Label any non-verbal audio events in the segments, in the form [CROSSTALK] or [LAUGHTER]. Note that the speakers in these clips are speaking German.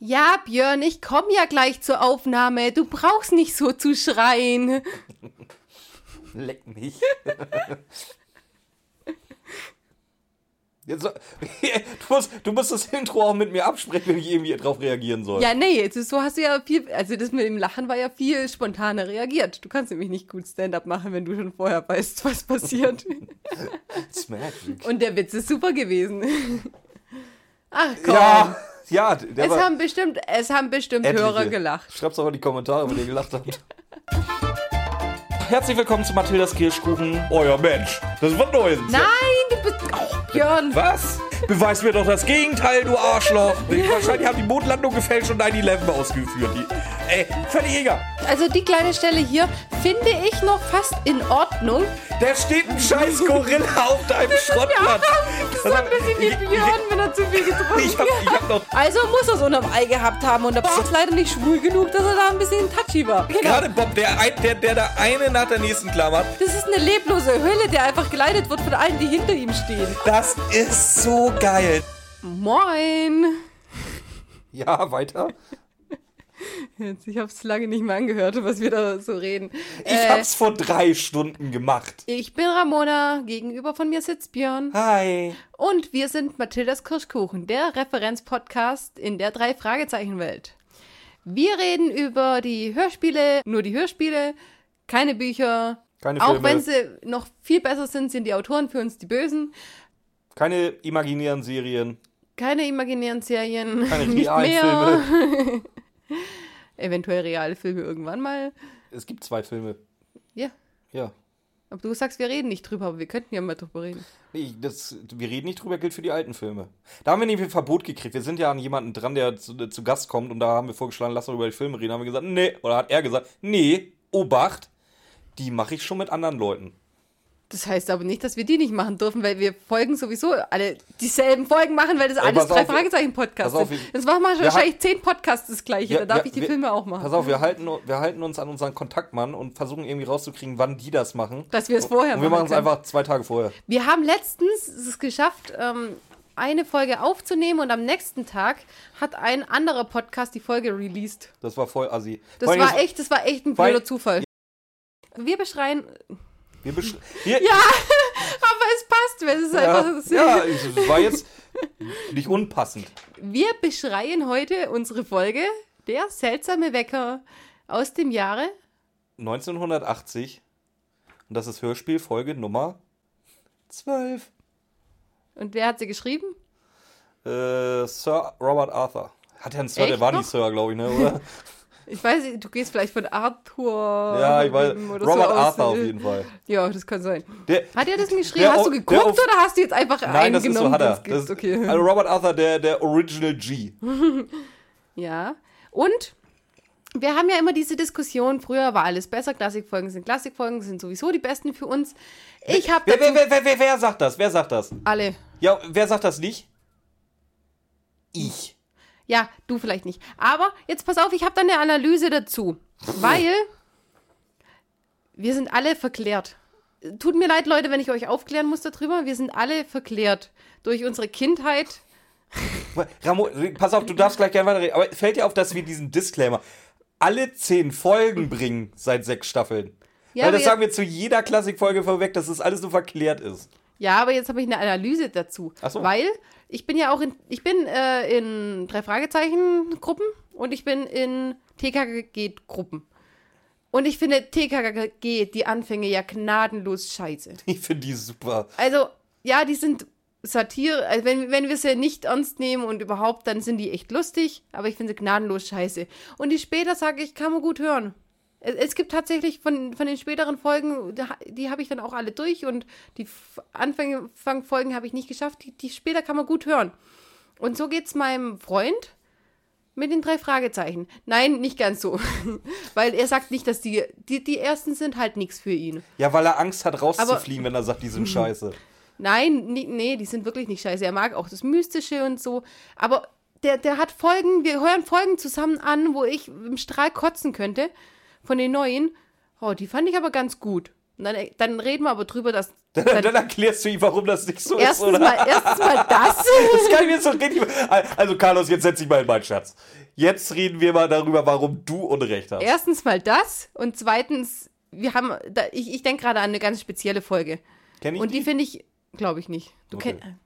Ja, Björn, ich komme ja gleich zur Aufnahme. Du brauchst nicht so zu schreien. [LAUGHS] Leck mich. [LAUGHS] Jetzt, [LAUGHS] du, musst, du musst das Intro auch mit mir absprechen, wenn ich irgendwie drauf reagieren soll. Ja, nee, jetzt ist, so hast du ja viel, also das mit dem Lachen war ja viel spontaner reagiert. Du kannst nämlich nicht gut Stand-up machen, wenn du schon vorher weißt, was passiert. It's magic. Und der Witz ist super gewesen. Ach komm. Ja, ja, der es war haben bestimmt, es haben bestimmt etliche. Hörer gelacht. Schreib's auch in die Kommentare, wenn ihr gelacht habt. Herzlich willkommen zu Mathildas Kirschkuchen. Euer Mensch. Das ist was Neues. Nein, du bist. Oh, Björn. Was? Beweis mir doch das Gegenteil, du Arschloch. [LAUGHS] Wahrscheinlich haben die Mondlandung gefälscht und 9-11 ausgeführt. Die, ey, völlig egal. Also die kleine Stelle hier finde ich noch fast in Ordnung. Da steht ein scheiß Gorilla auf deinem [LAUGHS] Schrottplatz. Das ist ein bisschen wie Björn, wenn er zu viel [LAUGHS] getrunken Ich hab, ich hab noch Also muss er es unterm Ei gehabt haben und Bob ist leider nicht schwul genug, dass er da ein bisschen touchy war. Genau. gerade Bob, der, der, der da eine nach der nächsten klammert. Das ist eine leblose Hölle, der einfach geleitet wird von allen, die hinter ihm stehen. Das ist so geil. Moin. Ja, weiter. Jetzt, ich habe es lange nicht mehr angehört, was wir da so reden. Ich Äh, hab's vor drei Stunden gemacht. ich bin Ramona, gegenüber von mir sitzt Björn. Hi. Und wir sind Mathildas Kirschkuchen, der Referenzpodcast in der Drei-Fragezeichen-Welt. Wir reden über die Hörspiele, nur die Hörspiele, keine Bücher. Keine Auch Filme. wenn sie noch viel besser sind, sind die Autoren für uns die Bösen. Keine imaginären Serien. Keine imaginären Serien. Keine [LAUGHS] nicht realen mehr. Filme. [LAUGHS] [LAUGHS] Eventuell reale Filme irgendwann mal. Es gibt zwei Filme. Ja. Ja. Aber du sagst, wir reden nicht drüber, aber wir könnten ja mal drüber reden. Nee, das, wir reden nicht drüber, gilt für die alten Filme. Da haben wir nämlich ein Verbot gekriegt. Wir sind ja an jemanden dran, der zu, zu Gast kommt und da haben wir vorgeschlagen, lass doch über die Filme reden. Da haben wir gesagt, nee. Oder hat er gesagt, nee, Obacht, die mache ich schon mit anderen Leuten. Das heißt aber nicht, dass wir die nicht machen dürfen, weil wir Folgen sowieso alle dieselben Folgen machen, weil das Ey, alles drei Fragezeichen-Podcasts sind. wir- Das machen wir wahrscheinlich zehn Podcasts das gleiche, Ja, da darf ja, ich die wir- Filme auch machen. Pass auf, wir halten, wir halten uns an unseren Kontaktmann und versuchen irgendwie rauszukriegen, wann die das machen. Dass wir es vorher Und wir machen machen es einfach zwei Tage vorher. Wir haben letztens es geschafft, ähm, eine Folge aufzunehmen und am nächsten Tag hat ein anderer Podcast die Folge released. Das war voll assi. Das war echt, das war echt ein blöder Zufall. Wir beschreien, Wir, wir, ja, [LAUGHS] aber es passt, weil es ja, einfach, es- ja, es war jetzt nicht unpassend. Wir beschreien heute unsere Folge Der seltsame Wecker aus dem Jahre 1980. Und das ist Hörspiel Folge Nummer 12. und wer hat sie geschrieben? Äh, Sir Robert Arthur. Hat er einen Sir? Echt Der war nicht Sir, glaube ich, ne? Oder? Ich weiß, nicht, du gehst vielleicht von Arthur. ja, ich weiß. Robert so. Arthur auf jeden Fall. Ja, das kann sein. Der, Hat er das geschrieben? Hast du geguckt auf- oder hast du jetzt einfach nein, das ist so eingenommen? hat er. Das, okay. Also Robert Arthur, der, der Original G. [LAUGHS] Ja. Und wir haben ja immer diese Diskussion, früher war alles besser, Klassikfolgen sind Klassikfolgen, sind sowieso die besten für uns. Ich habe wer, wer, wer, wer sagt das? Wer sagt das? alle. Ja, wer sagt das nicht? Ich. Ja, du vielleicht nicht. Aber jetzt pass auf, ich habe da eine Analyse dazu. Weil wir sind alle verklärt. Tut mir leid, Leute, wenn ich euch aufklären muss darüber. Wir sind alle verklärt. Durch unsere Kindheit. Ramo, pass auf, du darfst gleich gerne weiterreden. Aber fällt dir auf, dass wir diesen Disclaimer alle zehn Folgen bringen seit sechs Staffeln? Ja, Weil das sagen wir zu jeder Klassikfolge vorweg, dass das alles so verklärt ist. Ja, aber jetzt habe ich eine Analyse dazu. Ach so. Weil ich bin ja auch in, ich bin äh, in drei Fragezeichen Gruppen und ich bin in TKG Gruppen. Und ich finde TKG die Anfänge ja gnadenlos scheiße. [LAUGHS] Ich finde die super. Also, ja, die sind Satire, also wenn, wenn wir sie nicht ernst nehmen und überhaupt, dann sind die echt lustig, aber ich finde sie gnadenlos scheiße. Und die später, sage ich, kann man gut hören. Es, es gibt tatsächlich von, von den späteren Folgen, die habe ich dann auch alle durch und die Anfangfolgen habe ich nicht geschafft, die, die später kann man gut hören. Und so geht's meinem Freund mit den drei Fragezeichen. Nein, nicht ganz so. [LAUGHS] Weil er sagt nicht, dass die, die, die ersten sind halt nichts für ihn. Ja, weil er Angst hat, rauszufliegen, wenn er sagt, die sind scheiße. [LAUGHS] Nein, nee, nee, die sind wirklich nicht scheiße. Er mag auch das Mystische und so. Aber der, der hat Folgen, wir hören Folgen zusammen an, wo ich im Strahl kotzen könnte von den neuen. Oh, die fand ich aber ganz gut. Und dann, dann reden wir aber drüber, dass. [LAUGHS] Dann, dann erklärst du ihm, warum das nicht so erstens, ist, oder? mal, erstens mal das. [LAUGHS] Das kann ich mir so richtig. Also, Carlos, jetzt setz dich mal in meinen Schatz. Jetzt reden wir mal darüber, warum du Unrecht hast. Erstens mal das und zweitens, wir haben, da, ich, ich denke gerade an eine ganz spezielle Folge. Kenn ich Und die finde ich, glaube ich nicht. Du Okay. kenn,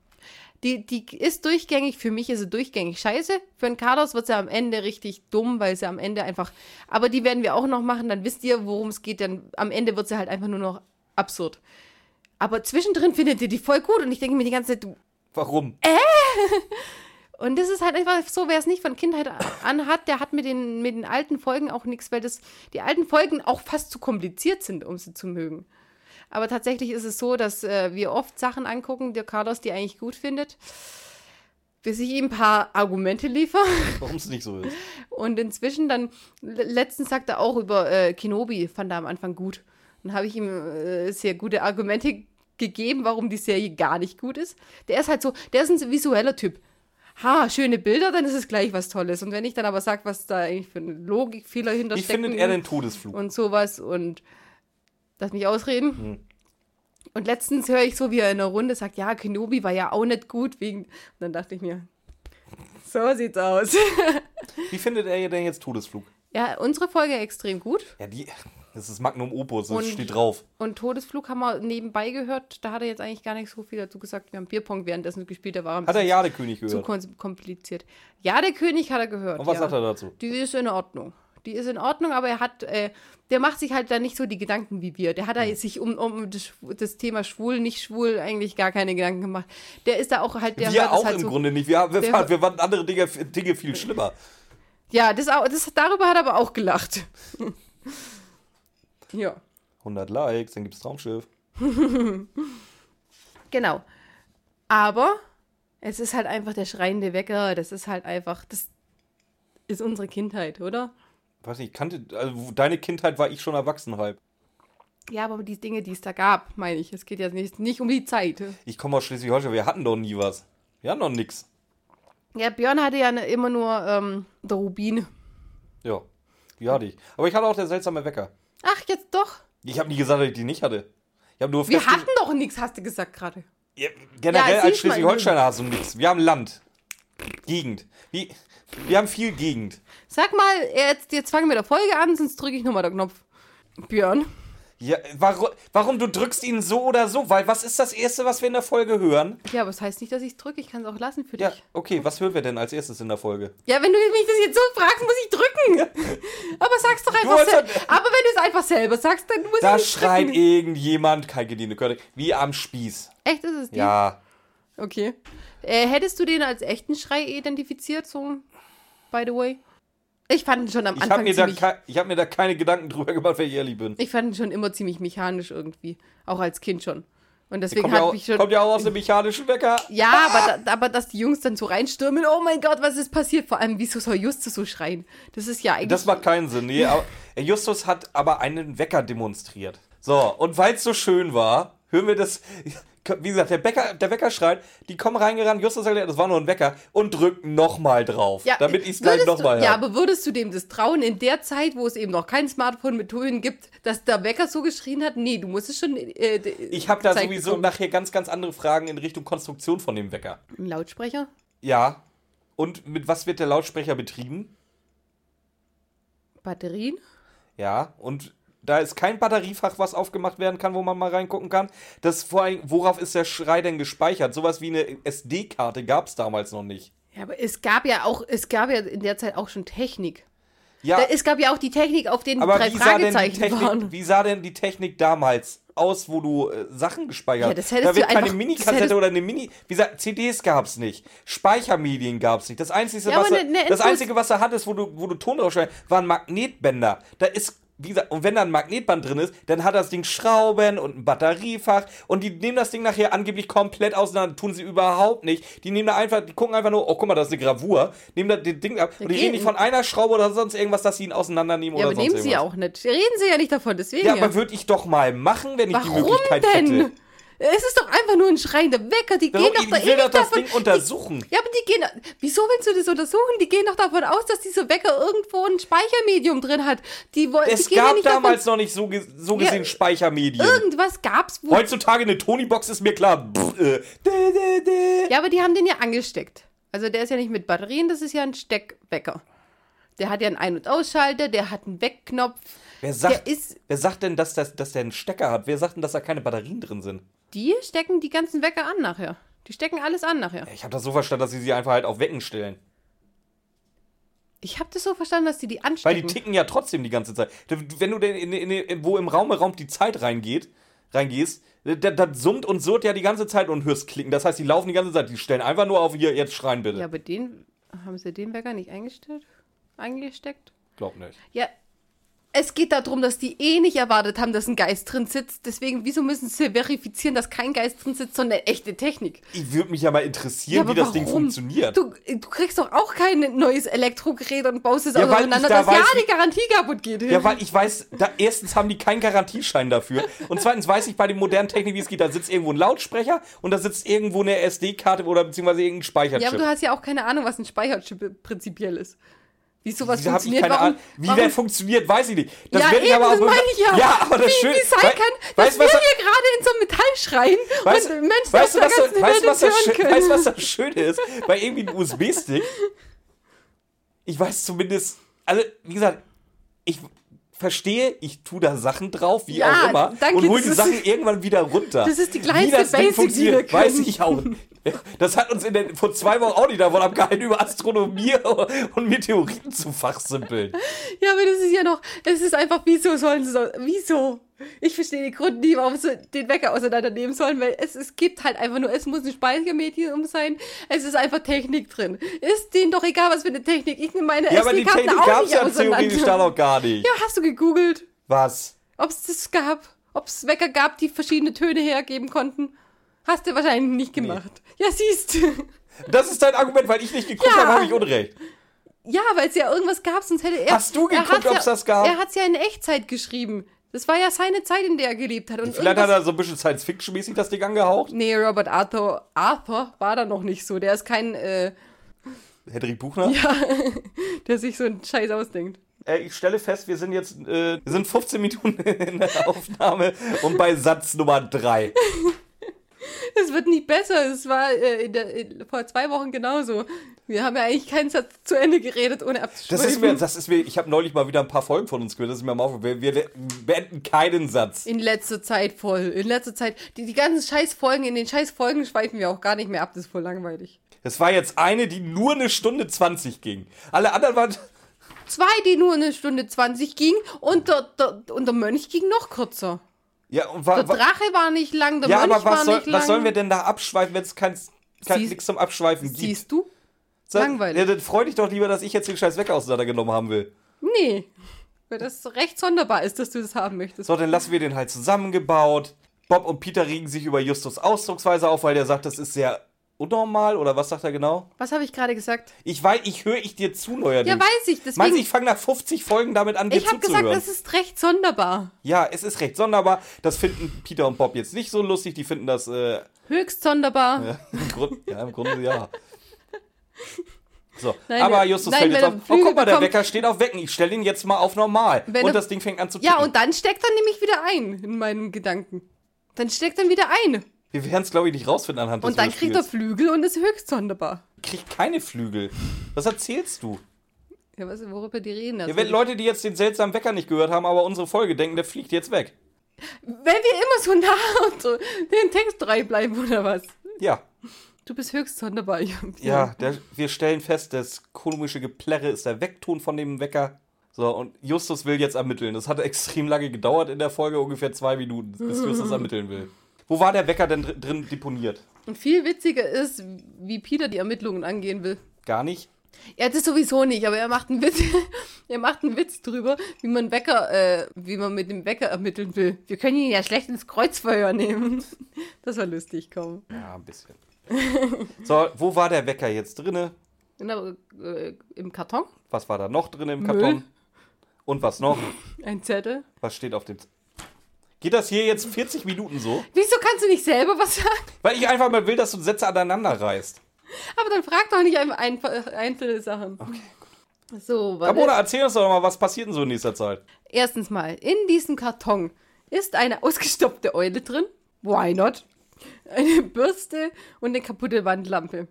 die, die ist durchgängig, für mich ist sie durchgängig scheiße. Für den Carlos wird sie am Ende richtig dumm, weil sie am Ende einfach. Aber die werden wir auch noch machen, dann wisst ihr, worum es geht. Dann am Ende wird sie halt einfach nur noch absurd. Aber zwischendrin findet ihr die voll gut und ich denke mir die ganze Zeit, du. Warum? [LAUGHS] Und das ist halt einfach so, wer es nicht von Kindheit an hat, der hat mit den, mit den alten Folgen auch nichts, weil das, die alten Folgen auch fast zu kompliziert sind, um sie zu mögen. Aber tatsächlich ist es so, dass äh, wir oft Sachen angucken, der Carlos die eigentlich gut findet, bis ich ihm ein paar Argumente liefere. [LAUGHS] Warum es nicht so ist? Und inzwischen dann, le- letztens sagt er auch über äh, Kenobi, fand er am Anfang gut. Dann habe ich ihm äh, sehr gute Argumente gegeben, warum die Serie gar nicht gut ist. Der ist halt so, der ist ein visueller Typ. Ha, schöne Bilder, dann ist es gleich was Tolles. Und wenn ich dann aber sage, was da eigentlich für eine Logikfehler Wie hinterstecken findet er den Todesflug? und sowas und lass mich ausreden. Hm. Und letztens höre ich so, wie er in der Runde sagt, ja, Kenobi war ja auch nicht gut wegen. Und dann dachte ich mir, so sieht's aus. [LAUGHS] Wie findet er denn jetzt Todesflug? ja, unsere Folge extrem gut. Ja, die. Das ist Magnum Opus, das Und- steht drauf. Und Todesflug haben wir nebenbei gehört. Da hat er jetzt eigentlich gar nicht so viel dazu gesagt. Wir haben Bierpong währenddessen gespielt, da war Hat er bisschen Jadekönig zu gehört? kom- kompliziert. Ja, der König hat er gehört. Und was ja. sagt er dazu? Die ist in Ordnung. Die ist in Ordnung, aber er hat, äh, der macht sich halt da nicht so die Gedanken wie wir. Der hat da sich um, um das, das Thema schwul, nicht schwul eigentlich gar keine Gedanken gemacht. Der ist da auch halt, der wir auch halt im so. Grunde nicht. Wir, wir, Der- fanden- wir fanden andere Dinge, Dinge viel schlimmer. Ja, das, das, darüber hat er aber auch gelacht. [LAUGHS] ja, 100 Likes, dann gibt's Traumschiff. [LAUGHS] genau. Aber es ist halt einfach der schreiende Wecker. Das ist halt einfach, das ist unsere Kindheit, oder? Weiß nicht, kannte. Also, deine Kindheit war ich schon erwachsen halb. Ja, aber die Dinge, die es da gab, meine ich. Es geht ja nicht, nicht um die Zeit. Ich komme aus Schleswig-Holstein, wir hatten doch nie was. Wir hatten noch nix. Ja, Björn hatte ja ne- immer nur ähm, der Rubin. Ja, die hatte ich. Aber ich hatte auch der seltsame Wecker. Ach, jetzt doch. Ich habe nie gesagt, dass ich die nicht hatte. Ich habe nur Wir hatten doch nichts, hast du gesagt gerade. Ja, generell Ja, als Schleswig-Holsteiner hast du nichts. Wir haben Land. Gegend. Wie, wir haben viel Gegend. Sag mal, jetzt, jetzt fangen wir der Folge an, sonst drücke ich nochmal den Knopf. Björn. Ja, warum, warum du drückst ihn so oder so? Weil was ist das Erste, was wir in der Folge hören? Ja, aber das heißt nicht, dass ich es drücke. Ich kann es auch lassen für Ja, dich. okay, was hören wir denn als erstes in der Folge? Ja, wenn du mich das jetzt so fragst, muss ich drücken. Aber sag's doch einfach selber. Aber wenn du es einfach selber sagst, dann muss Da ich nicht schreit drücken. irgendjemand, kein gediente Körner, wie am Spieß. Echt, ist es die? Ja, Okay. Äh, hättest du den als echten Schrei identifiziert, so, by the way? Ich fand ihn schon am ich habe Anfang mir, da ziemlich... ich hab mir da keine Gedanken drüber gemacht, wenn ich ehrlich bin. Ich fand ihn schon immer ziemlich mechanisch irgendwie. Auch als Kind schon. Und deswegen Kommt ja, hat auch, mich schon... kommt ja auch aus dem mechanischen Wecker. Ja, aber, da, aber dass die Jungs dann so reinstürmen, oh mein Gott, was ist passiert? Vor allem, wieso soll Justus so schreien? Das ist ja eigentlich. Das macht keinen Sinn. Nee, aber, [LAUGHS] Justus hat aber einen Wecker demonstriert. So, und weil es so schön war, hören wir das. Wie gesagt, der, Bäcker, der Wecker schreit, die kommen reingerannt, Justus sagt, das war nur ein Wecker, und drücken nochmal drauf, damit ich es gleich nochmal Ja, aber würdest du dem das trauen in der Zeit, wo es eben noch kein Smartphone mit Tönen gibt, dass der Wecker so geschrien hat? Nee, du musst es schon. Äh, Ich habe da sowieso bekommen. nachher ganz, ganz andere Fragen in Richtung Konstruktion von dem Wecker. Ein Lautsprecher? Ja. Und mit was wird der Lautsprecher betrieben? Batterien? Ja. Und da ist kein Batteriefach, was aufgemacht werden kann, wo man mal reingucken kann. Das vor allem, worauf ist der Schrei denn gespeichert? Sowas wie eine SD-Karte gab es damals noch nicht. Ja, aber es gab ja auch, es gab ja in der Zeit auch schon Technik. Ja, Da, es gab ja auch die Technik, auf denen aber drei wie Fragezeichen Technik, waren. wie sah denn die Technik damals aus, wo du äh, Sachen gespeichert Ja, hast? das hättest Da wird keine Mini-Kassette oder eine Mini... Wie gesagt, CDs gab es nicht. Speichermedien gab es nicht. Das Einzige, Ja, was, ne- ne das Einzige, was er hattest, wo du, wo du Ton draufschreibst, waren Magnetbänder. Da ist... Wie gesagt, und wenn da ein Magnetband drin ist, dann hat das Ding Schrauben und ein Batteriefach und die nehmen das Ding nachher angeblich komplett auseinander, tun sie überhaupt nicht. Die nehmen da einfach, die gucken einfach nur, oh guck mal, das ist eine Gravur, nehmen da das Ding ab und die reden nicht von einer Schraube oder sonst irgendwas, dass sie ihn auseinandernehmen Ja, oder aber sonst nehmen sie irgendwas. ja auch nicht. Reden sie ja nicht davon, deswegen. Ja, aber würde ich doch mal machen, wenn ich die Warum Möglichkeit denn? hätte. Es ist doch einfach nur ein schreiender Wecker. Die gehen doch Ich da will eh doch das davon. Ding untersuchen. Ja, aber die gehen. Wieso willst du das untersuchen? Die gehen doch davon aus, dass dieser Wecker irgendwo ein Speichermedium drin hat. Die, wollen- Es die ja gab nicht damals davon. noch nicht so, ge so Ja, gesehen Speichermedien. Irgendwas gab's, wo. Heutzutage eine Tony-Box ist mir klar. Äh. Ja, aber die haben den ja angesteckt. Also der ist ja nicht mit Batterien, das ist ja ein Steckwecker. Der hat ja einen Ein- und Ausschalter, der hat einen Weckknopf. Wer sagt, wer sagt denn, dass, das, dass der einen Stecker hat? Wer sagt denn, dass da keine Batterien drin sind? Die stecken die ganzen Wecker an nachher. Die stecken alles an nachher. Ich habe das so verstanden, dass sie sie einfach halt auf Wecken stellen. Ich habe das so verstanden, dass die die Weil anstecken. die ticken ja trotzdem die ganze Zeit. Wenn du denn in, in, in, wo im Raum, Raum die Zeit reingeht, reingehst, das, das summt und surrt ja die ganze Zeit und hörst klicken. Das heißt, die laufen die ganze Zeit. Die stellen einfach nur auf hier, jetzt schreien bitte. ja, aber den. Haben sie den Wecker nicht eingestellt? Eingesteckt? Glaub nicht. Ja. Es geht darum, dass die eh nicht erwartet haben, dass ein Geist drin sitzt. Deswegen, wieso müssen sie verifizieren, dass kein Geist drin sitzt, sondern echte Technik? Ich würde mich ja mal interessieren, aber wie das Ding warum? funktioniert. Du, du kriegst doch auch kein neues Elektrogerät und baust es Ja, auseinander, da dass ja weiß, wie- die Garantie kaputt geht. Ja, weil ich weiß, da, erstens haben die keinen Garantieschein dafür. Und zweitens weiß ich bei den modernen Technik, wie es geht. Da sitzt irgendwo ein Lautsprecher und da sitzt irgendwo eine SD-Karte oder beziehungsweise irgendein Speicherchip. Ja, aber du hast ja auch keine Ahnung, was ein Speicherchip prinzipiell ist. Wie sowas ich funktioniert. keine warum, Ahnung. Wie warum, der funktioniert, weiß ich nicht. Das ja, werde ich eben, aber auch meine ich ja. Ja, aber das wie, schön. Wie sein wei- kann, weißt, dass wir hier gerade in so einem Metall schreien Weißt, und Menschen weißt, du, der was, ganzen das- weißt, Welt was das, hören können. weißt du, was das Schöne ist? Bei irgendwie einem USB-Stick. Ich weiß zumindest, also wie gesagt, ich verstehe, ich tue da Sachen drauf, wie Ja, auch immer, danke, und hole die Sachen irgendwann wieder runter. Das ist die Wie kleinste Basic, die wir weiß können. ich auch. Das hat uns in den, vor zwei Wochen auch nicht davon abgehalten, über Astronomie und Meteoriten zu fachsimpeln. Ja, aber das ist ja noch, es ist einfach, wieso sollen sie so, wieso? Ich verstehe den Grund nie, warum sie den Wecker auseinandernehmen sollen, weil es, es gibt halt einfach nur, es muss ein Speichermedium sein, es ist einfach Technik drin. Ist denen doch egal, was für eine Technik. Ich nehme meine Ja, aber die Technik gab es ja theoretisch da noch gar nicht. Ja, hast du gegoogelt, Was? ob es das gab? Ob es Wecker gab, die verschiedene Töne hergeben konnten? Hast du wahrscheinlich nicht gemacht. Ja, siehst du. Das ist dein Argument, weil ich nicht geguckt Ja. habe, habe ich Unrecht. Ja, weil es ja irgendwas gab, sonst hätte er. Hast du geguckt, hat's ob's ja, das gab? Er hat es ja in Echtzeit geschrieben. Das war ja seine Zeit, in der er gelebt hat. Und Vielleicht hat er so ein bisschen Science-Fiction-mäßig das Ding angehaucht. Nee, Robert Arthur. Arthur war da noch nicht so. Der ist kein, äh, Hedrick Buchner. [LAUGHS] der sich so einen Scheiß ausdenkt. Ich stelle fest, wir sind jetzt äh, wir sind 15 Minuten [LAUGHS] in der Aufnahme und bei Satz Nummer 3. [LAUGHS] Es wird nicht besser. Es war äh, in der, in, vor zwei Wochen genauso. Wir haben ja eigentlich keinen Satz zu Ende geredet, ohne abzuschweifen. Das ist mir, das ist mir, ich habe neulich mal wieder ein paar Folgen von uns gehört, das ist mir mal aufgefallen. Wir, wir beenden keinen Satz. in letzter Zeit voll. In letzter Zeit. Die, die ganzen Scheißfolgen, in den Scheißfolgen schweifen wir auch gar nicht mehr ab. Das ist voll langweilig. Das war jetzt eine, die nur eine Stunde 20 ging. Alle anderen waren. Zwei, die nur eine Stunde 20 ging und der, der, und der Mönch ging noch kürzer. Ja, und war, Der war, Drache war nicht lang, der ja Mönch aber war was, soll, nicht lang. was sollen wir denn da abschweifen, wenn es kein, kein, Siehst- nichts zum Abschweifen gibt? Siehst du? Sag- langweilig. Ja, dann freu dich doch lieber, dass ich jetzt den scheiß Wecker auseinandergenommen haben will. Nee. Weil das recht sonderbar ist, dass du das haben möchtest. So, dann lassen wir den halt zusammengebaut. Bob und Peter regen sich über Justus Ausdrucksweise auf, weil der sagt, das ist sehr unnormal. Oder was sagt er genau? Was habe ich gerade gesagt? Ich weiß, ich höre ich dir zu, neuerdings. Ja, weiß ich. Meinst Deswegen, du, ich fange nach 50 Folgen damit an, dir ich habe gesagt, das ist recht sonderbar. ja, es ist recht sonderbar. Das finden Peter und Bob jetzt nicht so lustig. Die finden das, äh, Höchst sonderbar. ja, im, Grund, ja, im Grunde ja. So, Nein, aber Justus nein, fällt jetzt auf. Oh, guck mal, der Wecker steht auf Wecken. Ich stelle ihn jetzt mal auf normal. Und das Ding fängt an zu Ja, ticken. und dann steckt er nämlich wieder ein in meinem Gedanken. Dann steckt er wieder ein. Wir werden es, glaube ich, nicht rausfinden anhand des Und dann kriegt er. Flügel und ist höchst sonderbar. kriegt keine Flügel. Was erzählst du? Ja, was, worüber die reden? Ja, Also, wenn Leute, die jetzt den seltsamen Wecker nicht gehört haben, aber unsere Folge denken, der fliegt jetzt weg. wenn wir immer so nah und so den Text treu bleiben, oder was? Ja. Du bist höchst sonderbar. Ja, der, wir stellen fest, das komische Geplärre ist der Weckton von dem Wecker. So, und Justus will jetzt ermitteln. Das hat extrem lange gedauert in der Folge, ungefähr zwei Minuten, bis Justus ermitteln will. Wo war der Wecker denn dr drin deponiert? Und viel witziger ist, wie Peter die Ermittlungen angehen will. Gar nicht. Er hat es sowieso nicht, aber er macht einen Witz, [LAUGHS] er macht einen Witz drüber, wie man Wecker, äh, wie man mit dem Wecker ermitteln will. Wir können ihn ja schlecht ins Kreuzfeuer nehmen. [LAUGHS] Das war lustig, komm. Ja, ein bisschen. So, wo war der Wecker jetzt drinne? In der, äh, Im Karton, Was war da noch drin im Müll. Karton? Und was noch? ein Zettel. Was steht auf dem... Z Geht das hier jetzt 40 Minuten so? Wieso kannst du nicht selber was sagen? Weil ich einfach mal will, dass du Sätze aneinander reißt. Aber dann frag doch nicht einfach ein, einzelne Sachen. Okay, gut. So, warte. Ramona, erzähl uns doch mal, was passiert denn so in nächster Zeit? Erstens mal, in diesem Karton ist eine ausgestopfte Eule drin. Why not? Eine Bürste und eine kaputte Wandlampe.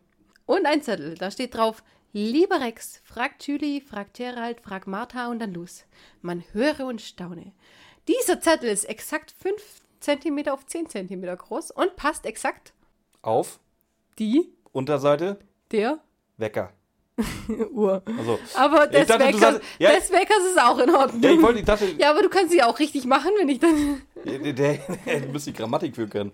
Und ein Zettel, da steht drauf, Lieber Rex, fragt Julie, fragt Gerald, fragt Martha und dann los. Man höre und staune. Dieser Zettel ist exakt 5 cm auf 10 cm groß und passt exakt Auf die Unterseite der Wecker. [LAUGHS] Uhr. Also, Aber des, dachte, du Weckers, sagst- ja. des Weckers ist auch in Ordnung. ja, ich wollte, ich dachte, Ja, aber du kannst sie auch richtig machen, wenn ich dann. der, der [LAUGHS] müsste die Grammatik für können.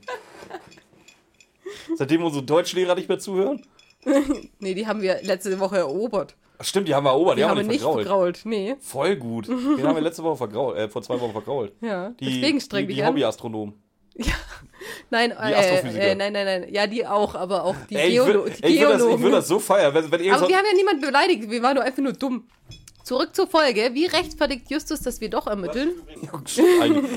Seitdem unsere Deutschlehrer nicht mehr zuhören? [LAUGHS] Nee, die haben wir letzte Woche erobert. Ach, stimmt, die haben wir erobert, die, Die haben wir nicht vergrault. vergrault. Nee. Voll gut. Den haben wir letzte Woche vergrault, äh, vor zwei Wochen vergrault. Ja. Die, Deswegen streng die, die an. Hobbyastronomen. [LAUGHS] Nein, Die äh, äh, nein, nein, nein. Ja, die auch, aber auch die, Ey, ich die würde das, Geologen. würd das so feiern, wenn, wenn aber so, wir haben ja niemanden beleidigt. Wir waren nur einfach nur dumm. Zurück zur Folge. Wie rechtfertigt Justus, dass wir doch ermitteln?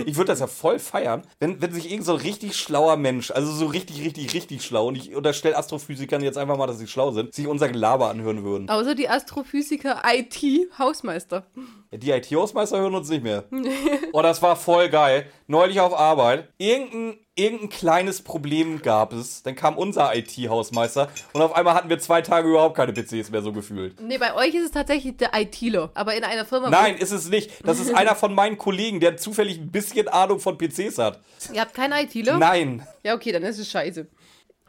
Ich würde das ja voll feiern, wenn, wenn sich irgend so ein richtig schlauer Mensch, also so richtig, richtig, richtig schlau, und ich unterstelle Astrophysikern jetzt einfach mal, dass sie schlau sind, sich unser Gelaber anhören würden. Außer die Astrophysiker IT-Hausmeister. Die IT-Hausmeister hören uns nicht mehr. Oh, das war voll geil. Neulich auf Arbeit. Irgendein, irgendein kleines Problem gab es. Dann kam unser IT-Hausmeister und auf einmal hatten wir zwei Tage überhaupt keine PCs mehr so gefühlt. Nee, bei euch ist es tatsächlich der ITler. Aber in einer Firma. Nein, ist es nicht. Das ist einer von meinen Kollegen, der zufällig ein bisschen Ahnung von PCs hat. Ihr habt keinen ITler? Nein. Ja, okay, dann ist es scheiße.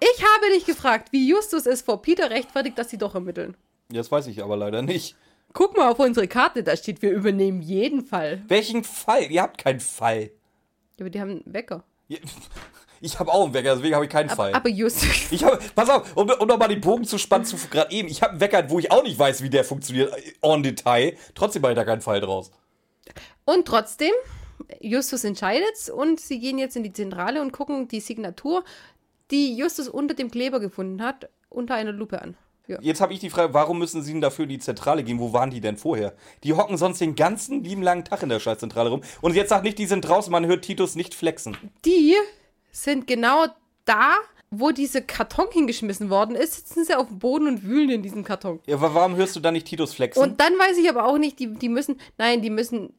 Ich habe dich gefragt, wie Justus es vor Peter rechtfertigt, dass sie doch ermitteln. Das weiß ich aber leider nicht. Guck mal auf unsere Karte, da steht, wir übernehmen jeden Fall. Welchen Fall? Ihr habt keinen Fall. Ja, aber die haben einen Wecker. [LAUGHS] Ich habe auch einen Wecker, deswegen habe ich keinen Fall. Aber Justus. Ich habe, pass auf, um, um nochmal den Bogen zu spannen zu gerade eben. Ich habe einen Wecker, wo ich auch nicht weiß, wie der funktioniert, äh, en Detail. Trotzdem mache ich da keinen Fall draus. Und trotzdem, Justus entscheidet und sie gehen jetzt in die Zentrale und gucken die Signatur, die Justus unter dem Kleber gefunden hat, unter einer Lupe an. Ja. Jetzt habe ich die Frage, warum müssen sie denn dafür in die Zentrale gehen? Wo waren die denn vorher? Die hocken sonst den ganzen lieben langen Tag in der Scheißzentrale rum. Und jetzt sagt nicht, die sind draußen, man hört Titus nicht flexen. Die sind genau da, wo dieser Karton hingeschmissen worden ist, sitzen sie auf dem Boden und wühlen in diesem Karton. Ja, wa- warum hörst du da nicht Titus flexen? Und dann weiß ich aber auch nicht, die, die müssen, nein, die müssen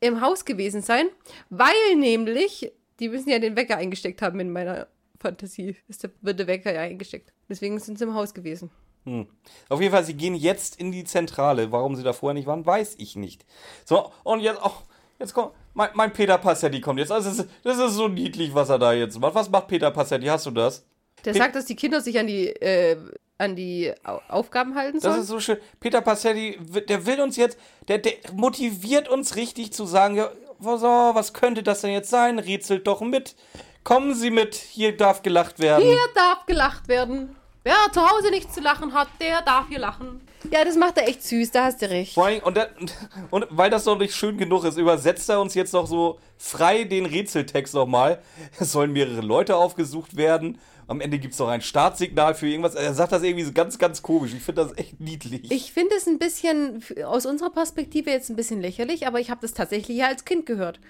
im Haus gewesen sein, weil nämlich, die müssen ja den Wecker eingesteckt haben in meiner Fantasie. Ist der, wird der Wecker ja eingesteckt. Deswegen sind sie im Haus gewesen. Hm. Auf jeden Fall, sie gehen jetzt in die Zentrale. Warum sie da vorher nicht waren, weiß ich nicht. So, und jetzt, oh, jetzt kommt, mein, mein Peter Passetti kommt jetzt. Also, das ist, das ist so niedlich, was er da jetzt macht. Was macht Peter Passetti? Hast du das? Der Pe- sagt, dass die Kinder sich an die, äh, an die Au Aufgaben halten Das sollen. ist so schön. Peter Passetti, der will uns jetzt, der, der motiviert uns richtig zu sagen, ja, was, oh, was könnte das denn jetzt sein? Rätselt doch mit. Kommen Sie mit, hier darf gelacht werden. Hier darf gelacht werden. Wer zu Hause nichts zu lachen hat, der darf hier lachen. Ja, das macht er echt süß, da hast du recht. Und, dann- und weil das noch nicht schön genug ist, übersetzt er uns jetzt noch so frei den Rätseltext nochmal. Es sollen mehrere Leute aufgesucht werden. Am Ende gibt es noch ein Startsignal für irgendwas. Er sagt das irgendwie so ganz, ganz komisch. Ich finde das echt niedlich. Ich finde es ein bisschen, aus unserer Perspektive jetzt ein bisschen lächerlich, aber ich habe das tatsächlich ja als Kind gehört.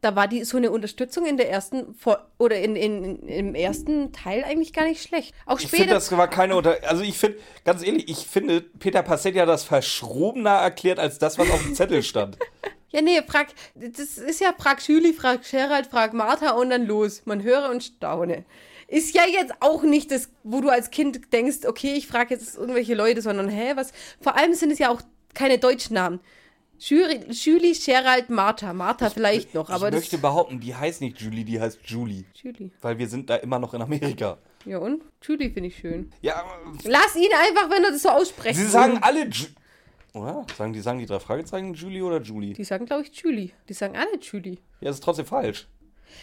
Da war die so eine Unterstützung in der ersten Fol- oder in, in, im ersten Teil eigentlich gar nicht schlecht. Auch Ich finde, später. das war keine Unter. Also, ich finde, ganz ehrlich, ich finde, Peter Passetti hat das verschrobener erklärt als das, was auf dem Zettel stand. [LAUGHS] ja, nee, frag, das ist ja frag Julie, frag Gerald, frag Martha und dann los. Man höre und staune. Ist ja jetzt auch nicht das, wo du als Kind denkst, okay, ich frage jetzt irgendwelche Leute, sondern hä, was? Vor allem sind es ja auch keine deutschen Namen. Julie, Julie Gerald, Martha. Martha vielleicht noch, aber ich möchte behaupten, die heißt nicht Julie, die heißt Julie. Julie. Weil wir sind da immer noch in Amerika. Ja und? Julie finde ich schön. Ja, Lass ihn einfach, wenn er das so ausspricht. sie sagen alle Ju Oder? Sagen die, sagen die drei Fragezeichen Julie oder Julie? Die sagen, glaube ich, Julie. Die sagen alle Julie. Ja, das ist trotzdem falsch.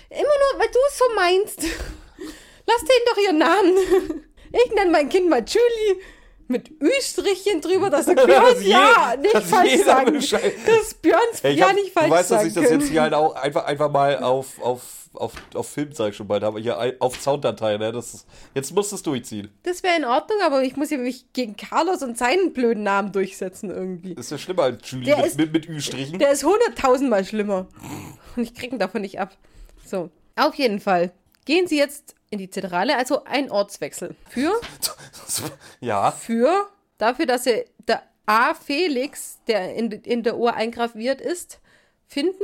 Immer nur, weil du es so meinst. [LAUGHS] Lass denen doch ihren Namen. [LAUGHS] Ich nenne mein Kind mal Julie. Mit Ü-Strichchen drüber, dass [LAUGHS] Dass Björns ja nicht falsch sagen. Dass Björns Ja, nicht falsch du weißt, dass ich das jetzt hier halt auch einfach, einfach mal auf, auf, auf, auf Film, sag ich schon bald, aber hier auf Sounddatei, ne? Das ist, jetzt musst du es durchziehen. Das wäre in Ordnung, aber ich muss ja mich gegen Carlos und seinen blöden Namen durchsetzen irgendwie. Das ist ja schlimmer als Julie Der mit, ist- mit, mit Ü-Strichen. Der ist hunderttausendmal schlimmer. Und ich krieg ihn davon nicht ab. So, auf jeden Fall. Gehen Sie jetzt in die Zentrale, also ein Ortswechsel. Für, [LAUGHS] Ja. für, dafür, dass Sie der A. Felix, der in, in der Uhr eingraviert ist, finden,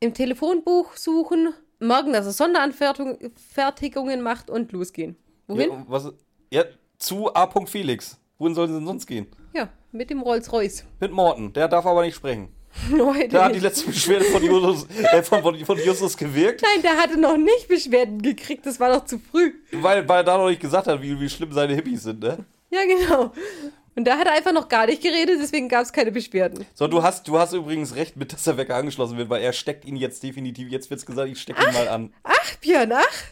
im Telefonbuch suchen, merken, dass er Sonderanfertigungen macht und losgehen. Wohin? ja was, ja, zu A. Felix. Wohin sollen sie denn sonst gehen? Ja, mit dem Rolls-Royce. Mit Morten. Der darf aber nicht sprechen. Leute. [LAUGHS] Da hat die letzte Beschwerde von Justus, äh, von, von, Justus gewirkt, Nein, der hatte noch nicht Beschwerden gekriegt, das war doch zu früh. weil, weil er da noch nicht gesagt hat, wie, wie schlimm seine Hippies sind, ne? Ja, genau. Und da hat er einfach noch gar nicht geredet, deswegen gab es keine Beschwerden. So, du hast, du hast übrigens recht mit, dass der Wecker angeschlossen wird, weil er steckt ihn jetzt definitiv, jetzt wird's gesagt, ich steck ihn mal an. Ach, Björn, ach.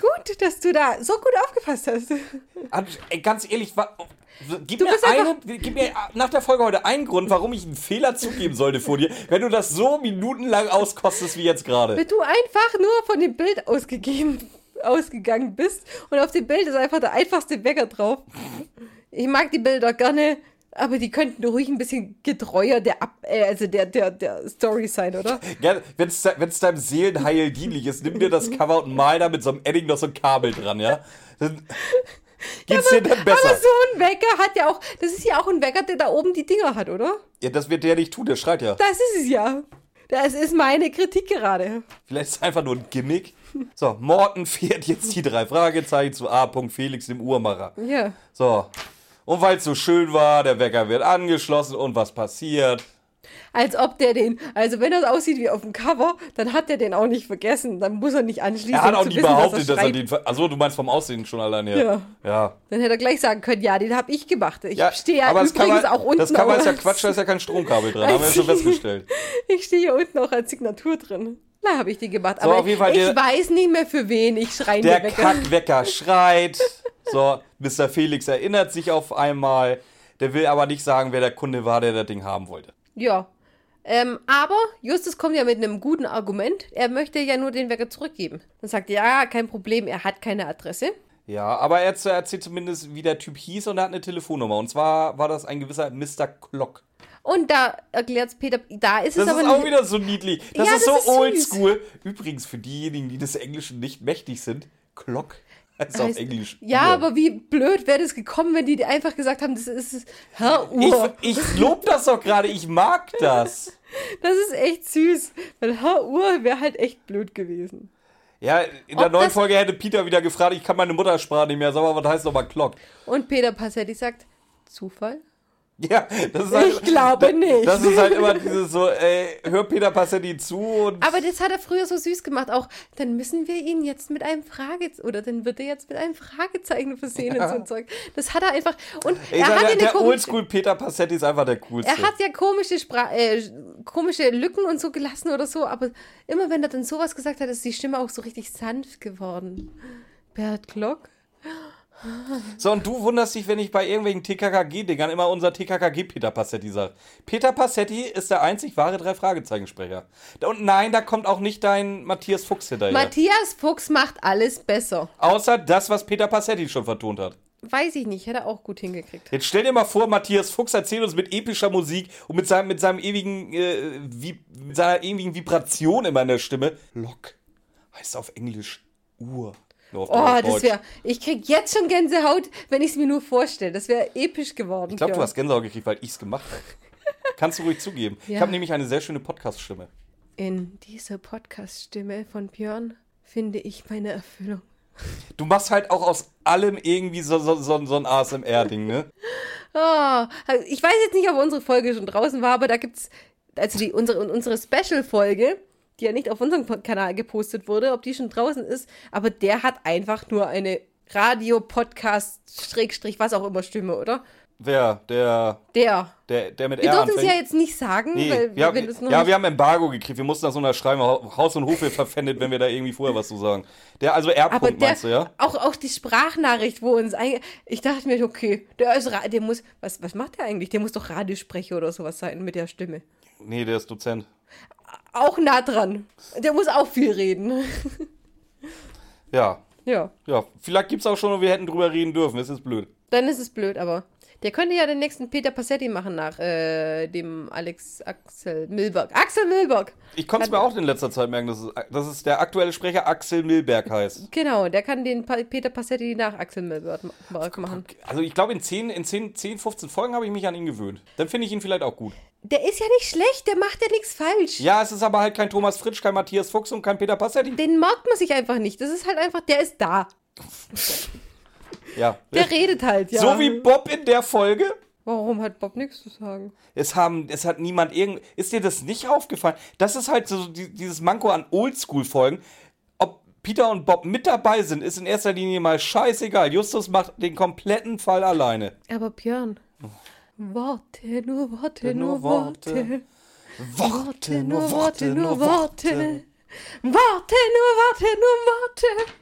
Gut, dass du da so gut aufgepasst hast. Ey, ganz ehrlich, gib, mir einen, gib mir nach der Folge heute einen Grund, warum ich einen Fehler zugeben sollte vor dir, wenn du das so minutenlang auskostest wie jetzt gerade. Wenn du einfach nur von dem Bild ausgegeben, ausgegangen bist und auf dem Bild ist einfach der einfachste Wecker drauf. Ich mag die Bilder gerne, aber die könnten ruhig ein bisschen getreuer der, Ab äh, also der, der, der Story sein, oder? Wenn es deinem Seelenheil dienlich ist, nimm dir das Cover und mal da mit so einem Edding noch so ein Kabel dran, ja? Dann geht's dir dann besser. Aber so ein Wecker hat ja auch, das ist ja auch ein Wecker, der da oben die Dinger hat, oder? Ja, das wird der nicht tun, der schreit ja. Das ist es ja. Das ist meine Kritik gerade. Vielleicht ist es einfach nur ein Gimmick. So, Morten fährt jetzt die drei Fragezeichen zu A. Felix, dem Uhrmacher. Ja. So. Und weil es so schön war, der Wecker wird angeschlossen und was passiert? Als ob der den, also wenn das aussieht wie auf dem Cover, dann hat der den auch nicht vergessen. Dann muss er nicht anschließen. Er hat auch nie wissen, behauptet, dass er schreibt. den. ver- Achso, du meinst vom Aussehen schon alleine. Ja. Ja. Dann hätte er gleich sagen können, ja, den habe ich gemacht. Ich ja stehe ja aber das übrigens Cover, auch unten. Das Cover ist ja Quatsch, da ist ja kein Stromkabel drin. [LAUGHS] Haben wir ja schon festgestellt. [LAUGHS] Ich stehe hier unten auch als Signatur drin. Da habe ich die gemacht. So, Aber auf jeden Fall ich der- weiß nicht mehr für wen ich schreien Der Wecker. Kackwecker schreit. So, Mr. Felix erinnert sich auf einmal. Der will aber nicht sagen, wer der Kunde war, der das Ding haben wollte. Ja. Ähm, aber Justus kommt ja mit einem guten Argument. Er möchte ja nur den Wecker zurückgeben. Dann sagt er, ja, kein Problem, er hat keine Adresse. Ja, aber er erzählt zumindest, wie der Typ hieß und er hat eine Telefonnummer. Und zwar war das ein gewisser Mr. Clock. Und da erklärt Peter, da ist Das es ist aber auch nicht. wieder so niedlich. Das Ja, ist das so ist oldschool. Übrigens, für diejenigen, die des Englischen nicht mächtig sind, Clock [LAUGHS] heißt auf Englisch. Ja, Uhr. aber wie blöd wäre das gekommen, wenn die einfach gesagt haben, das ist Herr Ich, ich lob das doch gerade, ich mag das. [LAUGHS] Das ist echt süß. Weil Herr Uhr wäre halt echt blöd gewesen. Ja, in der Ob neuen Folge hätte Peter wieder gefragt, ich kann meine Muttersprache nicht mehr, sag mal, was heißt nochmal Clock? Und Peter Passetti sagt, Zufall? [LAUGHS] Ja, das ist halt, Ich glaube nicht. Das ist halt immer dieses [LAUGHS] so, ey, hör Peter Passetti zu und Aber das hat er früher so süß gemacht. Auch, dann müssen wir ihn jetzt mit einem Fragezeichen, oder dann wird er jetzt mit einem Fragezeichen versehen und so ein Zeug. Das hat er einfach, und ey, er der, hat ja der komische, Oldschool Peter Passetti ist einfach der coolste. er hat ja komische, Spra äh, komische Lücken und so gelassen oder so, aber immer wenn er dann sowas gesagt hat, ist die Stimme auch so richtig sanft geworden. Bert Glock? So, und du wunderst dich, wenn ich bei irgendwelchen TKKG-Dingern immer unser TKKG Peter Passetti sage. Peter Passetti ist der einzig wahre Drei-Fragezeichen-Sprecher. Und nein, da kommt auch nicht dein Matthias Fuchs hinterher. Matthias Fuchs macht alles besser. Außer das, was Peter Passetti schon vertont hat. Weiß ich nicht, hätte er auch gut hingekriegt. Jetzt stell dir mal vor, Matthias Fuchs erzählt uns mit epischer Musik und mit seinem, mit seinem ewigen, äh, wie, mit seiner ewigen Vibration immer in der Stimme. Lock heißt auf Englisch Uhr. Oh, das wäre. Ich krieg jetzt schon Gänsehaut, wenn ich es mir nur vorstelle. Das wäre episch geworden. Ich glaube, du hast Gänsehaut gekriegt, weil ich es gemacht habe. Kannst du ruhig zugeben. Ich Ja. habe nämlich eine sehr schöne Podcast-Stimme. In dieser Podcast-Stimme von Björn finde ich meine Erfüllung. Du machst halt auch aus allem irgendwie so, so, so, so ein ASMR-Ding, ne? Oh, [LAUGHS] ich weiß jetzt nicht, ob unsere Folge schon draußen war, aber da gibt's also die unsere unsere Special-Folge, die ja nicht auf unserem Kanal gepostet wurde, ob die schon draußen ist, aber der hat einfach nur eine Radio-Podcast, Schrägstrich, was auch immer Stimme, oder? Wer? Der, Der. der, der mit Wir R durften es ja jetzt nicht sagen, Nee, weil wir, das noch ja, wir haben Embargo gekriegt. Wir mussten das unterschreiben. Hau- Haus und Hof wird [LAUGHS] verpfändet, wenn wir da irgendwie vorher was zu sagen. Der, also Aber R-Punkt der, meinst du, ja? auch, auch die Sprachnachricht, wo uns ein, ich dachte mir, okay, der ist, der muss, was, was macht der eigentlich? Der muss doch Radiosprecher oder sowas sein mit der Stimme. Nee, der ist Dozent. Auch nah dran. Der muss auch viel reden. Ja, ja, ja. Vielleicht gibt's auch schon und wir hätten drüber reden dürfen. Es ist blöd. dann ist es blöd, aber Der könnte ja den nächsten Peter Passetti machen nach äh, dem Alex Axel Milberg. Axel Milberg! Ich konnte es mir auch in letzter Zeit merken, dass es, dass es der aktuelle Sprecher Axel Milberg heißt. Genau, der kann den pa Peter Passetti nach Axel Milberg machen. Also ich glaube, in 10, in 10, 10, 15 Folgen habe ich mich an ihn gewöhnt. Dann finde ich ihn vielleicht auch gut. Der ist ja nicht schlecht, der macht ja nichts falsch. Ja, es ist aber halt kein Thomas Fritsch, kein Matthias Fuchs und kein Peter Passetti. Den mag man sich einfach nicht. Das ist halt einfach, der ist da. [LAUGHS] Ja. Der redet halt, ja. So wie Bob in der Folge. Warum hat Bob nichts zu sagen? Es, haben, es hat niemand irgend. Ist dir das nicht aufgefallen? Das ist halt so die, dieses Manko an Oldschool-Folgen. Ob Peter und Bob mit dabei sind, ist in erster Linie mal scheißegal. Justus macht den kompletten Fall alleine. Aber Björn. Warte, nur warte, nur Worte. Worte, nur Worte, nur Worte. Warte, nur warte, nur Worte. Nee, Worte,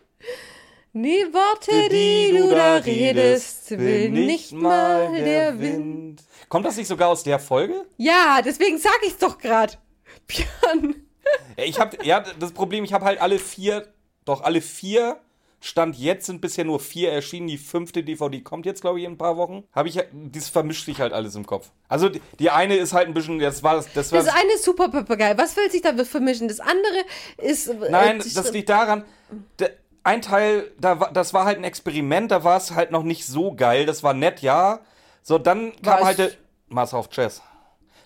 die du da redest, will nicht mal der Wind. Kommt das nicht sogar aus der Folge? Ja, deswegen sag ich's doch grad. [LAUGHS] Björn. Ich hab, ja, das Problem, ich habe halt alle vier, doch alle vier Stand jetzt sind bisher nur vier erschienen. Die fünfte DVD kommt jetzt, glaube ich, in ein paar Wochen. Habe ich, das vermischt sich halt alles im Kopf. Also die, die eine ist halt ein bisschen, das war das. Das, war das eine ist super Papagei. Was will sich da vermischen? Das andere ist. Äh, Nein, das liegt daran. Ein Teil, da, das war halt ein Experiment, da war es halt noch nicht so geil. Das war nett, ja. So, dann kam halt der. Master of Chess.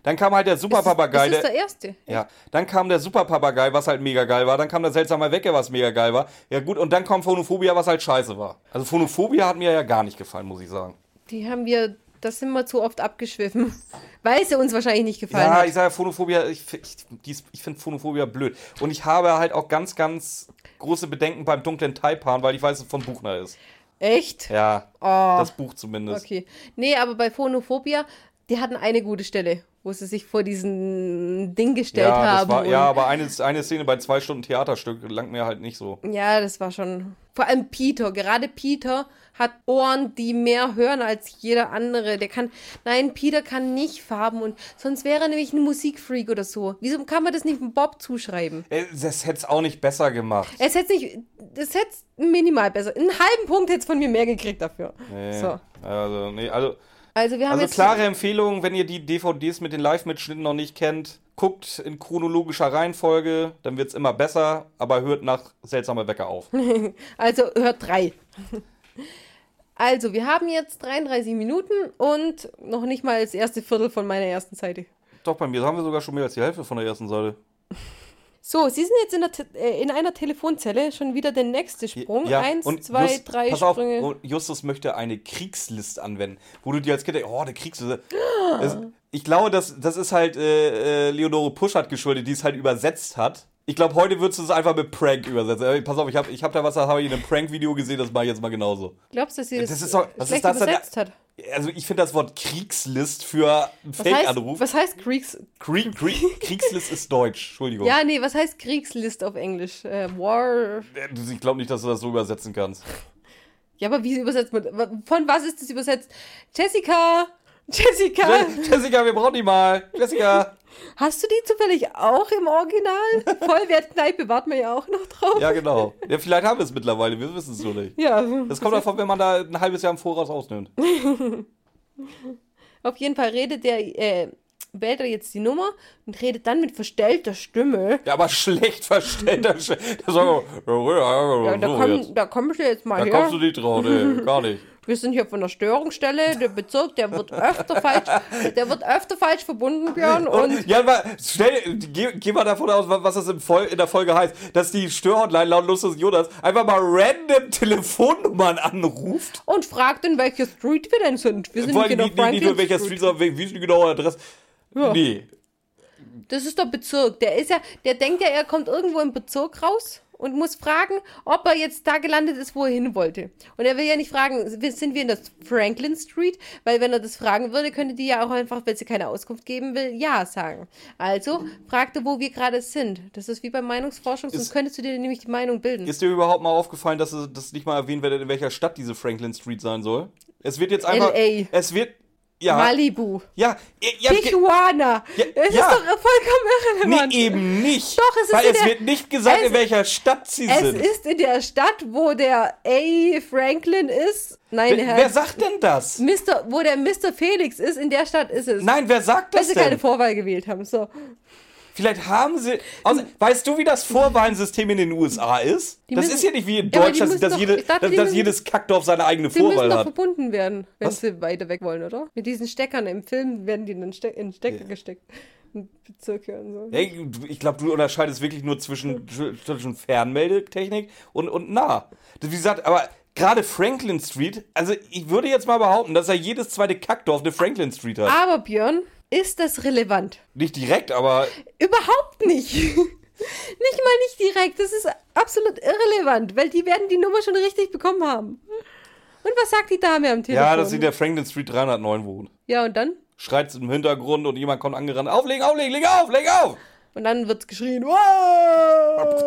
Dann kam halt der Superpapagei. Das ist der erste. Ja. Dann kam der Superpapagei, was halt mega geil war. Dann kam der seltsame Wecker, was mega geil war. Ja gut, und dann kommt Phonophobia, was halt scheiße war. Also Phonophobia hat mir ja gar nicht gefallen, muss ich sagen. Die haben wir, das sind wir zu oft abgeschwiffen. [LAUGHS] Weil sie uns wahrscheinlich nicht gefallen ja, hat. Ja, ich sage Phonophobia, ich, ich, ich finde Phonophobia blöd. Und ich habe halt auch ganz, ganz große Bedenken beim dunklen Taipan, weil ich weiß, dass es von Buchner ist. Echt? Ja, oh. das Buch zumindest. Okay. Nee, aber bei Phonophobia, die hatten eine gute Stelle wo sie sich vor diesen Ding gestellt ja, haben. War, ja, aber eine, eine Szene bei zwei Stunden Theaterstück langt mir halt nicht so. Ja, das war schon. Vor allem Peter. Gerade Peter hat Ohren, die mehr hören als jeder andere. Der kann. Nein, Peter kann nicht Farben und sonst wäre er nämlich ein Musikfreak oder so. Wieso kann man das nicht Bob zuschreiben? Äh, das hätte es auch nicht besser gemacht. Es hätte nicht. Das hätte minimal besser. Einen halben Punkt hätte es von mir mehr gekriegt dafür. Nee. So. Also, nee, also. Also, wir haben also jetzt klare Empfehlung, wenn ihr die DVDs mit den Live-Mitschnitten noch nicht kennt, guckt in chronologischer Reihenfolge, dann wird es immer besser, aber hört nach seltsamer Wecker auf. [LAUGHS] also hört drei. Also, wir haben jetzt 33 Minuten und noch nicht mal das erste Viertel von meiner ersten Seite. Doch, bei mir haben wir sogar schon mehr als die Hälfte von der ersten Seite. So, Sie sind jetzt in, der, äh, in einer Telefonzelle, schon wieder der nächste Sprung. Ja, Eins, und zwei, Just, drei pass Sprünge. Auf, Justus möchte eine Kriegslist anwenden, wo du dir als Kind denkst, oh, eine Kriegsliste. Das, ich glaube, das, das ist halt äh, äh, Leonore Puschert geschuldet, die es halt übersetzt hat. Ich glaube, heute würdest du es einfach mit Prank übersetzen. Äh, pass auf, ich habe ich hab da was, da habe ich in einem Prank-Video gesehen, das mache ich jetzt mal genauso. Glaubst du, dass sie das, das ist doch, was ist das übersetzt denn? hat? Also ich finde das Wort Kriegslist für einen Fake-Anruf. Was heißt Kriegs... Krieg, Krieg, [LAUGHS] Kriegslist ist Deutsch, Entschuldigung. Ja, nee, was heißt Kriegslist auf Englisch? Äh, War... Ich glaube nicht, dass du das so übersetzen kannst. Ja, aber wie übersetzt man... Von was ist das übersetzt? Jessica... Jessica! Jessica, wir brauchen die mal. Jessica! Hast du die zufällig auch im Original? [LAUGHS] Vollwertkneipe warten wir ja auch noch drauf. Ja, genau. Ja, vielleicht haben wir es mittlerweile, wir wissen es nur nicht. Ja. Das kommt davon, wenn man da ein halbes Jahr im Voraus ausnimmt. [LAUGHS] Auf jeden Fall redet der, äh, wählt er jetzt die Nummer und redet dann mit verstellter Stimme. Ja, aber schlecht verstellter Stimme. Ja, da, komm, da kommst du jetzt mal da her. Da kommst du nicht drauf, nee, [LAUGHS] gar nicht. Wir sind hier von der Störungsstelle. Der Bezirk, der wird öfter falsch, der wird öfter falsch verbunden, Björn. Und ja, aber schnell, geh, geh mal davon aus, was das in, Vol in der Folge heißt, dass die Störhotline laut Lustus Jonas einfach mal random Telefonnummern anruft. Und fragt, in welcher Street wir denn sind. Wir sind Vor allem nicht, nicht, nicht nur welcher Street, Street sondern wie ist die genaue Adresse? Ja. Nee. Das ist der Bezirk. Der ist ja, der denkt ja, er kommt irgendwo im Bezirk raus und muss fragen, ob er jetzt da gelandet ist, wo er hin wollte. Und er will ja nicht fragen, sind wir in der Franklin Street? Weil wenn er das fragen würde, könnte die ja auch einfach, wenn sie keine Auskunft geben will, ja sagen. Also fragte, wo wir gerade sind. Das ist wie bei Meinungsforschung, sonst ist, könntest du dir nämlich die Meinung bilden. Ist dir überhaupt mal aufgefallen, dass das nicht mal erwähnt wird, in welcher Stadt diese Franklin Street sein soll? Es wird jetzt einfach. LA. Es wird. Ja. Malibu. Ja, ja, ge- Tijuana. Ja, es ja. ist doch vollkommen irrelevant. nee, eben nicht. Doch, es ist Weil in es der- wird nicht gesagt, es- in welcher Stadt sie Es sind. ist in der Stadt, wo der A. Franklin ist. Nein, wer, Herr. wer sagt denn das? Mr., wo der Mr. Felix ist, in der Stadt ist es. Nein, wer sagt Weil das sie keine denn? Vorwahl gewählt haben. So. Vielleicht haben sie. Außer, weißt du, wie das Vorwahlsystem in den USA ist? Die das müssen- ist ja nicht wie in Ja, die Deutschland, müssen dass, doch- jede, dachte, dass, die dass müssen- jedes Kackdorf seine eigene Sie müssen Vorwahl doch hat. verbunden werden, wenn Was? sie weiter weg wollen, oder? Mit diesen Steckern im Film werden die dann Ste in Stecker gesteckt. In Bezirke und so. Hey, ich glaube, du unterscheidest wirklich nur zwischen, [LAUGHS] zwischen Fernmeldetechnik und, und nah. Das, Wie gesagt, aber gerade Franklin Street, also ich würde jetzt mal behaupten, dass ja jedes zweite Kackdorf eine Franklin Street hat. Aber Björn, ist das relevant? Nicht direkt, aber Überhaupt nicht. [LAUGHS] nicht mal nicht direkt. Das ist absolut irrelevant, weil die werden die Nummer schon richtig bekommen haben. Und was sagt die Dame am Telefon? ja, dass sie der Franklin Street 309 wohnt. Ja, und dann? Schreit im Hintergrund und jemand kommt angerannt. Auflegen, auflegen, leg auf, leg auf! Und dann wird geschrien. "Wow!"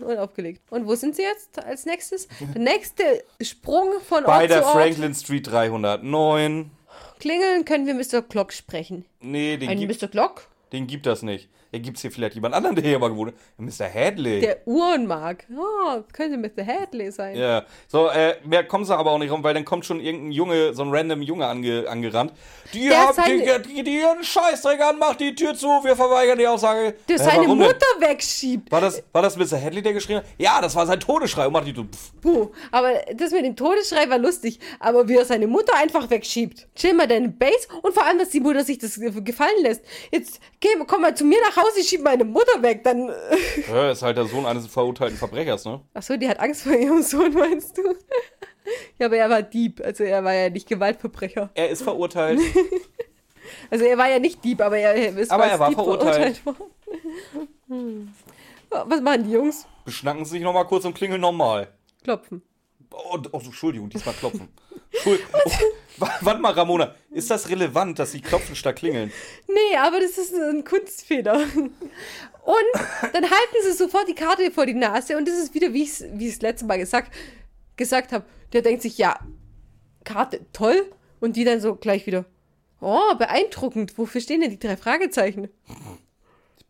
Und aufgelegt. Und wo sind sie jetzt als nächstes? Der nächste Sprung von Ort Bei der zu Ort. Franklin Street 309. Klingeln können wir Mr. Clock sprechen. Nee, den, Ein gibt, Mr. Clock? den gibt das nicht. Ja, gibt's hier vielleicht jemand anderen, der hier mal gewohnt hat? Mr. Hadley. Der Uhrenmark. Oh, könnte Mr. Hadley sein. Ja, so, äh, mehr kommen sie aber auch nicht rum, weil dann kommt schon irgendein Junge, so ein random Junge ange, angerannt. Die Der haben seine- die, die, die ihren Scheißdreck an, macht die Tür zu, wir verweigern die Aussage. Der Hä, seine warum denn? Mutter wegschiebt. War das, war das Mr. Hadley, der geschrien hat? Ja, das war sein Todesschrei. Und macht die so, pff. Puh, aber das mit dem Todesschrei war lustig. Aber wie er seine Mutter einfach wegschiebt. Chill mal deine Base und vor allem, dass die Mutter sich das gefallen lässt. Jetzt geh, komm mal zu mir nach Hause, schieb meine Mutter weg. Dann. Ja, ist halt der Sohn eines verurteilten Verbrechers, ne? Achso, die hat Angst vor ihrem Sohn, meinst du? ja, aber er war Dieb. Also er war ja nicht Gewaltverbrecher. Er ist verurteilt. [LAUGHS] Also er war ja nicht Dieb, aber er ist Aber er war Dieb verurteilt. worden. Hm. Was machen die Jungs? Beschnacken sie sich nochmal kurz und klingeln nochmal. Klopfen. Oh, oh, Entschuldigung, diesmal klopfen. Entschuld- [LAUGHS] oh, wa- warte mal, Ramona. Ist das relevant, dass sie klopfen statt klingeln? Nee, aber das ist ein Kunstfehler. Und dann halten sie sofort die Karte vor die Nase und das ist wieder, wie ich es wie ich's letzte Mal gesagt, gesagt habe. Der denkt sich, ja, Karte, toll. Und die dann so gleich wieder, oh, beeindruckend. Wofür stehen denn die drei Fragezeichen?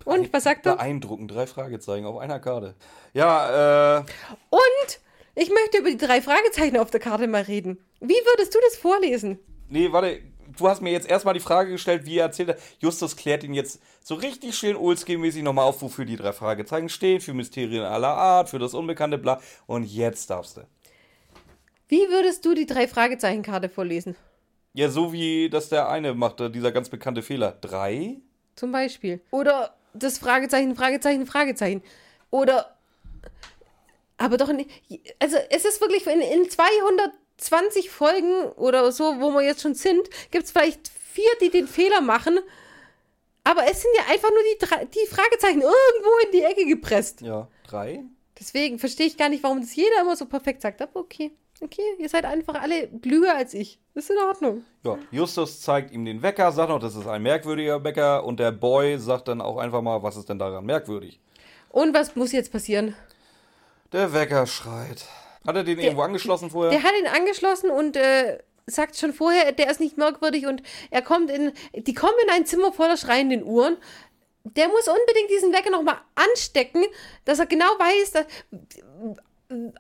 Und was sagt er? Beeindruckend, drei Fragezeichen auf einer Karte. Ja, äh, Und ich möchte über die drei Fragezeichen auf der Karte mal reden. Wie würdest du das vorlesen? nee, warte. Du hast mir jetzt erstmal die Frage gestellt, wie er erzählt hat. Justus klärt ihn jetzt so richtig schön oldschool-mäßig nochmal auf, wofür die drei Fragezeichen stehen, für Mysterien aller Art, für das Unbekannte, bla. Und jetzt darfst du. Wie würdest du die drei Fragezeichen-Karte vorlesen? Ja, so wie das der eine machte, dieser ganz bekannte Fehler. Drei? Zum Beispiel. Oder das Fragezeichen, Fragezeichen, Fragezeichen. Oder. Aber doch nicht. Also, es ist wirklich in, in 220 Folgen oder so, wo wir jetzt schon sind, gibt es vielleicht vier, die den Fehler machen. Aber es sind ja einfach nur die, drei- die Fragezeichen irgendwo in die Ecke gepresst. Ja, drei? Deswegen verstehe ich gar nicht, warum das jeder immer so perfekt sagt. Aber okay. Okay, ihr seid einfach alle klüger als ich. Ist in Ordnung. Ja, Justus zeigt ihm den Wecker, sagt noch, das ist ein merkwürdiger Wecker und der Boy sagt dann auch einfach mal, was ist denn daran merkwürdig? Und was muss jetzt passieren? Der Wecker schreit. Hat er den irgendwo angeschlossen vorher? Der hat ihn angeschlossen und äh, sagt schon vorher, der ist nicht merkwürdig und er kommt in, die kommen in ein Zimmer voller schreienden Uhren. Der muss unbedingt diesen Wecker nochmal anstecken, dass er genau weiß, dass,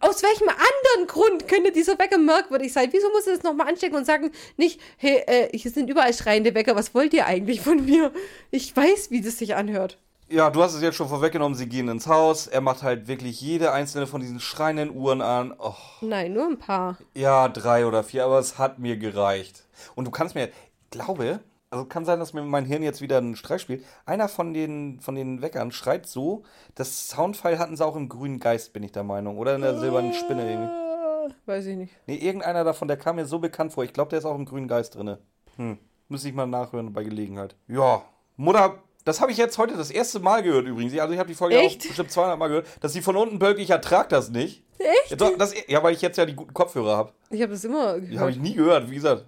aus welchem anderen Grund könnte dieser Wecker merkwürdig sein? Wieso muss er das nochmal anstecken und sagen, nicht, hey, äh, hier sind überall schreiende Wecker, was wollt ihr eigentlich von mir? Ich weiß, wie das sich anhört. Ja, du hast es jetzt schon vorweggenommen, sie gehen ins Haus. Er macht halt wirklich jede einzelne von diesen schreienden Uhren an. Oh, Nein, nur ein paar. ja, drei oder vier, aber es hat mir gereicht. Und du kannst mir, glaube, also kann sein, dass mir mein Hirn jetzt wieder einen Streich spielt. Einer von den, von den Weckern schreit so, das Soundfile hatten sie auch im grünen Geist, bin ich der Meinung. Oder in der silbernen Spinne irgendwie. Äh, Weiß ich nicht. Nee, irgendeiner davon, der kam mir so bekannt vor. Ich glaube, der ist auch im grünen Geist drinne. Hm, müsste ich mal nachhören bei Gelegenheit. Ja, Mutter, das habe ich jetzt heute das erste Mal gehört übrigens. Also ich habe die Folge Echt? auch bestimmt 200 Mal gehört, dass sie von unten bölkt, ich ertrag das nicht. Echt? Ja, doch, das, ja, weil ich jetzt ja die guten Kopfhörer habe. Ich habe das immer Die habe ich gehört. nie gehört, wie gesagt.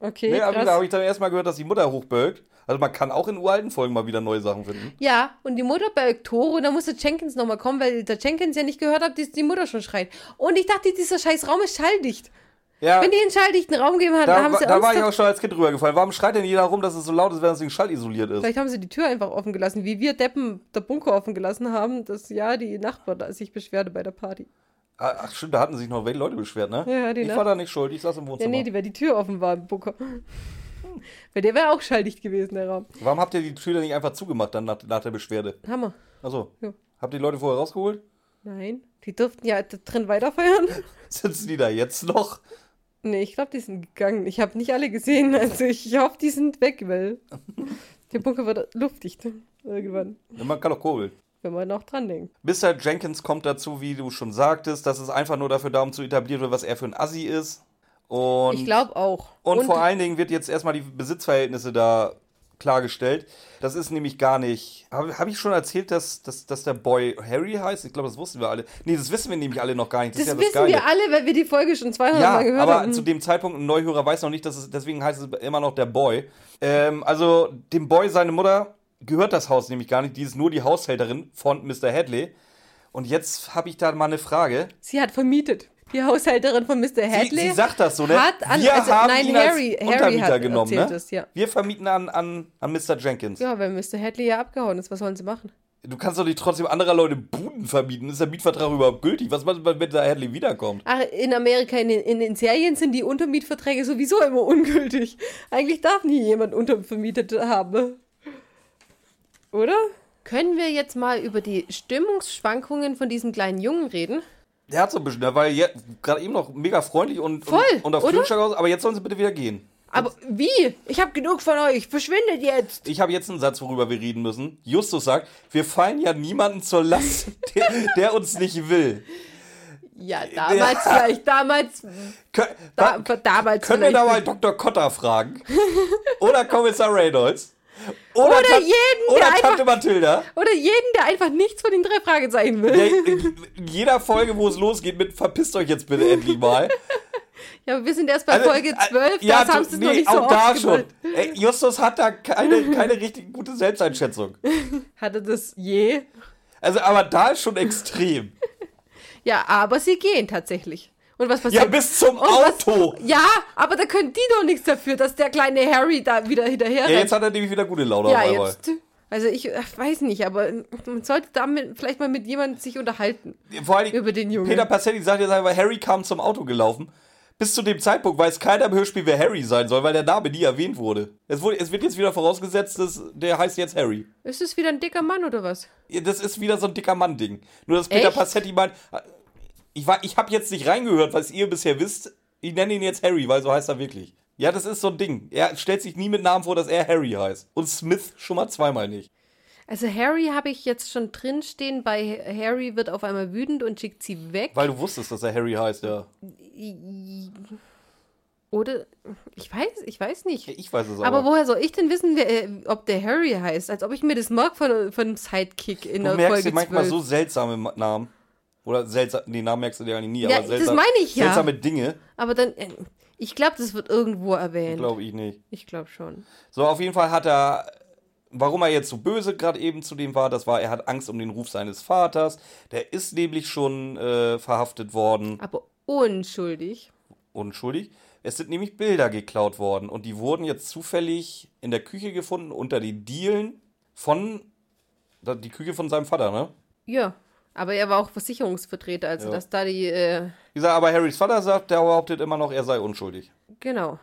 Okay, Nee, aber krass. da habe ich dann erstmal gehört, dass die Mutter hochbölkt. Also man kann auch in uralten Folgen mal wieder neue Sachen finden. Ja, und die Mutter bei Toro, und da musste Jenkins nochmal kommen, weil der Jenkins ja nicht gehört hat, dass die Mutter schon schreit. Und ich dachte, dieser scheiß Raum ist schalldicht. Ja. Wenn die einen schalldichten Raum gegeben haben, Da, haben sie da war ich auch schon als Kind rübergefallen. Warum schreit denn jeder rum, dass es so laut ist, wenn das Ding schallisoliert ist? Vielleicht haben sie die Tür einfach offen gelassen, wie wir Deppen der Bunker offen gelassen haben, dass ja die Nachbar da sich beschwerte bei der Party. Ah, Ach stimmt, da hatten sich noch welche Leute beschwert, ne? Ja, die ich Nacht- war da nicht schuld, ich saß im Ja, Wohnzimmer. nee, die, weil die Tür offen war im Bunker. Weil der wäre auch schalldicht gewesen, der Raum. Warum habt ihr die Tür nicht einfach zugemacht dann nach, nach der Beschwerde? Hammer. Achso. Ja. Habt ihr die Leute vorher rausgeholt? Nein, die durften ja drin weiterfeiern. [LAUGHS] Sitzen die da jetzt noch? Nee, ich glaube, die sind gegangen. Ich habe nicht alle gesehen. [LAUGHS] Also ich hoffe, die sind weg, weil [LAUGHS] der Bunker wird luftdicht irgendwann, Man kann doch kurbeln. wenn man noch dran denkt. Mr. Jenkins kommt dazu, wie du schon sagtest, dass es einfach nur dafür da, um zu etablieren, was er für ein Assi ist. Und, Ich glaube auch. und, vor allen Dingen wird jetzt erstmal die Besitzverhältnisse da klargestellt. Das ist nämlich gar nicht. Habe hab ich schon erzählt, dass, dass, dass der Boy Harry heißt? Ich glaube, das wussten wir alle. Nee, das wissen wir nämlich alle noch gar nicht. das ist ja wissen das Geile. wir alle, weil wir die Folge schon 200 Ja, Mal gehört aber haben. zu dem Zeitpunkt ein Neuhörer weiß noch nicht, dass es, deswegen heißt es immer noch der Boy. Ähm, also dem Boy, seine Mutter, gehört das Haus nämlich gar nicht. Die ist nur die Haushälterin von Mr. Hadley. Und jetzt habe ich da mal eine Frage. Sie hat vermietet. Die Haushälterin von Mr. Sie, Hadley. sie sagt das so, ne? Hat an, Wir also, haben nein, ihn Harry, als Harry Untermieter hat genommen, ne? das, ja. Wir vermieten an, an, an Mr. Jenkins. Ja, weil Mr. Hadley ja abgehauen ist. Was sollen sie machen? Du kannst doch nicht trotzdem anderer Leute Buden vermieten. Ist der Mietvertrag überhaupt gültig? Was macht man, wenn der Hadley wiederkommt? Ach, in Amerika, in den, in den Serien sind die Untermietverträge sowieso immer ungültig. Eigentlich darf nie jemand untervermietet haben. Oder? Können wir jetzt mal über die Stimmungsschwankungen von diesem kleinen Jungen reden? Der hat so ein bisschen, der war ja gerade eben noch mega freundlich und, Voll, und, und auf? Flugzeug aus, aber jetzt sollen sie bitte wieder gehen. Aber wie? Ich habe genug von euch. Verschwindet jetzt. Ich habe jetzt einen Satz, worüber wir reden müssen. Justus sagt, wir fallen ja niemanden zur Last, [LAUGHS] der, der uns nicht will. Ja, damals vielleicht. Damals. Kön Da, damals können wir da mal Dr. Kotter fragen? Oder Kommissar Reynolds? Oder, Oder Tan- jeden, der oder einfach- Tante Mathilda? Oder jeden, der einfach nichts von den drei Fragezeichen will. Der, in jeder Folge, wo es losgeht mit verpisst euch jetzt bitte endlich mal. [LAUGHS] Ja, aber wir sind erst bei Also, Folge äh, 12. ja, das haben sie noch nicht so auch da oft schon. Ey, Justus hat da keine, keine richtig gute Selbsteinschätzung. [LAUGHS] Hatte das je? Also, aber da ist schon extrem. Ja, aber sie gehen tatsächlich. Und was passiert? Ja, bis zum Und was- Auto. Ja, aber da können die doch nichts dafür, dass der kleine Harry da wieder hinterher Ja, rennt. jetzt hat er nämlich wieder gute Laune Ja, jetzt. Also ich ach, weiß nicht, aber man sollte damit vielleicht mal mit jemandem sich unterhalten. Vor allem, Über den Jungen. Peter Passetti sagt jetzt einfach, Harry kam zum Auto gelaufen. Bis zu dem Zeitpunkt weiß keiner im Hörspiel, wer Harry sein soll, weil der Name nie erwähnt wurde. Es, wurde, es wird jetzt wieder vorausgesetzt, dass der heißt jetzt Harry. Ist es wieder ein dicker Mann oder was? Ja, Das ist wieder so ein dicker Mann-Ding. Nur, dass Peter Echt? Passetti meint, ich, war- ich habe jetzt nicht reingehört, was ihr bisher wisst. Ich nenne ihn jetzt Harry, weil so heißt er wirklich. Ja, das ist so ein Ding. Er stellt sich nie mit Namen vor, dass er Harry heißt. Und Smith schon mal zweimal nicht. Also Harry habe ich jetzt schon drinstehen. Bei Harry wird auf einmal wütend und schickt sie weg. Weil du wusstest, dass er Harry heißt, ja. Oder ich weiß, ich weiß nicht. Ich weiß es aber. Aber woher soll ich denn wissen, wer, äh, ob der Harry heißt? Als ob ich mir das mag von, von einem Sidekick in du der merkst Folge dir manchmal 12. so seltsame Namen. Oder seltsam, nee, Namen merkst du dir eigentlich nie, Ja, aber das seltsam, meine ich ja. seltsame Dinge, Aber dann, äh, ich glaube, das wird irgendwo erwähnt. glaube ich nicht. Ich glaube schon. So, auf jeden Fall hat er, warum er jetzt so böse gerade eben zu dem war, das war, er hat Angst um den Ruf seines Vaters. Der ist nämlich schon äh, verhaftet worden, Aber unschuldig. unschuldig. Es sind nämlich Bilder geklaut worden und die wurden jetzt zufällig in der Küche gefunden unter den Dielen von, die Küche von seinem Vater, ne? Ja. Aber er war auch Versicherungsvertreter, also Ja. dass da die, äh, Wie gesagt, aber Harrys Vater sagt, der behauptet immer noch, er sei unschuldig. genau.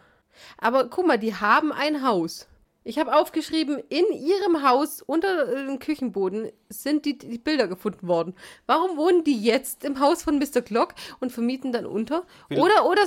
Aber guck mal, die haben ein Haus. Ich habe aufgeschrieben, in ihrem Haus unter äh, dem Küchenboden sind die, die Bilder gefunden worden. Warum wohnen die jetzt im Haus von Mr. Glock und vermieten dann unter? Oder, oder,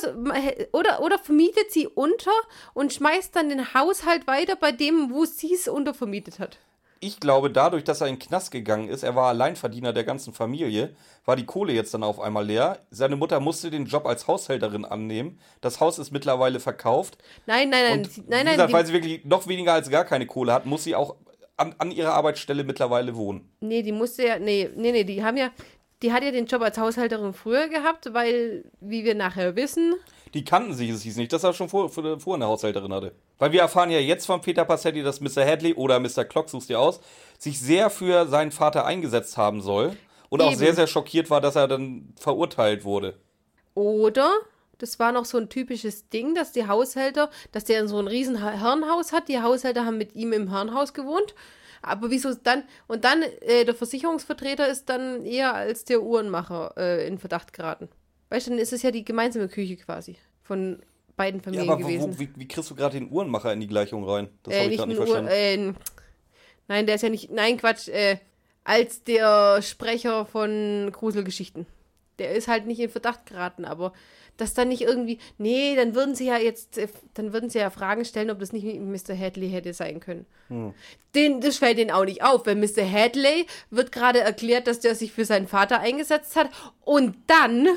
oder, oder vermietet sie unter und schmeißt dann den Haushalt weiter bei dem, wo sie es untervermietet hat? Ich glaube, dadurch, dass er in den Knast gegangen ist, er war Alleinverdiener der ganzen Familie, war die Kohle jetzt dann auf einmal leer. Seine Mutter musste den Job als Haushälterin annehmen. Das Haus ist mittlerweile verkauft. Nein, nein, nein. Und nein, nein. gesagt, weil sie wirklich noch weniger als gar keine Kohle hat, muss sie auch an, an ihrer Arbeitsstelle mittlerweile wohnen. Nee, die musste ja, nee, nee, nee, die haben ja, die hat ja den Job als Haushälterin früher gehabt, weil, wie wir nachher wissen, Die kannten sich, es hieß nicht, dass er schon vor, vor, vorher eine Haushälterin hatte. Weil wir erfahren ja jetzt von Peter Passetti, dass Mr. Hadley oder Mr. Clock, suchst dir aus, sich sehr für seinen Vater eingesetzt haben soll. Und auch Eben. sehr, sehr schockiert war, dass er dann verurteilt wurde. oder Das war noch so ein typisches Ding, dass die Haushälter, dass der so ein riesen Ha- Herrenhaus hat. Die Haushälter haben mit ihm im Herrenhaus gewohnt. Aber wieso dann, und dann äh, der Versicherungsvertreter ist dann eher als der Uhrenmacher äh, in Verdacht geraten. Weißt du, dann ist es ja die gemeinsame Küche quasi von beiden Ja, Familien aber wo, gewesen. wo, wie, wie kriegst du gerade den Uhrenmacher in die Gleichung rein? Das äh, habe ich gerade nicht Uhr, verstanden. äh, nein, der ist ja nicht, nein, Quatsch, äh, als der Sprecher von Gruselgeschichten. Der ist halt nicht in Verdacht geraten, aber dass dann nicht irgendwie, nee, dann würden sie ja jetzt, äh, dann würden sie ja Fragen stellen, ob das nicht Mr. Hadley hätte sein können. Hm. Den, das fällt denen auch nicht auf, weil Mr. Hadley wird gerade erklärt, dass der sich für seinen Vater eingesetzt hat und dann,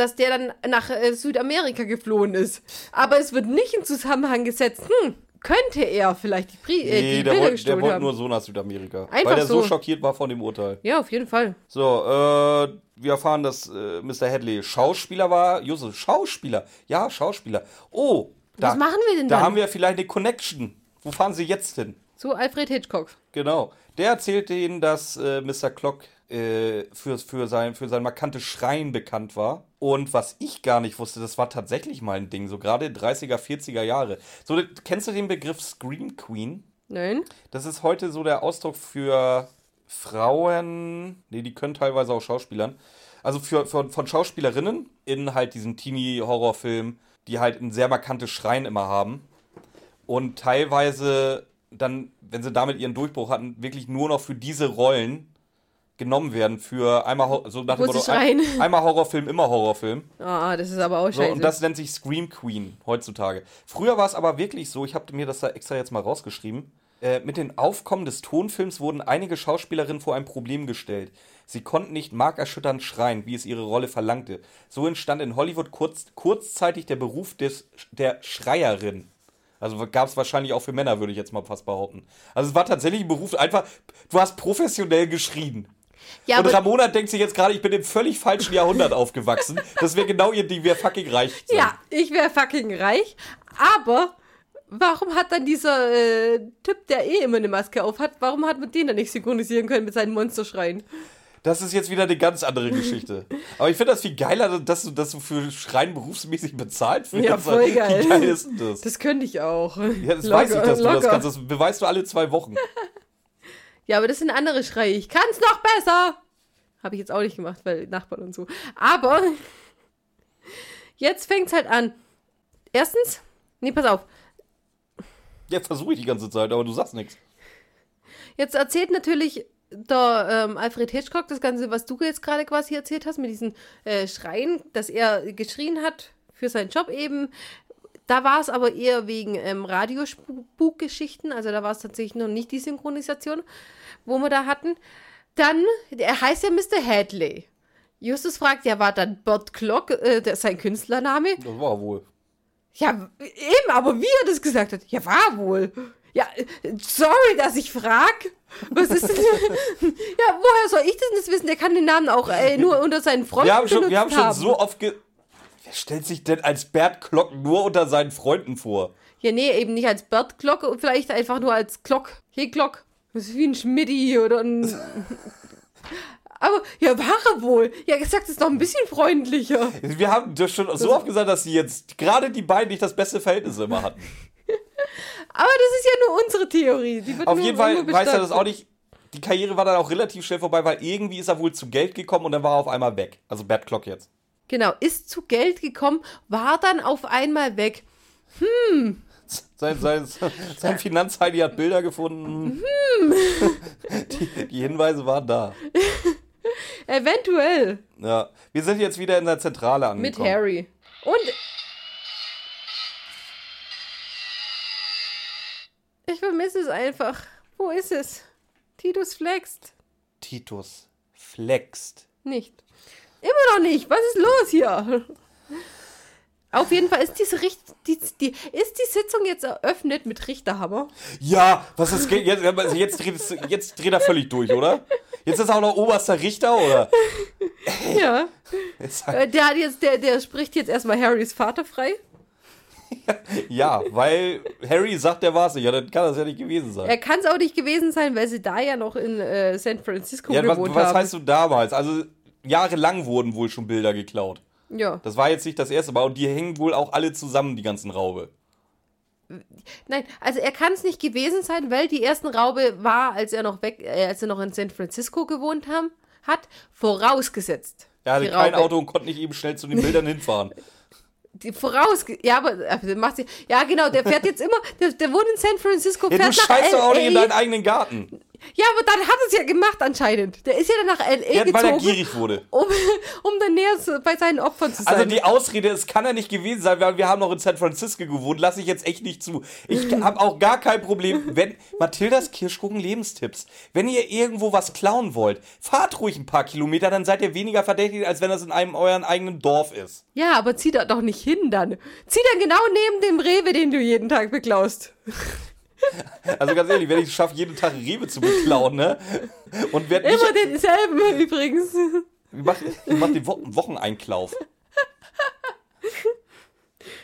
dass der dann nach äh, Südamerika geflohen ist. Aber es wird nicht in Zusammenhang gesetzt, hm, könnte er vielleicht die, Pri äh, Nee, die der, Bilder wollte, der gestohlen wollte haben. nur so nach Südamerika. Einfach weil der so so. schockiert war von dem Urteil. Ja, auf jeden Fall. So, äh, wir erfahren, dass äh, Mr. Hadley Schauspieler war. Josef, Schauspieler. Ja, Schauspieler. Oh, da, Was machen wir denn da dann? haben wir vielleicht eine Connection. Wo fahren sie jetzt hin? So Alfred Hitchcock. Genau. Der erzählt ihnen, dass äh, Mr. Clock äh, für, für, sein, für sein markantes Schreien bekannt war. Und was ich gar nicht wusste, das war tatsächlich mal ein Ding, so gerade 30er, 40er Jahre. So, kennst du den Begriff Scream Queen? Nein? Das ist heute so der Ausdruck für Frauen, nee, die können teilweise auch Schauspielern. Also für, für, von Schauspielerinnen in halt diesen Teenie-Horrorfilm, die halt ein sehr markantes Schreien immer haben. Und teilweise dann, wenn sie damit ihren Durchbruch hatten, wirklich nur noch für diese Rollen genommen werden. Für einmal, so nach dem Motto, ein, [LAUGHS] einmal Horrorfilm, immer Horrorfilm. Ah, das ist aber auch So, scheiße. und das nennt sich Scream Queen heutzutage. Früher war es aber wirklich so, ich habe mir das da extra jetzt mal rausgeschrieben. Äh, mit dem Aufkommen des Tonfilms wurden einige Schauspielerinnen vor ein Problem gestellt. Sie konnten nicht markerschütternd schreien, wie es ihre Rolle verlangte. So entstand in Hollywood kurz, kurzzeitig der Beruf des, der Schreierin. Also gab es wahrscheinlich auch für Männer, würde ich jetzt mal fast behaupten. Also es war tatsächlich ein Beruf, einfach, du hast professionell geschrien. Ja, und Ramona denkt sich jetzt gerade, ich bin im völlig falschen Jahrhundert aufgewachsen. Das wäre genau ihr Ding, wäre fucking reich. sein. ja, ich wäre fucking reich, aber warum hat dann dieser äh, Typ, der eh immer eine Maske auf hat, warum hat man den dann nicht synchronisieren können mit seinen Monsterschreien? Das ist jetzt wieder eine ganz andere Geschichte. Aber ich finde das viel geiler, dass du, dass du für Schreien berufsmäßig bezahlt wirst. Ja, voll geil. Wie geil ist denn das? Das könnte ich auch. ja, das weiß ich, dass du das kannst. Das beweist du alle zwei Wochen. Ja, aber das sind andere Schreie. Ich kann's noch besser. Habe ich jetzt auch nicht gemacht, weil Nachbarn und so. Aber [LAUGHS] jetzt fängt's halt an. Erstens, nee, pass auf. Ja, versuche ich die ganze Zeit, aber du sagst nichts. Jetzt erzählt natürlich der ähm, Alfred Hitchcock das Ganze, was du jetzt gerade quasi erzählt hast, mit diesen äh, Schreien, dass er geschrien hat für seinen Job eben. Da war es aber eher wegen ähm, Radiospukgeschichten, also da war es tatsächlich noch nicht die Synchronisation, wo wir da hatten. Dann, er heißt ja Mr. Hadley. Justus fragt, ja, war dann Bert Clock äh, der, sein Künstlername? Das war wohl. Ja, eben, aber wie er das gesagt hat, ja, war wohl. Ja, sorry, dass ich frag. Was ist denn? [LAUGHS] ja, woher soll ich das denn wissen? Der kann den Namen auch äh, nur unter seinen Freunden Wir haben schon, wir haben schon haben. so oft ge. Wer stellt sich denn als Bert Klock nur unter seinen Freunden vor? Ja, nee, eben nicht als Bert Glock, vielleicht einfach nur als Glock. Hey, Glock. Das ist wie ein Schmidti oder ein... [LAUGHS] aber, ja, war wohl. Ja, gesagt, ist doch ein bisschen freundlicher. Wir haben das schon so oft gesagt, dass sie jetzt gerade die beiden nicht das beste Verhältnis immer hatten. [LAUGHS] Aber das ist ja nur unsere Theorie. Auf nur, jeden Fall weiß er das auch nicht. Die Karriere war dann auch relativ schnell vorbei, weil irgendwie ist er wohl zu Geld gekommen und dann war er auf einmal weg. Also Bad Clock jetzt. Genau, ist zu Geld gekommen, war dann auf einmal weg. Sein, sein, sein Finanzheidi hat Bilder gefunden. Die, die Hinweise waren da. [LAUGHS] Eventuell. Ja. Wir sind jetzt wieder in der Zentrale Mit angekommen. Harry. Und. Ich vermisse es einfach. Wo ist es? Titus flext. Titus flext. Nicht. Immer noch nicht. Was ist los hier? Auf jeden Fall ist diese Richt die, die, ist die Sitzung jetzt eröffnet mit Richterhammer. Ja, was ist jetzt, also jetzt, dreht es, jetzt dreht er völlig durch, oder? Jetzt ist er auch noch oberster Richter, oder? Ja. [LAUGHS] Äh, Der hat jetzt, der, der spricht jetzt erstmal Harrys Vater frei. [LAUGHS] Ja, weil Harry sagt, der war's nicht. Ja, dann kann das ja nicht gewesen sein. Er kann es auch nicht gewesen sein, weil sie da ja noch in äh, San Francisco Ja, was, gewohnt was haben. heißt du damals? Also jahrelang wurden wohl schon Bilder geklaut. Ja. Das war jetzt nicht das erste Mal und die hängen wohl auch alle zusammen, die ganzen Raube. Nein, also er kann es nicht gewesen sein, weil die ersten Raube war, als er noch weg, äh, als er noch in San Francisco gewohnt haben, hat, vorausgesetzt. Er hatte die kein Raube. Auto und konnte nicht eben schnell zu den Bildern hinfahren. [LAUGHS] Die voraus, ja, aber macht sie, ja genau, der fährt jetzt immer, der, der wohnt in San Francisco, Ja, fährt du nach scheißt doch auch nicht in LA. deinen eigenen Garten. Ja, aber dann hat es ja gemacht anscheinend. Der ist ja dann nach L.A. Ja, weil er gezogen, gierig wurde. um, um dann näher zu, bei seinen Opfern zu sein. Also die Ausrede, es kann ja nicht gewesen sein, weil wir haben noch in San Francisco gewohnt, lasse ich jetzt echt nicht zu. Ich [LAUGHS] habe auch gar kein Problem, wenn Mathildas Kirschkuchen Lebenstipps, wenn ihr irgendwo was klauen wollt, fahrt ruhig ein paar Kilometer, dann seid ihr weniger verdächtig, als wenn das in einem euren eigenen Dorf ist. ja, aber zieh da doch nicht hin dann. Zieh dann genau neben dem Rewe, den du jeden Tag beklaust. Also ganz ehrlich, wenn ich es schaffe, jeden Tag Rewe zu beklauen, ne? Und werd nicht, Immer denselben übrigens. ich mach, ich mach den Wo Wocheneinklauf.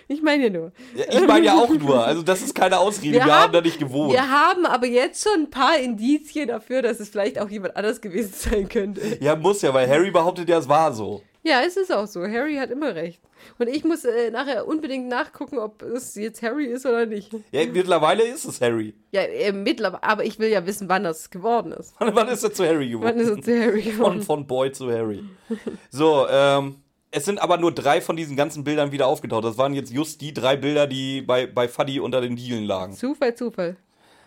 Ich meine ja nur. Ja, ich meine ja auch nur, also das ist keine Ausrede, wir, haben, da nicht gewohnt. Wir haben aber jetzt schon ein paar Indizien dafür, dass es vielleicht auch jemand anders gewesen sein könnte. Ja, muss ja, weil Harry behauptet ja, es war so. Ja, es ist auch so. Harry hat immer recht. Und ich muss äh, nachher unbedingt nachgucken, ob es jetzt Harry ist oder nicht. Ja, mittlerweile ist es Harry. Ja, äh, mittlerweile, aber ich will ja wissen, wann das geworden ist. Wann ist er zu Harry geworden? Wann ist es zu Harry Von, geworden? von Boy zu Harry. So, ähm, es sind aber nur drei von diesen ganzen Bildern wieder aufgetaucht. Das waren jetzt just die drei Bilder, die bei, bei Fuddy unter den Dielen lagen. Zufall, Zufall.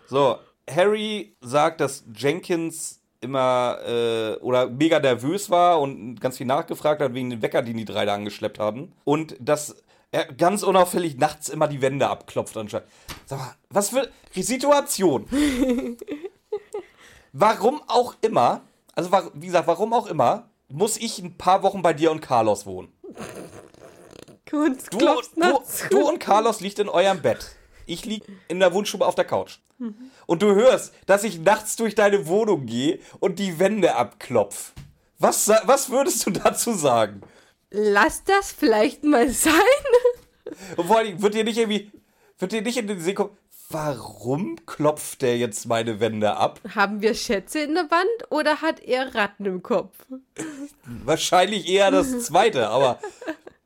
So, Harry sagt, dass Jenkins immer äh, oder mega nervös war und ganz viel nachgefragt hat wegen den Wecker, den die drei da angeschleppt haben. Und dass er ganz unauffällig nachts immer die Wände abklopft anscheinend. Sag mal, was für Situation? [LAUGHS] warum auch immer, also wie gesagt, warum auch immer, muss ich ein paar Wochen bei dir und Carlos wohnen. Du, du, du und Carlos liegt in eurem Bett. Ich lieg in der Wohnstube auf der Couch. Und du hörst, dass ich nachts durch deine Wohnung gehe und die Wände abklopf. Was, was würdest du dazu sagen? Lass das vielleicht mal [LAUGHS] sein. Und vor allem, wird dir nicht irgendwie, wird dir nicht in den Sinn kommen, warum klopft der jetzt meine Wände ab? Haben wir Schätze in der Wand oder hat er Ratten im Kopf? Wahrscheinlich eher das zweite, aber.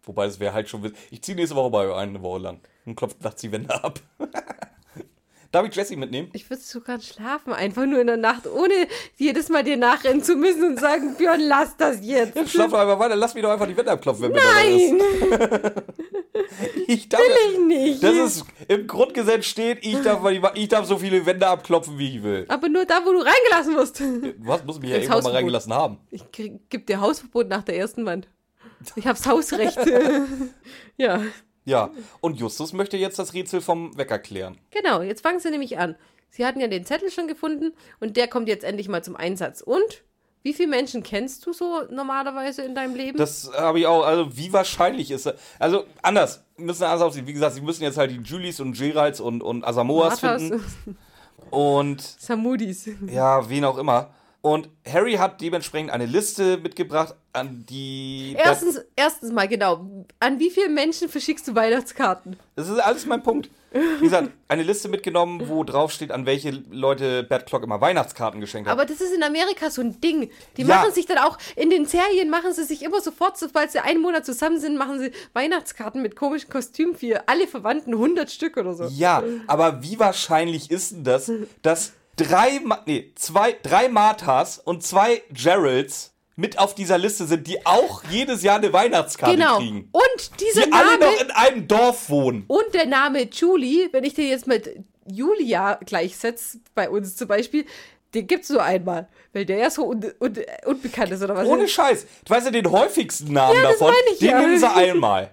Wobei, das wäre halt schon. Ich ziehe nächste Woche bei eine Woche lang und klopft nachts die Wände ab. [LAUGHS] Darf ich Jessie mitnehmen? Ich würde sogar schlafen, einfach nur in der Nacht, ohne jedes Mal dir nachrennen zu müssen und sagen, Björn, lass das jetzt. Ja, schlaf einfach weiter, lass mich doch einfach die Wände abklopfen, wenn mir danach ist. Nein, [LAUGHS] Ich darf, ich nicht. das ist im Grundgesetz steht, ich darf, ich darf so viele Wände abklopfen, wie ich will. Aber nur da, wo du reingelassen wirst. Was muss mich ja irgendwann mal reingelassen haben? Ich krieg, gib dir Hausverbot nach der ersten Wand. Ich hab's Hausrecht. [LAUGHS] ja, Ja, und Justus möchte jetzt das Rätsel vom Wecker klären. genau. Jetzt fangen sie nämlich an. Sie hatten ja den Zettel schon gefunden und der kommt jetzt endlich mal zum Einsatz. Und? Wie viele Menschen kennst du so normalerweise in deinem Leben? Das habe ich auch, also wie wahrscheinlich ist das? Also anders, wir müssen anders aussehen. Wie gesagt, sie müssen jetzt halt die Julies und Geralds und, und Asamoahs Marthas, finden. Und Samudis. ja, wen auch immer. Und Harry hat dementsprechend eine Liste mitgebracht, an die. Erstens, erstens mal, genau. An wie viele Menschen verschickst du Weihnachtskarten? Das ist alles mein Punkt. Wie gesagt, eine Liste mitgenommen, wo drauf steht, an welche Leute Bert Clock immer Weihnachtskarten geschenkt hat. Aber das ist in Amerika so ein Ding. Die Ja. machen sich dann auch, in den Serien machen sie sich immer sofort, sobald sie einen Monat zusammen sind, machen sie Weihnachtskarten mit komischen Kostümen für alle Verwandten, 100 Stück oder so. ja, aber wie wahrscheinlich ist denn das, dass drei, nee, zwei, drei Marthas und zwei Geralds mit auf dieser Liste sind, die auch jedes Jahr eine Weihnachtskarte Genau. kriegen? Und dieser Die alle Name noch in einem Dorf wohnen. und der Name Julie, wenn ich den jetzt mit Julia gleichsetze, bei uns zum Beispiel, den gibt's nur einmal. Weil der ja so un un unbekannt ist, oder was? Ohne Scheiß. Du weißt ja den häufigsten Namen das davon. ich den ja. nehmen sie einmal.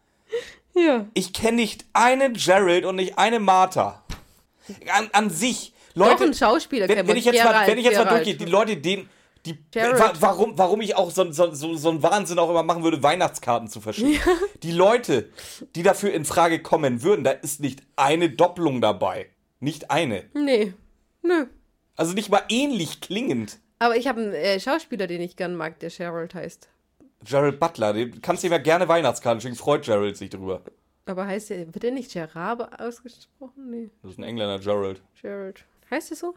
[LAUGHS] ja. Ich kenne nicht einen Gerald und nicht eine Martha. An, an sich. Doch, Leute, ein Schauspieler wenn, wenn ich jetzt mal, Gerald, wenn ich jetzt mal Gerald. durchgehe, die Leute, denen, die, wa warum, warum ich auch so, so, so, einen Wahnsinn auch immer machen würde, Weihnachtskarten zu verschicken. Die Leute, die dafür in Frage kommen würden, da ist nicht eine Doppelung dabei. Nicht eine. Nee. Nö. Also nicht mal ähnlich klingend. Aber ich habe einen äh, Schauspieler, den ich gern mag, der Gerald heißt. Gerald Butler, dem kannst du ihm ja gerne Weihnachtskarten schicken, freut Gerald sich drüber. Aber heißt der, wird der nicht Gerard ausgesprochen? Nee, Das ist ein Engländer, Gerald. Gerald. Heißt der so?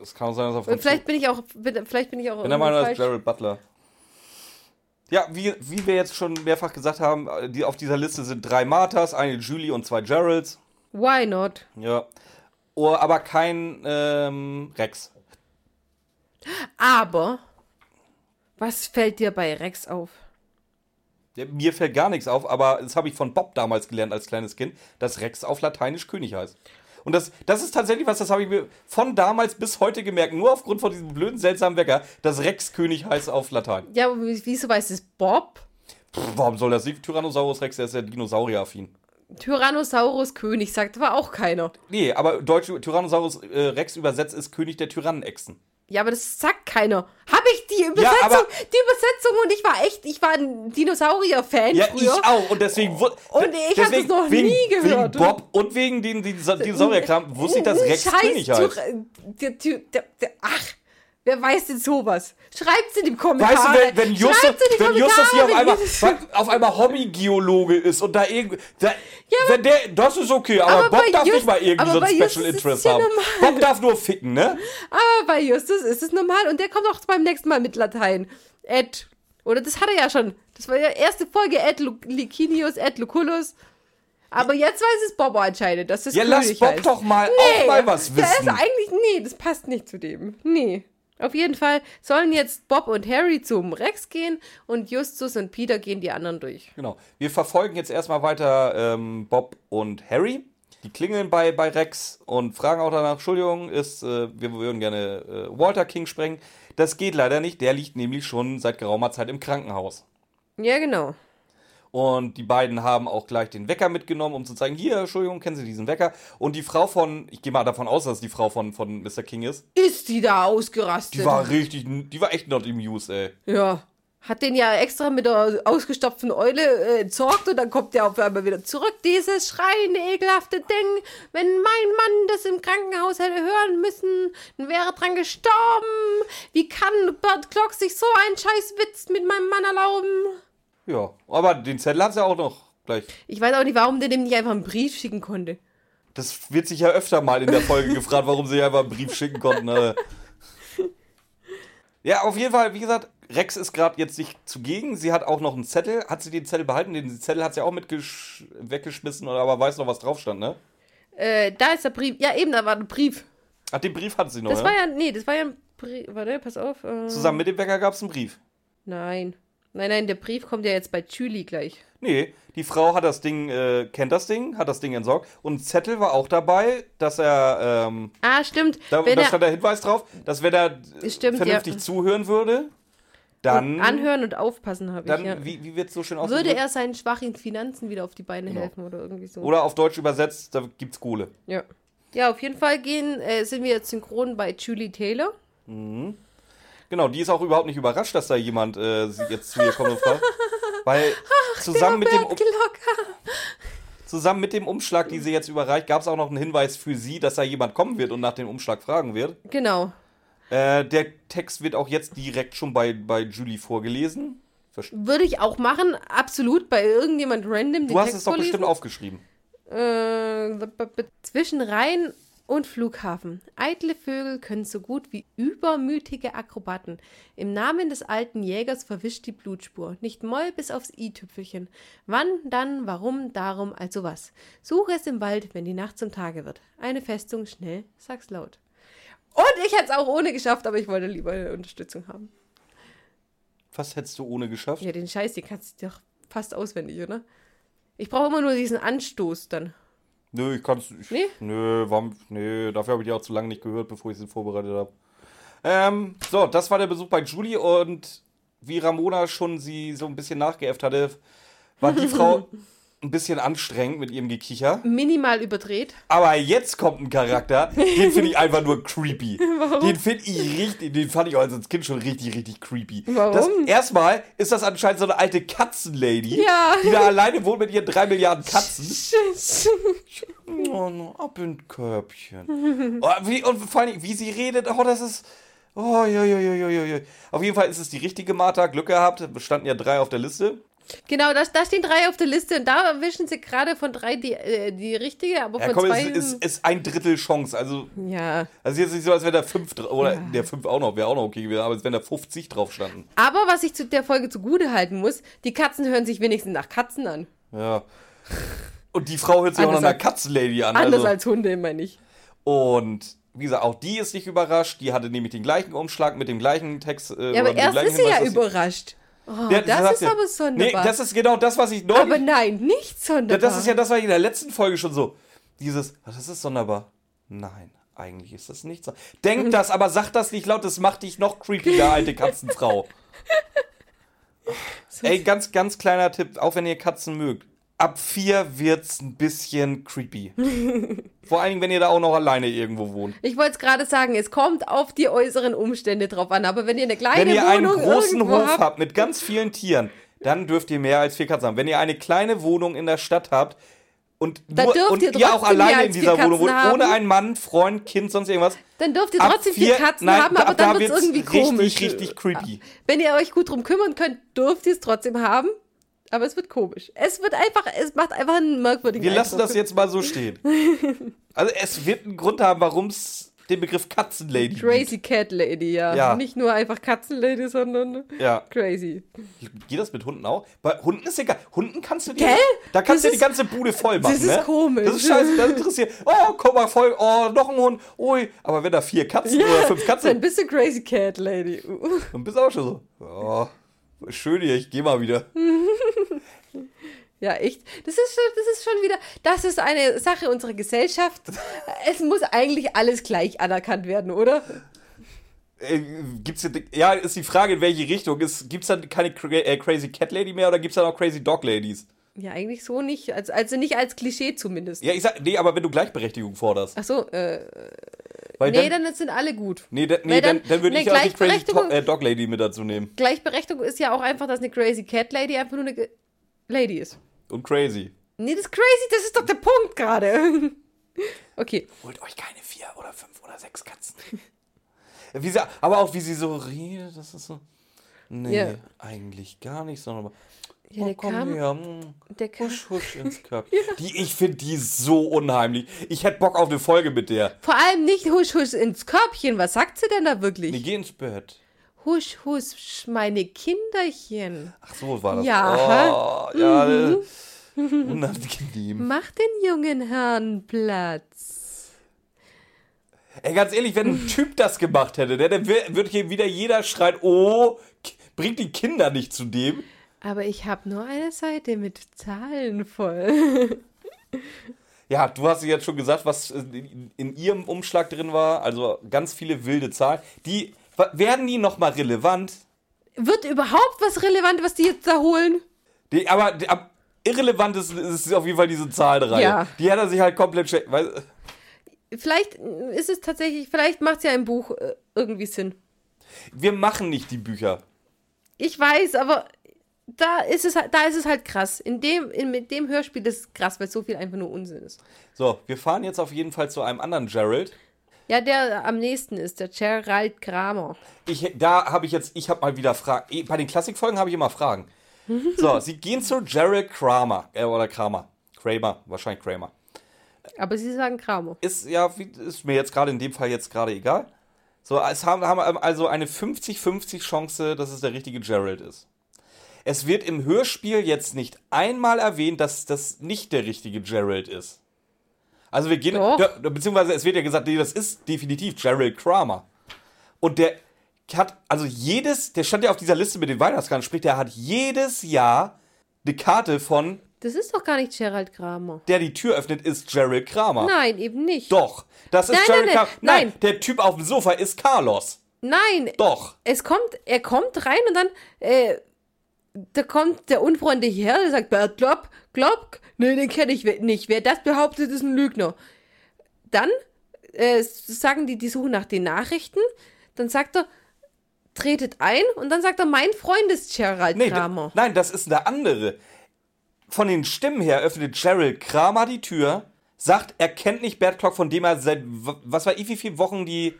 Es kann auch sein, dass er von vielleicht bin ich auch, bin, vielleicht bin ich auch bin der Meinung, irgendwo das ist Gerald Butler. Ja, wie, wie wir jetzt schon mehrfach gesagt haben, die, auf dieser Liste sind drei Marthas, eine Julie und zwei Geralds. Why not? Ja. Oh, aber kein ähm, Rex. Aber, was fällt dir bei Rex auf? Ja, Mir fällt gar nichts auf, aber das habe ich von Bob damals gelernt als kleines Kind, dass Rex auf Lateinisch König heißt. Und das, das ist tatsächlich was, das habe ich mir von damals bis heute gemerkt, nur aufgrund von diesem blöden, seltsamen Wecker, dass Rex König heißt auf Latein. Ja, aber wieso weiß es Bob? Pff, warum soll das nicht? Tyrannosaurus Rex, der ist ja Dinosaurier-affin. Tyrannosaurus König, sagt aber auch keiner. Nee, aber deutsch Tyrannosaurus äh, Rex übersetzt ist König der Tyrannenechsen. Ja, aber das sagt keiner. Habe ich die Übersetzung, aber- die Übersetzung und ich war echt, ich war ein Dinosaurier-Fan Ja, früher. ich auch. Und deswegen. Und ich hab deswegen, das noch wegen, nie gehört. Wegen Bob und wegen den Dino- Dinosaurierkram wusste ich, dass Rex Scheiß König heißt. Tyr- Der, der, der, ach, wer weiß denn sowas? Schreibt's in die Kommentare. Weißt du, wenn, wenn, Justus, Schreibt's in die wenn Justus hier auf einmal, auf einmal Hobbygeologe ist und da irgendwie. Da, wenn der, das ist okay, aber, aber Bob darf Just- nicht mal irgendwie so ein Justus Special ist Interest es ja haben. normal. Bob darf nur ficken, ne? Aber bei Justus ist es normal und der kommt auch beim nächsten Mal mit Latein. Ed. Oder das hat er ja schon. Das war ja erste Folge Ed Licinius, Ed Lucullus. Aber jetzt weiß es Bob anscheinend, dass das Ja, lass Bob heißt. doch mal auch mal was Der ist wissen. eigentlich, nee, das passt nicht zu dem. Nee. Auf jeden Fall sollen jetzt Bob und Harry zum Rex gehen und Justus und Peter gehen die anderen durch. Genau. Wir verfolgen jetzt erstmal weiter ähm, Bob und Harry. Die klingeln bei, bei Rex und fragen auch danach, Entschuldigung, ist, äh, wir würden gerne äh, Walter King sprengen. Das geht leider nicht, der liegt nämlich schon seit geraumer Zeit im Krankenhaus. Ja, genau. Und die beiden haben auch gleich den Wecker mitgenommen, um zu zeigen, hier, Entschuldigung, kennen Sie diesen Wecker? Und die Frau von, ich gehe mal davon aus, dass die Frau von, von Mr. King ist, Ist die da ausgerastet? die war richtig, die war echt not amused, ey. Ja. Hat den ja extra mit der ausgestopften Eule äh, entsorgt und dann kommt der auf einmal wieder zurück. Dieses schreiende, ekelhafte Ding. Wenn mein Mann das im Krankenhaus hätte hören müssen, dann wäre dran gestorben. Wie kann Bert Klock sich so einen scheiß Witz mit meinem Mann erlauben? Ja, aber den Zettel hat sie auch noch gleich. Ich weiß auch nicht, warum der dem nicht einfach einen Brief schicken konnte. Das wird sich ja öfter mal in der Folge [LAUGHS] gefragt, warum sie einfach einen Brief schicken konnten. Alter. [LAUGHS] Ja, auf jeden Fall, wie gesagt, Rex ist gerade jetzt nicht zugegen. Sie hat auch noch einen Zettel. Hat sie den Zettel behalten? Den Zettel hat sie auch mit weggeschmissen, oder aber weiß noch, was drauf stand, ne? Äh, da ist der Brief. Ja, eben, da war ein Brief. Ach, den Brief hat sie noch, Das ne? war ja, nee, das war ja ein Brief. Warte, pass auf. Äh, Zusammen mit dem Wecker gab es einen Brief. Nein. Nein, nein, der Brief kommt ja jetzt bei Julie gleich. Nee, die Frau hat das Ding, äh, kennt das Ding, hat das Ding entsorgt. Und Zettel war auch dabei, dass er, ähm, Ah, stimmt. da, Wenn da stand der Hinweis drauf, dass wenn er Stimmt, vernünftig ja. zuhören würde, dann, anhören und aufpassen habe ich, dann ja. wie, wie wird es so schön Würde ausgedrückt? er seinen schwachen Finanzen wieder auf die Beine Genau. helfen oder irgendwie so. Oder auf Deutsch übersetzt, da gibt's Kohle. Ja. Ja, auf jeden Fall gehen, äh, sind wir jetzt synchron bei Julie Taylor. Genau, die ist auch überhaupt nicht überrascht, dass da jemand äh, sie jetzt zu ihr kommt und fragt. Weil zusammen mit, dem, Um- zusammen mit dem Umschlag, die sie jetzt überreicht, gab es auch noch einen Hinweis für sie, dass da jemand kommen wird und nach dem Umschlag fragen wird. Genau. Äh, der Text wird auch jetzt direkt schon bei, bei Julie vorgelesen. Verst- Würde ich auch machen, absolut, bei irgendjemand random. Du hast es doch bestimmt aufgeschrieben. Äh, zwischen Rhein und Flughafen. Eitle Vögel können so gut wie übermütige Akrobaten. Im Namen des alten Jägers verwischt die Blutspur. Nicht Moll bis aufs i-Tüpfelchen. Wann, dann, warum, darum, also was. Suche es im Wald, wenn die Nacht zum Tage wird. Eine Festung, schnell, sag's laut. Und ich hätte es auch ohne geschafft, aber ich wollte lieber eine Unterstützung haben. Was hättest du ohne geschafft? Ja, den Scheiß, den kannst du doch fast auswendig, oder? Ich brauche immer nur diesen Anstoß dann. Nö, ich kann's. Ich, Nee? Nö, warum, nö, dafür habe ich die auch zu lange nicht gehört, bevor ich sie vorbereitet habe. Ähm, so, das war der Besuch bei Julie und wie Ramona schon sie so ein bisschen nachgeäfft hatte, war die [LAUGHS] Frau ein bisschen anstrengend mit ihrem Gekicher. Minimal überdreht. Aber jetzt kommt ein Charakter, den finde ich einfach nur creepy. [LAUGHS] Den finde ich richtig, den fand ich auch als Kind schon richtig, richtig creepy. Warum? Das, erstmal ist das anscheinend so eine alte Katzenlady, Ja. die da alleine wohnt mit ihren drei Milliarden Katzen. [LAUGHS] Oh, no, ab in Körbchen. Oh, wie, und vor allem, wie sie redet, oh, das ist. Oh, ja, ja, ja, ja, ja. Auf jeden Fall ist es die richtige Martha. Glück gehabt. Es standen ja drei auf der Liste. Genau, da, da stehen drei auf der Liste und da erwischen sie gerade von drei die, äh, die richtige, aber Ja, von komm, zwei. es ist, ist ein Drittel Chance. Also, ja. also jetzt nicht so, als wäre da fünf, oder der fünf auch noch, wäre auch noch okay gewesen, aber es wären da 50 drauf standen. Aber was ich zu der Folge zugute halten muss, die Katzen hören sich wenigstens nach Katzen an. Ja. Und die Frau hört sich auch noch einer Katzenlady an. Anders Also. als Hunde, meine ich. Und wie gesagt, auch die ist nicht überrascht. Die hatte nämlich den gleichen Umschlag mit dem gleichen Text. Äh, Ja, aber erst ist sie ja überrascht. Oh, Ja, das sagt ist ja- aber sonderbar. Nee, das ist genau das, was ich neulich. aber nein, nicht sonderbar. das ist ja das, was ich in der letzten Folge schon so. Dieses, ach, das ist sonderbar. Nein, eigentlich ist das nicht so. Denk das, aber sag das nicht laut, das macht dich noch creepiger, alte [LAUGHS] Katzenfrau. Ey, ganz, ganz kleiner Tipp, auch wenn ihr Katzen mögt. Ab vier wird's ein bisschen creepy. [LAUGHS] Vor allen Dingen, wenn ihr da auch noch alleine irgendwo wohnt. Ich wollte es gerade sagen, es kommt auf die äußeren Umstände drauf an, aber wenn ihr eine kleine Wenn ihr einen Wohnung großen Hof habt, habt mit ganz vielen Tieren, dann dürft ihr mehr als vier Katzen haben. Wenn ihr eine kleine Wohnung in der Stadt habt und, Dann nur, und ihr ihr auch alleine in dieser Wohnung wohnt, ohne einen Mann, Freund, Kind, sonst irgendwas, dann dürft ihr trotzdem vier, vier- Katzen nein, haben, da- aber da dann wird es irgendwie richtig, komisch. richtig creepy. Wenn ihr euch gut drum kümmern könnt, dürft ihr es trotzdem haben, aber es wird komisch. Es wird einfach, es macht einfach einen merkwürdigen Wir lassen Eindruck. das jetzt mal so stehen. [LAUGHS] Also es wird einen Grund haben, warum es den Begriff Katzenlady gibt. Crazy Cat Lady, ja. Ja. Nicht nur einfach Katzenlady, sondern Ja. crazy. Geht das mit Hunden auch? Bei Hunden ist egal. Hunden kannst du dir. Gell? Da kannst Das du die ist- ganze Bude voll machen. das ist ne? komisch. Das ist scheiße, das interessiert. Oh, komm mal voll. Oh, noch ein Hund. Ui. Aber wenn da vier Katzen oder fünf Dann Katzen. bist du Crazy Cat Lady. Uh. Dann bist du auch schon so. Oh, schön hier, ich geh mal wieder. Ja, echt. Das ist, schon, das ist schon wieder, das ist eine Sache unserer Gesellschaft. [LAUGHS] Es muss eigentlich alles gleich anerkannt werden, oder? Äh, gibt's ja, ist die Frage, in welche Richtung. Ist, gibt's dann keine cra äh, Crazy Cat Lady mehr oder gibt's dann auch Crazy Dog Ladies? Ja, eigentlich so nicht. Also, also nicht als Klischee zumindest. Ja, ich sag, nee, aber wenn du Gleichberechtigung forderst. Ach so, äh, Weil nee, dann, dann sind alle gut. nee, da, nee, dann, dann- dann würde nee, ich auch die Crazy Gleichberechtigung- To äh, Dog Lady mit dazu nehmen. Gleichberechtigung ist ja auch einfach, dass eine Crazy Cat Lady einfach nur eine Lady ist. Und crazy. Nee, das ist crazy, das ist doch der Punkt gerade. [LAUGHS] Okay. Holt euch keine vier oder fünf oder sechs Katzen. [LAUGHS] wie sie, aber auch wie sie so redet, das ist so. Nee, Ja. eigentlich gar nicht, sondern. Ja, oh, der komm kam- her. mm, Der kam, Husch, husch ins Köpfchen. [LAUGHS] Die, ich finde die so unheimlich. Ich hätte Bock auf eine Folge mit der. vor allem nicht husch husch ins Körbchen. Was sagt sie denn da wirklich? Nee, geh ins Bett. Husch husch, meine Kinderchen. Ach so war das. Ja, Oh, ja. äh, Unangenehm. [LAUGHS] Mach den jungen Herrn Platz. Ey, ganz ehrlich, wenn ein [LAUGHS] Typ das gemacht hätte, der, dann würde hier wieder jeder schreien, oh, bringt die Kinder nicht zu dem. Aber ich habe nur eine Seite mit Zahlen voll. [LAUGHS] Ja, du hast jetzt schon gesagt, was in, ihrem Umschlag drin war. Also ganz viele wilde Zahlen. Die werden die nochmal relevant? Wird überhaupt was relevant, was die jetzt da holen? Die, aber die, am irrelevant ist, ist auf jeden Fall diese Zahlenreihe. Ja. Die hat er sich halt komplett. Weil, Vielleicht ist es tatsächlich, vielleicht macht es ja im Buch äh, irgendwie Sinn. wir machen nicht die Bücher. Ich weiß, aber da ist es halt, da ist es halt krass. In dem, in, mit dem Hörspiel ist es krass, weil so viel einfach nur Unsinn ist. So, wir fahren jetzt auf jeden Fall zu einem anderen Gerald. Ja, der am nächsten ist, der Gerald Kramer. Ich, da habe ich jetzt, ich habe mal wieder Fragen. Eh, Bei den Klassikfolgen habe ich immer Fragen. [LAUGHS] So, sie gehen zu Gerald Kramer. Äh, oder Kramer. Kramer, wahrscheinlich Kramer. Aber sie sagen Kramer. Ist ja, ist mir jetzt gerade in dem Fall jetzt gerade egal. So, es haben, haben also eine 50-50 Chance, dass es der richtige Gerald ist. Es wird im Hörspiel jetzt nicht einmal erwähnt, dass das nicht der richtige Gerald ist. Also wir gehen, Doch. ja, beziehungsweise es wird ja gesagt, nee, das ist definitiv Gerald Kramer. Und der hat, also jedes, der stand ja auf dieser Liste mit den Weihnachtskarten, sprich, der hat jedes Jahr eine Karte von, Das ist doch gar nicht Gerald Kramer. der die Tür öffnet, ist Gerald Kramer. Nein, eben nicht. Doch, das ist Nein, Gerald nein, Kramer. nein, Nein, nein. der Typ auf dem Sofa ist Carlos. Nein, Doch. es kommt, er kommt rein und dann, äh, da kommt der Unfreundliche her, der sagt, Bert Klopp, Klopp, nee, den kenne ich nicht. Wer das behauptet, ist ein Lügner. Dann äh, sagen die, die suchen nach den Nachrichten, dann sagt er, tretet ein und dann sagt er, mein Freund ist Gerald Nee, Kramer. d- nein, das ist der andere. Von den Stimmen her öffnet Gerald Kramer die Tür, sagt, er kennt nicht Bert Klock, von dem er seit, was war ich, wie viele Wochen die,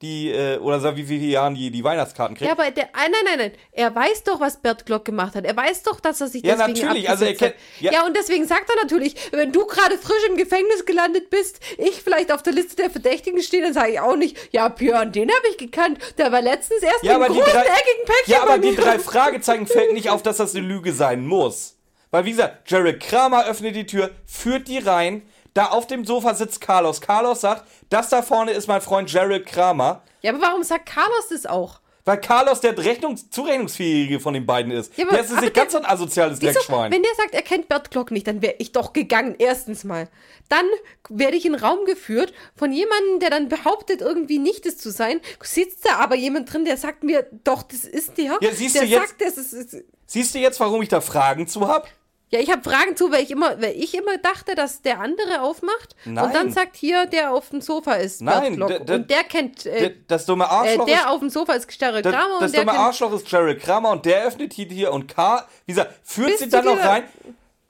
die, äh, oder seit wie vielen Jahren die, die Weihnachtskarten kriegt. Ja, aber der, ah, nein, nein, nein. Er weiß doch, was Bert Glock gemacht hat. Er weiß doch, dass er sich Ja, deswegen natürlich, also er kennt- ja. Ja. und deswegen sagt er natürlich, wenn du gerade frisch im Gefängnis gelandet bist, ich vielleicht auf der Liste der Verdächtigen stehe, dann sage ich auch nicht, ja, Björn, den habe ich gekannt. Der war letztens erst Ja, die großen, drei, eckigen Päckchen ja, aber die drei Fragezeichen fällt nicht auf, dass das eine Lüge sein muss. Weil, wie gesagt, Jared Kramer öffnet die Tür, führt die rein. Da auf dem Sofa sitzt Carlos. Carlos sagt, das da vorne ist mein Freund Jared Kramer. Ja, aber warum sagt Carlos das auch? Weil Carlos der Rechnungs Zurechnungsfähige von den beiden ist. Ja, aber- der ist der- ganz so ein asoziales Wieso? Dreckschwein. Wenn der sagt, er kennt Bert Glock nicht, dann wäre ich doch gegangen, erstens mal. Dann werde ich in einen Raum geführt von jemandem, der dann behauptet, irgendwie nicht es zu sein. Sitzt da aber jemand drin, der sagt mir, doch, das ist der. Ja, siehst der du jetzt- sagt, das ist, ist. Siehst du jetzt, warum ich da Fragen zu hab? Ja, ich habe Fragen zu, weil ich immer, weil ich immer dachte, dass der andere aufmacht Nein. und dann sagt hier, der auf dem Sofa ist Nein, und der kennt, Der- äh, Das dumme äh, Arschloch ist der auf dem Sofa ist Das, Kramer das und der dumme kennt, Arschloch ist Jared Kramer und der öffnet die hier und K. Wie gesagt, führt sie dann noch rein.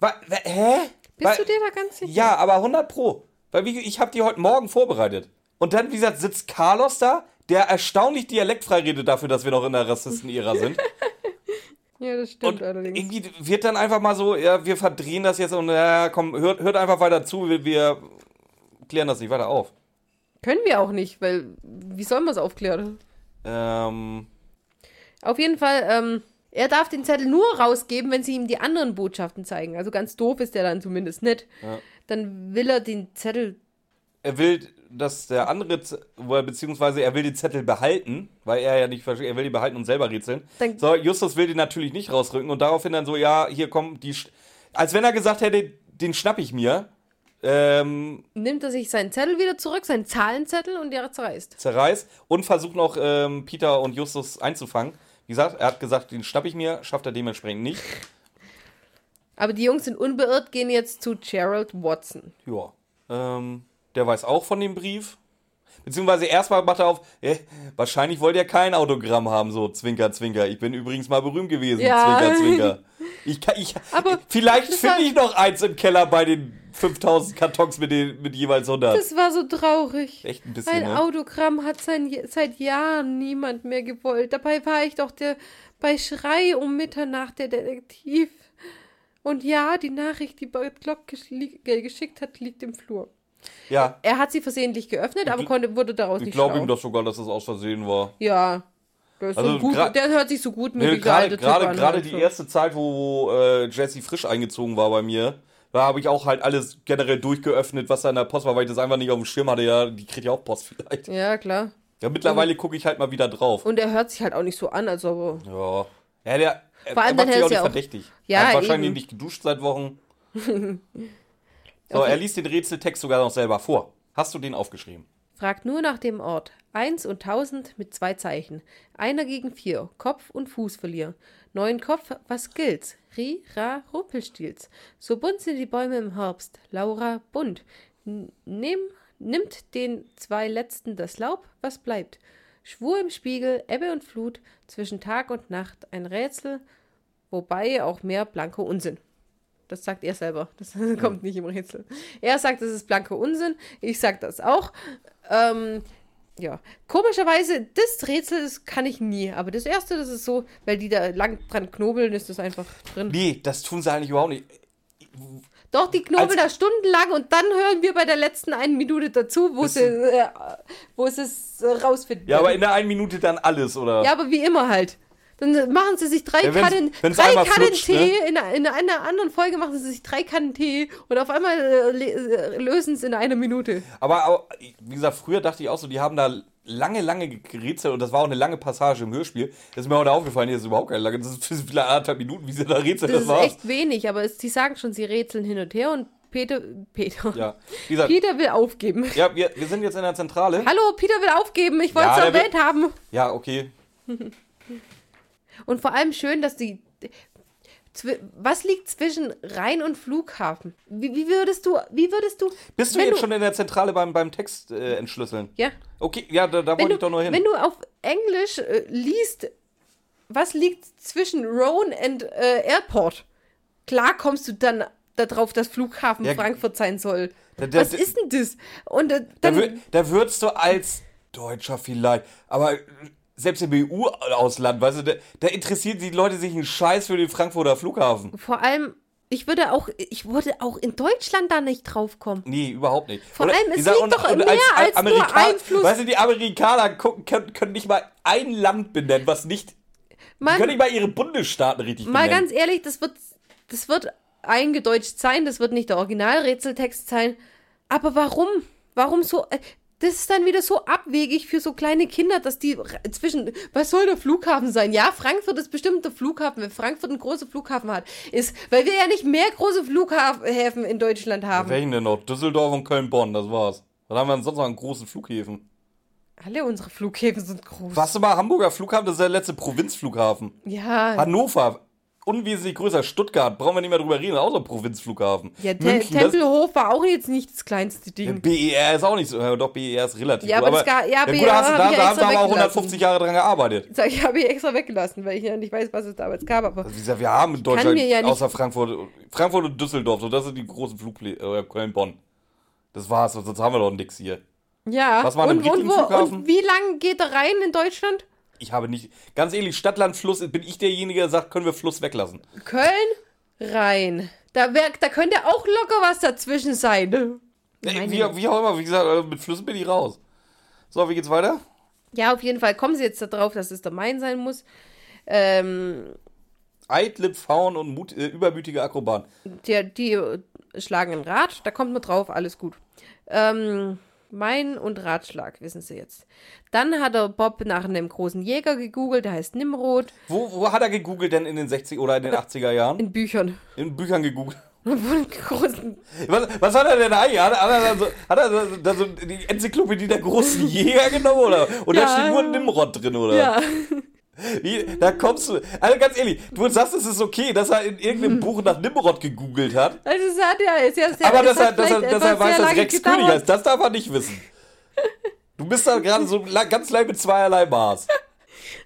Wa, wa, hä? Bist Weil- du dir da ganz sicher? Ja, aber 100 Pro. Weil wie, ich habe die heute Morgen vorbereitet. Und dann, wie gesagt, sitzt Carlos da, der erstaunlich dialektfrei redet dafür, dass wir noch in der Rassisten-Ära [LAUGHS] sind. Ja, das stimmt Und allerdings. irgendwie wird dann einfach mal so, ja, wir verdrehen das jetzt und ja, komm, hört, hört einfach weiter zu, wir, wir klären das nicht weiter auf. Können wir auch nicht, weil wie sollen wir es aufklären? Ähm, Auf jeden Fall, ähm, er darf den Zettel nur rausgeben, wenn sie ihm die anderen Botschaften zeigen. Also ganz doof ist der dann zumindest nicht. Ja. Dann will er den Zettel. er will, dass der andere, beziehungsweise er will den Zettel behalten, weil er ja nicht versteht, er will die behalten und selber rätseln. Dann- so, Justus will den natürlich nicht rausrücken und daraufhin dann so, ja, hier kommen die, Sch- als wenn er gesagt hätte, den schnapp ich mir, ähm, Nimmt er sich seinen Zettel wieder zurück, seinen Zahlenzettel und der zerreißt. zerreißt und versucht noch ähm, Peter und Justus einzufangen. Wie gesagt, er hat gesagt, den schnapp ich mir, schafft er dementsprechend nicht. Aber die Jungs sind unbeirrt, gehen jetzt zu Gerald Watson. Ja. Ähm, der weiß auch von dem Brief. Beziehungsweise erstmal macht er auf, äh, wahrscheinlich wollt ihr kein Autogramm haben, so Zwinker, Zwinker. Ich bin übrigens mal berühmt gewesen, Ja. Zwinker, Zwinker. Ich kann, ich, Aber vielleicht finde ich noch eins im Keller bei den 5000 Kartons mit, den, mit jeweils 100. Das war so traurig. Echt ein bisschen, Ein ne? Autogramm hat sein, seit Jahren niemand mehr gewollt. Dabei war ich doch der bei Schrei um Mitternacht der Detektiv. Und ja, die Nachricht, die Bert Glock geschickt hat, liegt im Flur. Ja, Er hat sie versehentlich geöffnet, aber konnte, wurde daraus ich nicht glaube schlau. ihm doch sogar, dass das aus Versehen war. Ja. Der, Also so gut, der hört sich so gut Nee, mit gerade gerade gerade halt die so. erste Zeit, wo äh, Jesse frisch eingezogen war bei mir, da habe ich auch halt alles generell durchgeöffnet, was da in der Post war, weil ich das einfach nicht auf dem Schirm hatte. Ja, die kriegt ja auch Post vielleicht. Ja, klar. Ja, mittlerweile gucke ich halt mal wieder drauf. Und er hört sich halt auch nicht so an, also. Ja. Ja, der. er- Vor allem er macht sich ist auch nicht ja auch- verdächtig. Ja, er hat wahrscheinlich eben. nicht geduscht seit Wochen. [LAUGHS] so, Okay. er liest den Rätseltext sogar noch selber vor. Hast du den aufgeschrieben? Fragt nur nach dem Ort. Eins und tausend mit zwei Zeichen. Einer gegen vier. Kopf und Fuß verlieren. Neun Kopf, was gilt's? Ri, Ra, Rumpelstils. So bunt sind die Bäume im Herbst. Laura, bunt. Nimm, nimmt den zwei letzten das Laub, was bleibt? Schwur im Spiegel, Ebbe und Flut, zwischen Tag und Nacht. Ein Rätsel, wobei auch mehr blanker Unsinn. Das sagt er selber. Das [LAUGHS] kommt nicht im Rätsel. Er sagt, das ist blanker Unsinn. Ich sag das auch. Ähm, ja. Komischerweise, das Rätsel das kann ich nie. Aber das erste, das ist so, weil die da lang dran knobeln, ist das einfach drin. Nee, das tun sie eigentlich überhaupt nicht. Doch, die knobeln da stundenlang und dann hören wir bei der letzten einen Minute dazu, wo sie, äh, wo sie es rausfinden. Ja, aber in der einen Minute dann alles, oder? Ja, aber wie immer halt. Dann machen sie sich drei Ja, wenn's- Kannen, wenn's drei Kannen flutscht, Tee. ne? In, einer, in einer anderen Folge machen sie sich drei Kannen Tee und auf einmal äh, äh, lösen es in einer Minute. Aber, auch, wie gesagt, früher dachte ich auch so, die haben da lange, lange gerätselt und das war auch eine lange Passage im Hörspiel. Das ist mir heute aufgefallen, hier ist überhaupt keine lange. Das ist vielleicht anderthalb Minuten, wie sie da rätseln. Das, Das, ist war's. echt wenig, aber es, sie sagen schon, sie rätseln hin und her und Peter, Peter, Ja, gesagt, Peter will aufgeben. ja, wir, wir sind jetzt in der Zentrale. Hallo, Peter will aufgeben, ich wollte Ja, es will- erwähnt haben. Ja, okay. Und vor allem schön, dass die. Was liegt zwischen Rhein und Flughafen? Wie, wie würdest du, wie würdest du. Bist du jetzt schon in der Zentrale beim, beim Text äh, entschlüsseln? Ja. Okay, ja, da, da wollte du, ich doch nur hin. wenn du auf Englisch äh, liest, was liegt zwischen Rhone und äh, Airport? Klar kommst du dann darauf, dass Flughafen Ja, Frankfurt sein soll. da- da- was ist denn das? Und äh, da, dann. da würdest du als Deutscher vielleicht. Aber selbst im EU-Ausland, weißt du, da, da interessieren die Leute sich einen Scheiß für den Frankfurter Flughafen. Vor allem, ich würde auch, ich würde auch in Deutschland da nicht drauf kommen. Nee, überhaupt nicht. Vor Oder- allem, es liegt doch mehr als nur Amerika- Einfluss. Weißt du, die Amerikaner gucken, können, können nicht mal ein Land benennen, was nicht. Man, können nicht mal ihre Bundesstaaten richtig mal benennen. ganz ehrlich, das wird, das wird eingedeutscht sein, das wird nicht der Originalrätseltext sein. Aber warum? Warum so? Das ist dann wieder so abwegig für so kleine Kinder, dass die zwischen, was soll der Flughafen sein? Ja, Frankfurt ist bestimmt der Flughafen, wenn Frankfurt einen großen Flughafen hat. Ist, weil wir ja nicht mehr große Flughäfen in Deutschland haben. Welchen denn noch? Düsseldorf und Köln-Bonn, das war's. Was haben wir denn sonst noch an großen Flughäfen? Alle unsere Flughäfen sind groß. Warst du mal Hamburger Flughafen? Das ist der letzte Provinzflughafen. Ja, Hannover, unwesentlich größer. Stuttgart, brauchen wir nicht mehr drüber reden, ein Provinzflughafen. ja Te München, Tempelhof war auch jetzt nicht das kleinste Ja, Ding. BER ist auch nicht so, doch BER ist relativ Ja, gut, aber das gar- ja, gut, BER hast du, hab da, da haben wir aber auch weggelassen. 150 Jahre dran gearbeitet. Sag, ich habe ich extra weggelassen, weil ich ja nicht weiß, was es damals gab. Aber Wie gesagt, wir haben in Deutschland ja außer Frankfurt, Frankfurt und Düsseldorf, so das sind die großen Flugplätze, äh, Köln-Bonn. Das war's, sonst haben wir doch nix hier. ja. Was war und, und, wo, und wie lang geht er rein in Deutschland? Ich habe nicht, ganz ehrlich, Stadt, Land, Fluss, bin ich derjenige, der sagt, können wir Fluss weglassen. Köln rein. Da, wär, da könnte auch locker was dazwischen sein. Meine- Wie, wie auch immer, wie gesagt, äh, mit Flüssen bin ich raus. So, wie geht's weiter? Ja, auf jeden Fall kommen sie jetzt darauf, dass es der Main sein muss. Ähm, Eitle Faun und Mut, äh, übermütige Akrobaten. die, die schlagen ein Rad, da kommt man drauf, alles gut. Ähm, Main und Ratschlag, wissen Sie jetzt. Dann hat er Bob nach einem großen Jäger gegoogelt, der heißt Nimrod, Wo, wo hat er gegoogelt denn in den 60 oder in den 80er Jahren? in Büchern. In Büchern gegoogelt. [LAUGHS] Was, was hat er denn eigentlich? Hat, hat er da so, hat er da so, da die Enzyklopädie der großen Jäger genommen oder? Und da Ja. steht nur Nimrod drin, oder? Ja. Wie, da kommst du. Also ganz ehrlich, du sagst, es ist okay, dass er in irgendeinem Buch nach Nimrod gegoogelt hat. Also es hat ja, es ja sehr, Aber dass er, hat dass er, dass er weiß, dass Rex König gedauert. heißt, das darf er nicht wissen. Du bist da gerade so ganz leicht mit zweierlei Maß.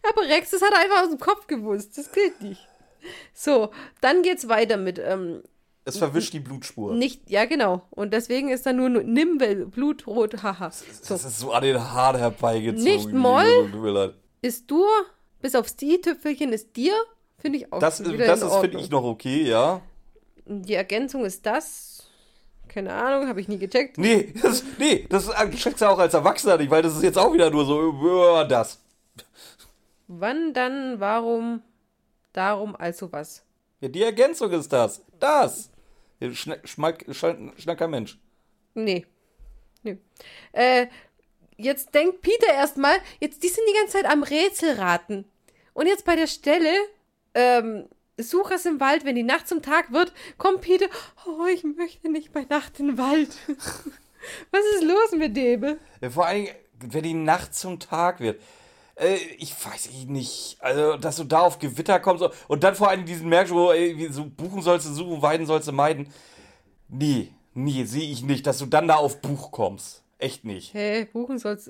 Aber Rex, das hat er einfach aus dem Kopf gewusst. Das gilt nicht. So, dann geht's weiter mit, ähm, Es verwischt die Blutspur. nicht, ja genau. Und deswegen ist da nur Nimm, weil Blutrot, haha. So, Das ist so an den Haaren herbeigezogen. Nicht Moll? Ist Dur, bis aufs Die-Tüpfelchen ist dir, finde ich auch Das, wieder das in ist, finde Ordnung. ich, noch okay, ja. Die Ergänzung ist das, keine Ahnung, habe ich nie gecheckt. Nee, [LAUGHS] das, nee, das checkst du auch als Erwachsener nicht, weil das ist jetzt auch wieder nur so, äh, das. Wann, dann, warum, darum, also was. Ja, die Ergänzung ist das. Das. Schna schmack, schnack, schnacker Mensch. Nee. Nee. Äh, jetzt denkt Peter erstmal, jetzt, die sind die ganze Zeit am Rätselraten. Und jetzt bei der Stelle, ähm, Such es im Wald, wenn die Nacht zum Tag wird, kommt Peter, oh, ich möchte nicht bei Nacht in den Wald. [LAUGHS] Was ist los mit dem? Ja, vor allem, wenn die Nacht zum Tag wird. Äh, ich weiß ich nicht. Also, dass du da auf Gewitter kommst und dann vor allem diesen merkst, wo ey, wie so buchen sollst du suchen, weiden sollst du meiden. Nee, nee, sehe ich nicht, dass du dann da auf Buch kommst. Echt nicht. Hä, buchen soll's,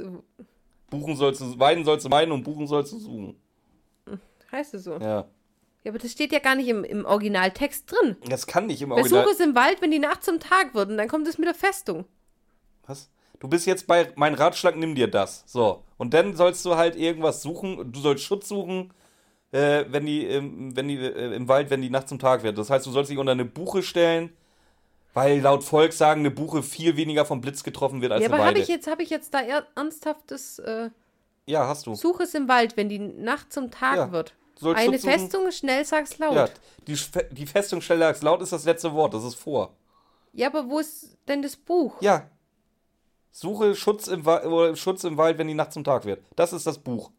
Buchen sollst du, weiden sollst du meiden und buchen sollst du suchen. Heißt es so. Ja. Ja, aber das steht ja gar nicht im, im Originaltext drin. Das kann nicht im Original. es im Wald, wenn die Nacht zum Tag wird und dann kommt es mit der Festung. Was? Du bist jetzt bei mein Ratschlag, nimm dir das. So. Und dann sollst du halt irgendwas suchen. Du sollst Schutz suchen, äh, wenn die, ähm, wenn die äh, im Wald, wenn die Nacht zum Tag wird. Das heißt, du sollst dich unter eine Buche stellen, weil laut Volk sagen, eine Buche viel weniger vom Blitz getroffen wird als ja, eine aber habe Weide. ich jetzt, habe ich jetzt da er- ernsthaftes äh, ja, hast du. Such es im Wald, wenn die Nacht zum Tag Ja. wird. Sollst Eine suchen. Festung, schnell sag's laut. Ja, Ja. die, Fe- die Festung Stellax laut ist das letzte Wort. Das ist vor. aber wo ist denn das Buch? Ja. Suche Schutz im, Wa oder Schutz im Wald, wenn die Nacht zum Tag wird. Das ist das Buch.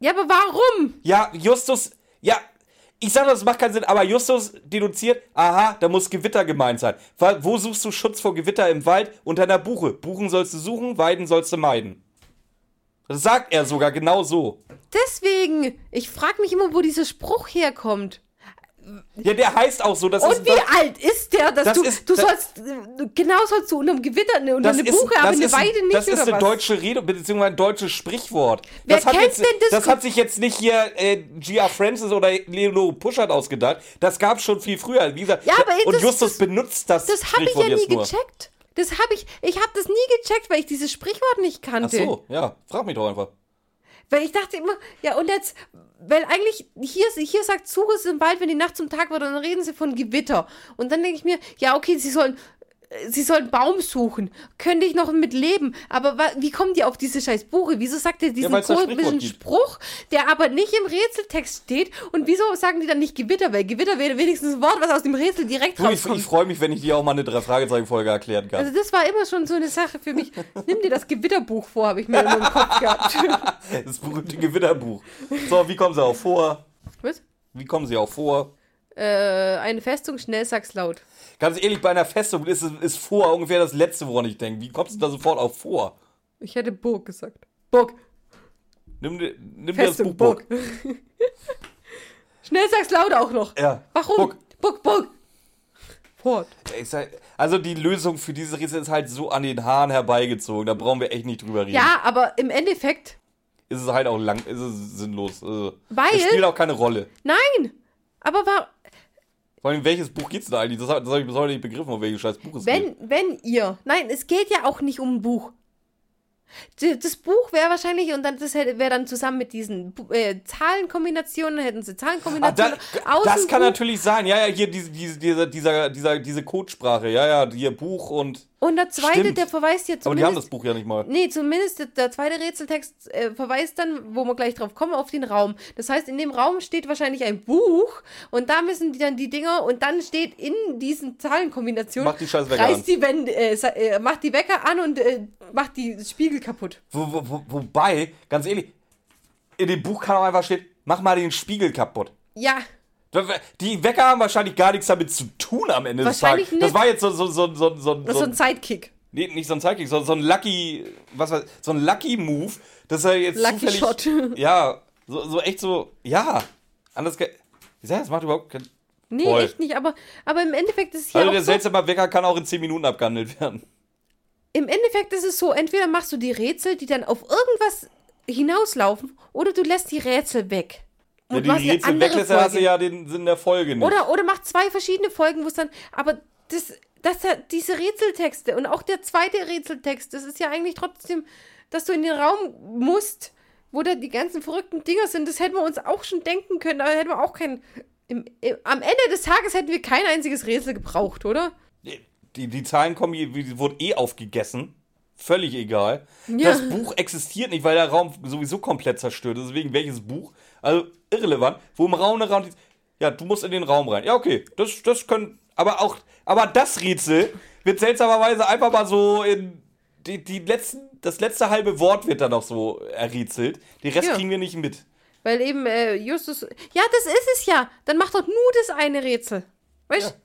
Ja, aber warum? Ja, Justus, ja, ich sage, das macht keinen Sinn, aber Justus deduziert, aha, da muss Gewitter gemeint sein. Wo suchst du Schutz vor Gewitter im Wald? Unter einer Buche. Buchen sollst du suchen, Weiden sollst du meiden. Das sagt er sogar genau so. Deswegen, ich frage mich immer, wo dieser Spruch herkommt. Ja, der heißt auch so, das Und ist. wie das, alt ist der, dass das du, ist- du das- sollst, genau sollst du unter einem Gewitter, eine- unter das eine Buche, aber eine Weide nicht, das ist eine was? deutsche Rede, beziehungsweise ein deutsches Sprichwort. Wer das hat kennt jetzt, denn das? Das hat sich jetzt nicht hier äh, Gia Francis oder Leonore Puschert ausgedacht. Das gab es schon viel früher. Wie gesagt, Ja, aber und das- Justus benutzt das, Das habe ich ja nie jetzt nur. Das habe ich, ich habe das nie gecheckt, weil ich dieses Sprichwort nicht Ach kannte. so, ja, frag mich doch einfach. Weil ich dachte immer, ja und jetzt, weil eigentlich, hier, hier sagt Zug ist im Wald, wenn die Nacht zum Tag wird, und dann reden sie von Gewitter. Und dann denke ich mir, ja okay, sie sollen, sie sollen Baum suchen. Könnte ich noch mit leben. Aber wie kommen die auf diese scheiß Buche? Wieso sagt er diesen das komischen. Spruch, der aber nicht im Rätseltext steht? Und wieso sagen die dann nicht Gewitter? Weil Gewitter wäre wenigstens ein Wort, was aus dem Rätsel direkt Du, ich, rauskommt. ich freue mich, wenn ich dir auch mal eine Drei-Fragezeichen-Folge erklären kann. Also das war immer schon so eine Sache für mich. Nimm dir das Gewitterbuch vor, habe ich mir immer im Kopf gehabt. [LAUGHS] Das berühmte Gewitterbuch. So, wie kommen sie auch vor? Was? Wie kommen sie auch vor? Äh, eine Festung, schnell sag's laut. Ganz ehrlich, bei einer Festung ist, ist vor ungefähr das Letzte, woran ich denke. Wie kommst du da sofort auf vor? Ich hätte Burg gesagt. Burg. Nimm, nimm dir das Festung, Buch. Burg. [LAUGHS] schnell sag's laut auch noch. Ja. Warum? Burg. Burg, Burg. Fort. Also die Lösung für dieses Rätsel ist halt so an den Haaren herbeigezogen. Da brauchen wir echt nicht drüber reden. Ja, aber im Endeffekt, Ist es halt auch lang, ist es sinnlos. Also, Weil- Es spielt auch keine Rolle. nein. Aber war, Vor allem, welches Buch geht's da eigentlich? Das, hab- habe ich bis heute nicht begriffen, um welches scheiß Buch es geht. wenn, wenn ihr, nein, es geht ja auch nicht um ein Buch. Das Buch wäre wahrscheinlich, und dann das wäre dann zusammen mit diesen äh, Zahlenkombinationen, hätten sie Ah, Zahlenkombinationen. aus das dem kann natürlich sein. Ja, ja, hier diese, diese, dieser, dieser, dieser, diese Codesprache. Ja, ja, hier Buch und. Und der zweite, Stimmt. der verweist jetzt Aber die haben das Buch ja nicht mal. Nee, zumindest der, der zweite Rätseltext äh, verweist dann, wo wir gleich drauf kommen, auf den Raum. Das heißt, in dem Raum steht wahrscheinlich ein Buch und da müssen die dann die Dinger und dann steht in diesen Zahlenkombinationen. Mach die scheiß Wecker reißt an. die Wände, äh, äh, macht die Wecker an und äh, macht die Spiegel kaputt. Wo, wo, wo, wobei, ganz ehrlich, in dem Buch kann auch einfach stehen, mach mal den Spiegel kaputt. Ja, Die Wecker haben wahrscheinlich gar nichts damit zu tun am Ende des Tages. Das nicht. war jetzt so, so, so, so, so, das ist so ein Sidekick. Nee, nicht so ein Sidekick, sondern so ein Lucky, was weiß, so ein Lucky Move, dass er jetzt Lucky zufällig, Shot. [LAUGHS] ja, so, so echt so, ja, anders, ich sag, das macht überhaupt keinen, Nee, Voll. echt nicht, aber, aber im Endeffekt ist es hier also der auch so, seltsame Wecker kann auch in 10 Minuten abgehandelt werden. Im Endeffekt ist es so, entweder machst du die Rätsel, die dann auf irgendwas hinauslaufen, oder du lässt die Rätsel weg. Ja, Und die machst eine Rätsel weglässt, hast du ja den Sinn der Folge nicht. Oder, oder macht zwei verschiedene Folgen, wo es dann. Aber das, das, diese Rätseltexte und auch der zweite Rätseltext, das ist ja eigentlich trotzdem, dass du in den Raum musst, wo da die ganzen verrückten Dinger sind. Das hätten wir uns auch schon denken können. Da hätten wir auch kein. Im, im, am Ende des Tages hätten wir kein einziges Rätsel gebraucht, oder? Die, die Zahlenkombi die wurde eh aufgegessen. Völlig egal. Ja. Das Buch existiert nicht, weil der Raum sowieso komplett zerstört ist. Deswegen welches Buch? Also irrelevant. Wo im Raum eine Raum. Ja, du musst in den Raum rein. Ja, okay. Das, das können. Aber auch. Aber das Rätsel wird seltsamerweise einfach mal so in. Die, die letzten, das letzte halbe Wort wird dann noch so errätselt. Den Rest Ja. kriegen wir nicht mit. Weil eben äh, Justus. Ja, das ist es ja. Dann mach doch nur das eine Rätsel. Weißt Ja.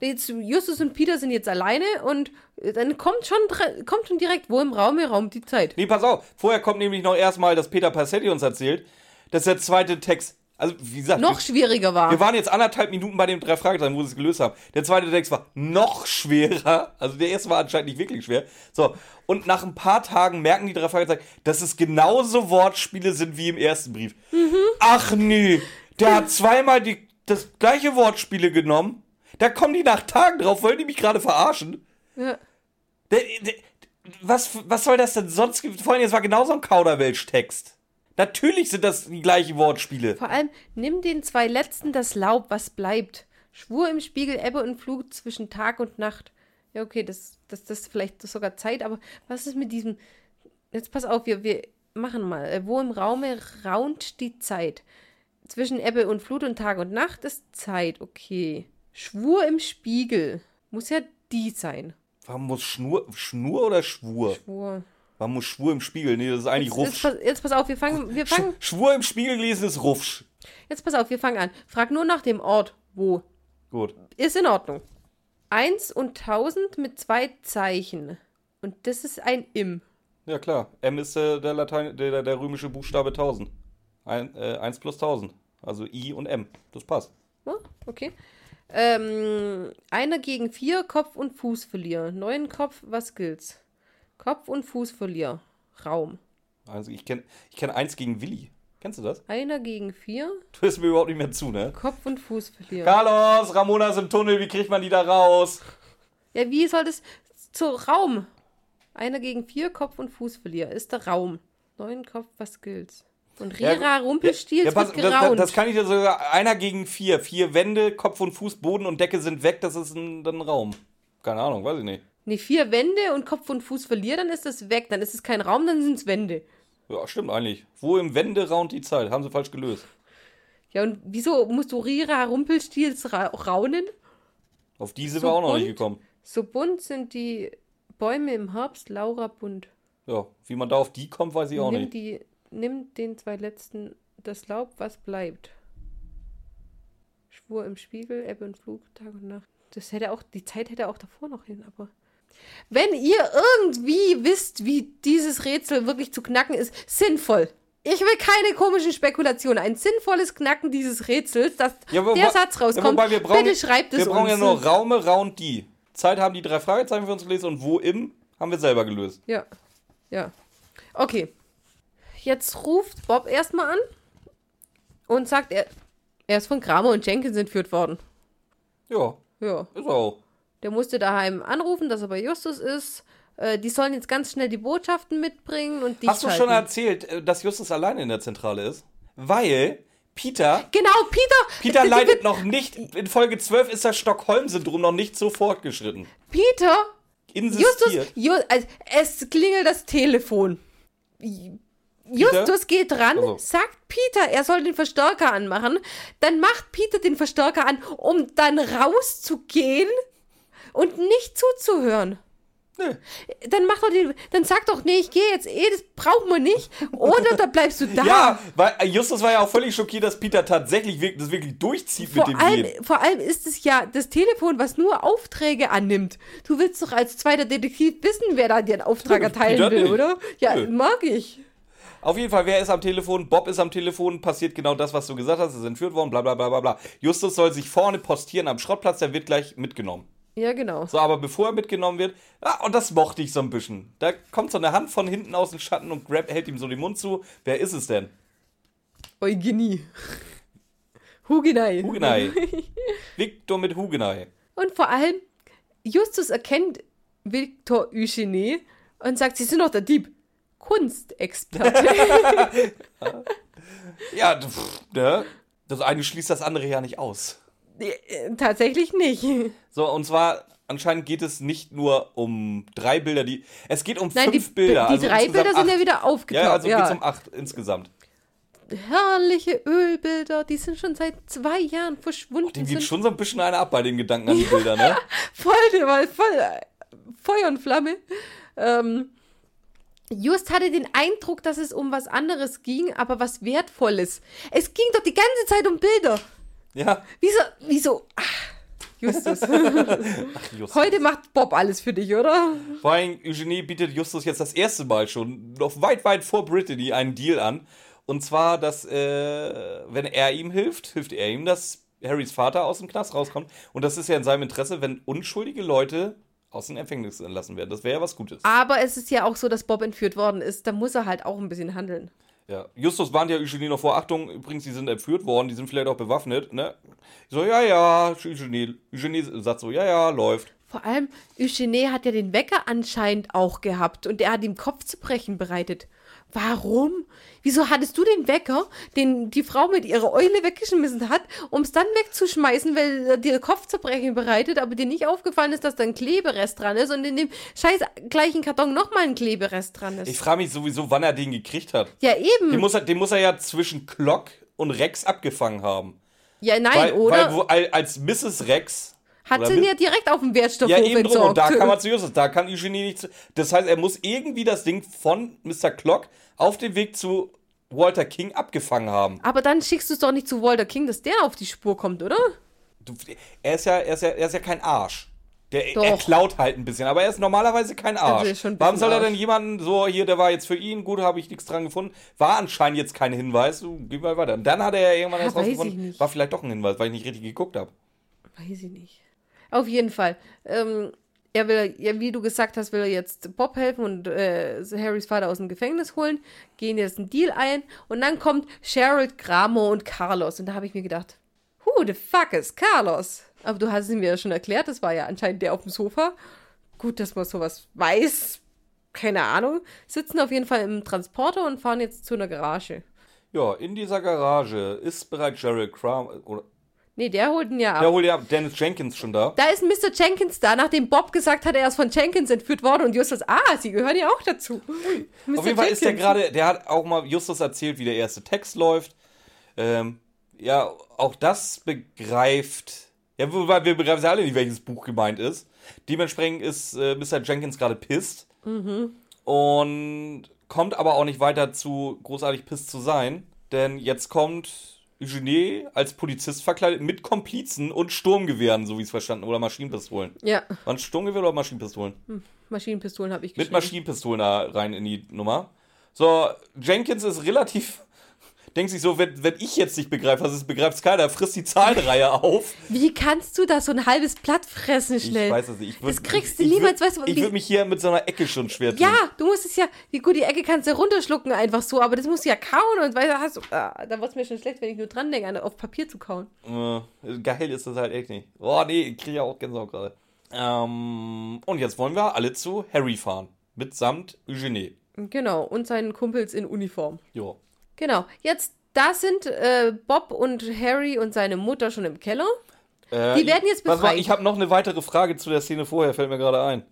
Jetzt, Justus und Peter sind jetzt alleine und äh, dann kommt schon, kommt schon direkt, wo im Raum, im Raum die Zeit. Nee, pass auf. Vorher kommt nämlich noch erstmal, dass Peter Passetti uns erzählt, dass der zweite Text. Also, wie gesagt, Noch schwieriger war. Wir waren jetzt anderthalb Minuten bei den drei Fragezeichen, wo sie es gelöst haben. Der zweite Text war noch schwerer. Also der erste war anscheinend nicht wirklich schwer. So, und nach ein paar Tagen merken die drei Fragezeichen, dass es genauso Wortspiele sind wie im ersten Brief. Ach nee, der hat zweimal die, das gleiche Wortspiele genommen. Da kommen die nach Tagen drauf, wollen die mich gerade verarschen? Ja. Was, was soll das denn sonst? Vor allem, es war genauso ein Kauderwelsch-Text. Natürlich sind das die gleichen Wortspiele. Vor allem, nimm den zwei letzten das Laub, was bleibt. Schwur im Spiegel Ebbe und Flut zwischen Tag und Nacht. Ja, okay, das, das, das ist vielleicht sogar Zeit, aber was ist mit diesem. Jetzt pass auf, wir, wir machen mal. Äh, Wo im Raume raunt die Zeit? Zwischen Ebbe und Flut und Tag und Nacht ist Zeit, okay. Schwur im Spiegel. Muss ja die sein. Warum muss Schnur, Schnur oder Schwur? Schwur. Warum muss Schwur im Spiegel? Nee, das ist eigentlich Jetzt, Rufsch. pass, jetzt pass auf, wir fangen, wir fangen, Sch Schwur im Spiegel lesen ist Rufsch. jetzt pass auf, wir fangen an. Frag nur nach dem Ort, wo. Gut. Ist in Ordnung. Eins und tausend mit zwei Zeichen. Und das ist ein Im. Ja, klar. M ist äh, der, Latein, der, der römische Buchstabe 1000. Ein, äh, 1 plus 1000. Also I und M. Das passt. Ja, okay. Ähm, einer gegen vier, Kopf und Fuß verlieren. Neun Kopf, was gilt's? Kopf und Fuß verlieren. Raum. Also ich kenne ich kenn 1 gegen Willi. Kennst du das? Einer gegen vier, Du hörst mir überhaupt nicht mehr zu, ne? Kopf und Fuß verlieren. Carlos, Ramona ist im Tunnel, wie kriegt man die da raus? Ja, wie soll das. zu Raum. Einer gegen vier Kopf- und Fußverlierer ist der Raum. Neun Kopf, was gilt's? Und Ja, Rira Rumpelstilz Ja, pass, das, das, kann ich dir sogar. Einer gegen vier. Vier Wände, Kopf und Fuß, Boden und Decke sind weg. Das ist ein, dann ein Raum. Keine Ahnung, weiß ich nicht. nee, vier Wände und Kopf und Fuß verliert, dann ist das weg. Dann ist es kein Raum, dann sind es Wände. Ja, stimmt eigentlich. Wo im Wände raunt die Zeit? Haben sie falsch gelöst. Ja, und wieso musst du Rira Rumpelstilz ra raunen? Auf die sind So wir auch noch nicht gekommen. So bunt sind die Bäume im Herbst, Laura bunt. Ja, wie man da auf die kommt, weiß ich auch nimm, nicht. die, nimm den zwei letzten das Laub, was bleibt. Schwur im Spiegel, Ebbe und Flug, Tag und Nacht. Das hätte auch, die Zeit hätte auch davor noch hin, aber. Wenn ihr irgendwie wisst, wie dieses Rätsel wirklich zu knacken ist, sinnvoll. Ich will keine komischen Spekulationen. Ein sinnvolles Knacken dieses Rätsels, dass Ja, wobei- der Satz ja, rauskommt. wir brauchen, bitte schreibt es Wir brauchen uns. ja nur Raume, Raunt die. Zeit haben die drei Fragezeichen für uns gelesen und wo im haben wir selber gelöst. Ja. Ja. Okay. Jetzt ruft Bob erstmal an und sagt, er, er ist von Kramer und Jenkins entführt worden. Ja, Ja. ist auch. Der musste daheim anrufen, dass er bei Justus ist. Äh, die sollen jetzt ganz schnell die Botschaften mitbringen und die Hast du schon erzählt, äh, dass Justus alleine in der Zentrale ist? Weil Peter Genau, Peter! Peter leidet noch nicht, in Folge 12 ist das Stockholm-Syndrom noch nicht so fortgeschritten. Peter! Justus, Insistiert. Ju, also, es klingelt das Telefon. J- Justus geht ran, Also. sagt Peter, er soll den Verstärker anmachen. Dann macht Peter den Verstärker an, um dann rauszugehen und nicht zuzuhören. Nö. Dann mach doch den, dann sag doch, nee, ich gehe jetzt eh, das brauchen wir nicht. Oder da bleibst du [LAUGHS] da. Ja, weil äh, Justus war ja auch völlig schockiert, dass Peter tatsächlich wirk- das wirklich durchzieht Vor mit dem allem, Gehen. vor allem ist es ja das Telefon, was nur Aufträge annimmt. Du willst doch als zweiter Detektiv wissen, wer da den Auftrag Ja, erteilen Peter will, nicht. oder? Ja, Nö. mag ich. Auf jeden Fall, wer ist am Telefon? Bob ist am Telefon, passiert genau das, was du gesagt hast, ist entführt worden, bla bla bla bla bla. Justus soll sich vorne postieren am Schrottplatz, der wird gleich mitgenommen. Ja, genau. So, aber bevor er mitgenommen wird, ah, und das mochte ich so ein bisschen. Da kommt so eine Hand von hinten aus dem Schatten und grab, hält ihm so den Mund zu. Wer ist es denn? Eugenie. Hugenei. Hugenei. [LAUGHS] Victor mit Hugenei. Und vor allem, Justus erkennt Victor Eugenie und sagt, sie sind doch der Dieb. Kunstexperte. [LAUGHS] Ja, pff, ne? Das eine schließt das andere ja nicht aus. Äh, Tatsächlich nicht. So, und zwar, anscheinend geht es nicht nur um drei Bilder, die. Es geht um Nein, die, fünf Bilder. die also drei Bilder sind acht. ja wieder aufgetaucht. Ja, also ja. geht's um acht insgesamt. Herrliche Ölbilder, die sind schon seit zwei Jahren verschwunden. Dem sind geht schon [LAUGHS] so ein bisschen einer ab bei den Gedanken an die Bilder, ne? voll, voll, voll äh, Feuer und Flamme. Ähm, Just hatte den Eindruck, dass es um was anderes ging, aber was Wertvolles. Es ging doch die ganze Zeit um Bilder. Ja. Wieso, wieso? Ach, Justus. [LAUGHS] Justus. Heute macht Bob alles für dich, oder? Vor allem, Eugenie bietet Justus jetzt das erste Mal schon, noch weit, weit vor Brittany, einen Deal an. Und zwar, dass, äh, wenn er ihm hilft, hilft er ihm, dass Harrys Vater aus dem Knast rauskommt. Und das ist ja in seinem Interesse, wenn unschuldige Leute aus dem Empfängnis entlassen werden. Das wäre ja was Gutes. Aber es ist ja auch so, dass Bob entführt worden ist. Da muss er halt auch ein bisschen handeln. Ja. Justus warnt ja Eugenie noch vor. Achtung, übrigens, die sind entführt worden, die sind vielleicht auch bewaffnet, ne? So, ja, ja, Eugenie, Eugenie sagt so, ja, ja, läuft. Vor allem, Eugenie hat ja den Wecker anscheinend auch gehabt und er hat ihm Kopfzerbrechen bereitet. Warum? Wieso hattest du den Wecker, den die Frau mit ihrer Eule weggeschmissen hat, um es dann wegzuschmeißen, weil er dir Kopfzerbrechen bereitet, aber dir nicht aufgefallen ist, dass da ein Kleberest dran ist und in dem scheiß gleichen Karton nochmal ein Kleberest dran ist? Ich frage mich sowieso, wann er den gekriegt hat. ja, eben. Den muss, er, den muss er ja zwischen Clock und Rex abgefangen haben. ja, nein, Weil, oder? weil als Mrs. Rex. Hat oder sie ihn ja direkt auf dem Wertstoffhof Ja, eben drum. entsorgt. Und da kann man zu Justus. Da kann Eugenie nicht zu. Das heißt, er muss irgendwie das Ding von Mr. Clock auf dem Weg zu Walter King abgefangen haben. aber dann schickst du es doch nicht zu Walter King, dass der auf die Spur kommt, oder? Du, er, ist ja, er, ist ja, er ist ja kein Arsch. Der, Doch. er klaut halt ein bisschen, aber er ist normalerweise kein Arsch. ist schon ein Warum soll er denn Arsch. jemanden so, hier, der war jetzt für ihn, gut, habe ich nichts dran gefunden. War anscheinend jetzt kein Hinweis, du, geh mal weiter. Und dann hat er ja irgendwann Ja, ich rausgefunden, war vielleicht doch ein Hinweis, weil ich nicht richtig geguckt habe. Weiß ich nicht. Auf jeden Fall. Ähm, er will, ja, wie du gesagt hast, will er jetzt Bob helfen und äh, Harrys Vater aus dem Gefängnis holen, gehen jetzt einen Deal ein und dann kommt Cheryl, Gramo und Carlos. Und da habe ich mir gedacht, who the fuck is Carlos? Aber du hast es mir ja schon erklärt, das war ja anscheinend der auf dem Sofa. gut, dass man sowas weiß. Keine Ahnung. Sitzen auf jeden Fall im Transporter und fahren jetzt zu einer Garage. Ja, in dieser Garage ist bereits Gerald Crown. Nee, der holt ihn ja ab. der holt ja Dennis Jenkins schon da. Da ist ein Mr. Jenkins da, nachdem Bob gesagt hat, er ist von Jenkins entführt worden und Justus, ah, sie gehören ja auch dazu. Mr. Auf jeden Fall ist der gerade, der hat auch mal Justus erzählt, wie der erste Text läuft. Ähm, ja, auch das begreift. Ja, wobei wir begreifen ja alle nicht, welches Buch gemeint ist. Dementsprechend ist äh, Mr. Jenkins gerade pisst. Und kommt aber auch nicht weiter zu großartig pisst zu sein. Denn jetzt kommt Eugenie als Polizist verkleidet mit Komplizen und Sturmgewehren, so wie ich es verstanden, oder Maschinenpistolen. Ja, Waren Sturmgewehr oder Maschinenpistolen? Maschinenpistolen habe ich Mit geschrieben. Maschinenpistolen da rein in die Nummer. So, Jenkins ist relativ. Denkt sich so, wenn, wenn ich jetzt nicht begreife, was ist, begreift es keiner, frisst die Zahlenreihe [LAUGHS] auf. Wie kannst du da so ein halbes Blatt fressen schnell? Ich weiß es nicht. Ich würd, Das kriegst du ich, niemals, würd, weißt du, Ich wie- würde mich hier mit so einer Ecke schon schwer tun. Ja, du musst es ja, die, gut, die Ecke kannst du runterschlucken einfach so, aber das musst du ja kauen und weil hast du, ah, da wird es mir schon schlecht, wenn ich nur dran denke, auf Papier zu kauen. Äh, geil ist das halt echt nicht. Oh, nee, ich kriege ja auch Gänsehaut gerade. Ähm, und jetzt wollen wir alle zu Harry fahren. Mitsamt Eugenie. Genau, und seinen Kumpels in Uniform. Jo. Genau, jetzt, da sind äh, Bob und Harry und seine Mutter schon im Keller. Äh, Die werden jetzt ich- warte mal, befreit. Ich habe noch eine weitere Frage zu der Szene vorher, fällt mir gerade ein.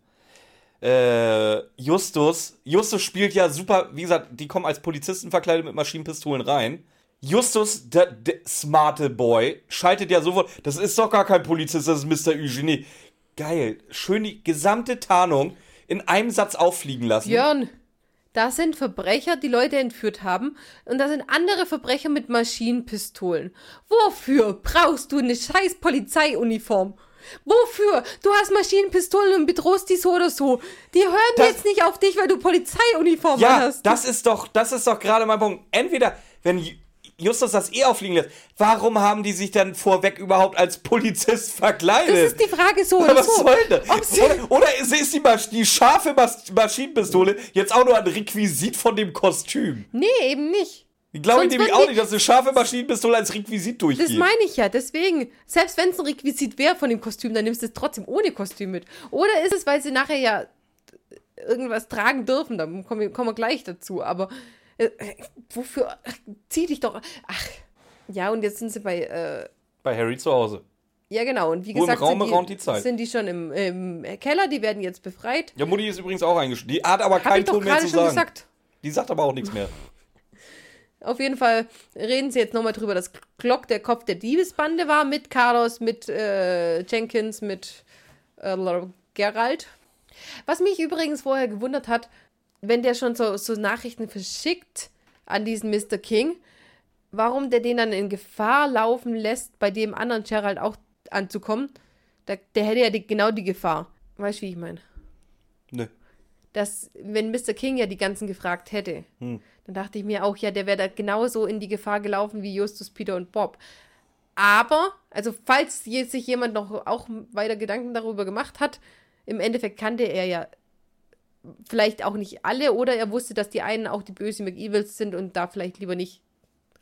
Äh, Justus. Justus spielt ja super, wie gesagt, die kommen als Polizisten verkleidet mit Maschinenpistolen rein. Justus, der, der smarte Boy, schaltet ja sofort, das ist doch gar kein Polizist, das ist Mr. Eugenie. Geil. Schön die gesamte Tarnung in einem Satz auffliegen lassen. Björn, da sind Verbrecher, die Leute entführt haben. Und da sind andere Verbrecher mit Maschinenpistolen. Wofür brauchst du eine scheiß Polizeiuniform? Wofür? Du hast Maschinenpistolen und bedrohst die so oder so. Die hören Das- jetzt nicht auf dich, weil du Polizeiuniform Ja, hast. das ist doch, das ist doch gerade mein Punkt. Entweder, wenn Justus das eh auffliegen lässt, warum haben die sich dann vorweg überhaupt als Polizist verkleidet? Das ist die Frage so oder Was so. soll das? Oder, oder ist, ist die, Masch die scharfe Mas Maschinenpistole jetzt auch nur ein Requisit von dem Kostüm? Nee, eben nicht. Ich glaube Sonst nämlich auch nicht, dass eine scharfe Maschinenpistole als Requisit durchgeht. Das meine ich ja. Deswegen, selbst wenn es ein Requisit wäre von dem Kostüm, dann nimmst du es trotzdem ohne Kostüm mit. Oder ist es, weil sie nachher ja irgendwas tragen dürfen? Da kommen wir, kommen wir gleich dazu. Aber äh, wofür? Ach, zieh dich doch. Ach. Ja, und jetzt sind sie bei. Äh, Bei Harry zu Hause. ja, genau. Und wie im gesagt, Raum, sind, die die, sind die schon im, im Keller. Die werden jetzt befreit. Ja, Mutti ist übrigens auch eingeschrieben. Die hat aber Hab keinen Ton mehr zu schon sagen. gesagt. Die sagt aber auch nichts mehr. [LAUGHS] Auf jeden Fall reden sie jetzt nochmal drüber, dass Glock der Kopf der Diebesbande war, mit Carlos, mit äh, Jenkins, mit äh, Gerald. Was mich übrigens vorher gewundert hat, wenn der schon so, so Nachrichten verschickt an diesen Mr. King, warum der den dann in Gefahr laufen lässt, bei dem anderen Gerald auch anzukommen. Der, der hätte ja die, genau die Gefahr. Weißt du, wie ich meine? Nö. dass, wenn Mr. King ja die ganzen gefragt hätte, dann dachte ich mir auch, ja, der wäre da genauso in die Gefahr gelaufen wie Justus, Peter und Bob. Aber, also falls sich jemand noch auch weiter Gedanken darüber gemacht hat, im Endeffekt kannte er ja vielleicht auch nicht alle oder er wusste, dass die einen auch die böse McEvils sind und da vielleicht lieber nicht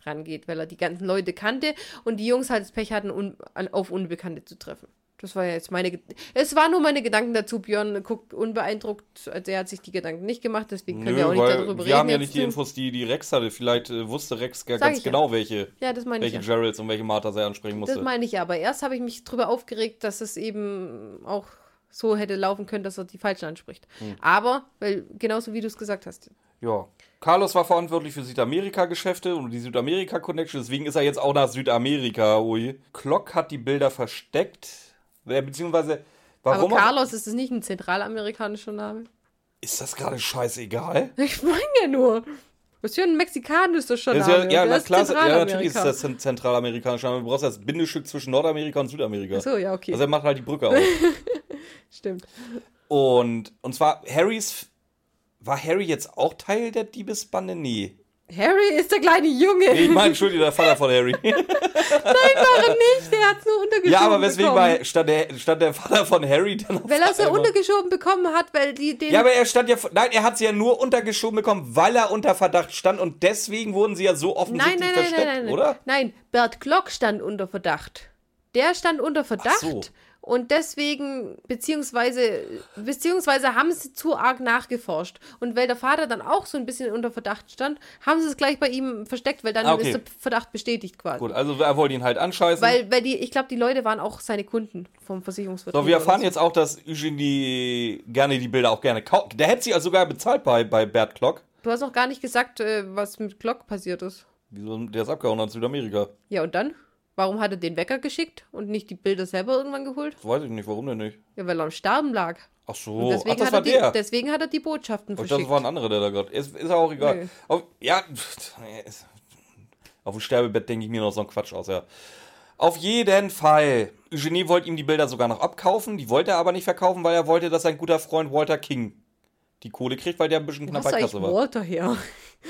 rangeht, weil er die ganzen Leute kannte und die Jungs halt das Pech hatten, un auf Unbekannte zu treffen. Das war ja jetzt meine. Ge es waren nur meine Gedanken dazu. Björn guckt unbeeindruckt. Also er hat sich die Gedanken nicht gemacht, deswegen können Nö, wir auch nicht darüber wir reden. haben ja nicht die Infos, die, die Rex hatte. Vielleicht äh, wusste Rex Sag ganz ich ja. genau, welche, Ja, das meine ich. welche Ja. Geralds und welche Marthas er ansprechen musste. Das meine ich ja. Aber erst habe ich mich drüber aufgeregt, dass es eben auch so hätte laufen können, dass er die falschen anspricht. Hm. Aber, weil genauso wie du es gesagt hast. Ja. Carlos war verantwortlich für Südamerika-Geschäfte und die Südamerika-Connection, deswegen ist er jetzt auch nach Südamerika. Ui. Klock hat die Bilder versteckt. Äh, Beziehungsweise, warum aber Carlos ist es nicht ein zentralamerikanischer Name? ist das gerade scheißegal? Ich meine ja nur. Ist ja ein mexikanischer Ist Name. ja, ja, na klar, ja, natürlich ist das zent- zentralamerikanischer Name. Du brauchst das Bindestück zwischen Nordamerika und Südamerika. Ach so, ja, okay. Also er macht halt die Brücke auf. [LAUGHS] Stimmt. und, und zwar Harrys. War Harry jetzt auch Teil der Diebesbande? Nee. Harry ist der kleine Junge. Nee, ich meine, [LAUGHS] Entschuldigung, der Vater von Harry. [LAUGHS] War er nicht, der hat es nur untergeschoben ja, aber weswegen bekommen. war stand der, stand der Vater von Harry dann auf Weil er es ja untergeschoben bekommen hat, weil die den. Ja, aber er stand ja. Nein, er hat sie ja nur untergeschoben bekommen, weil er unter Verdacht stand und deswegen wurden sie ja so nein, offensichtlich nein, nein, versteckt, nein, nein, nein. oder? Nein, Bert Glock stand unter Verdacht. Der stand unter Verdacht so. Und deswegen, beziehungsweise, beziehungsweise haben sie zu arg nachgeforscht. Und weil der Vater dann auch so ein bisschen unter Verdacht stand, haben sie es gleich bei ihm versteckt, weil dann Ah, okay. ist der Verdacht bestätigt quasi. Gut, also er wollte ihn halt anscheißen. Weil, weil die, ich glaube, die Leute waren auch seine Kunden vom Versicherungsvertrag. so, wir erfahren jetzt auch, dass Eugenie gerne die Bilder auch gerne kauft. Der hätte sie also sogar bezahlt bei, bei Bert Klock. Du hast noch gar nicht gesagt, äh, was mit Glock passiert ist. Wieso, der ist abgehauen nach Südamerika. Ja, und dann? Warum hat er den Wecker geschickt und nicht die Bilder selber irgendwann geholt? Weiß ich nicht, warum denn nicht? Ja, weil er am Sterben lag. Ach so, Und deswegen, ach, das hat war er die, der. deswegen hat er die Botschaften verschickt. das war ein anderer, der da gerade. Ist, ist auch egal. Nö. Auf, ja, auf dem Sterbebett denke ich mir noch so einen Quatsch aus, ja. Auf jeden Fall. Eugenie wollte ihm die Bilder sogar noch abkaufen, die wollte er aber nicht verkaufen, weil er wollte, dass sein guter Freund Walter King die Kohle kriegt, weil der ein bisschen knapp bei Kasse war. Walter her?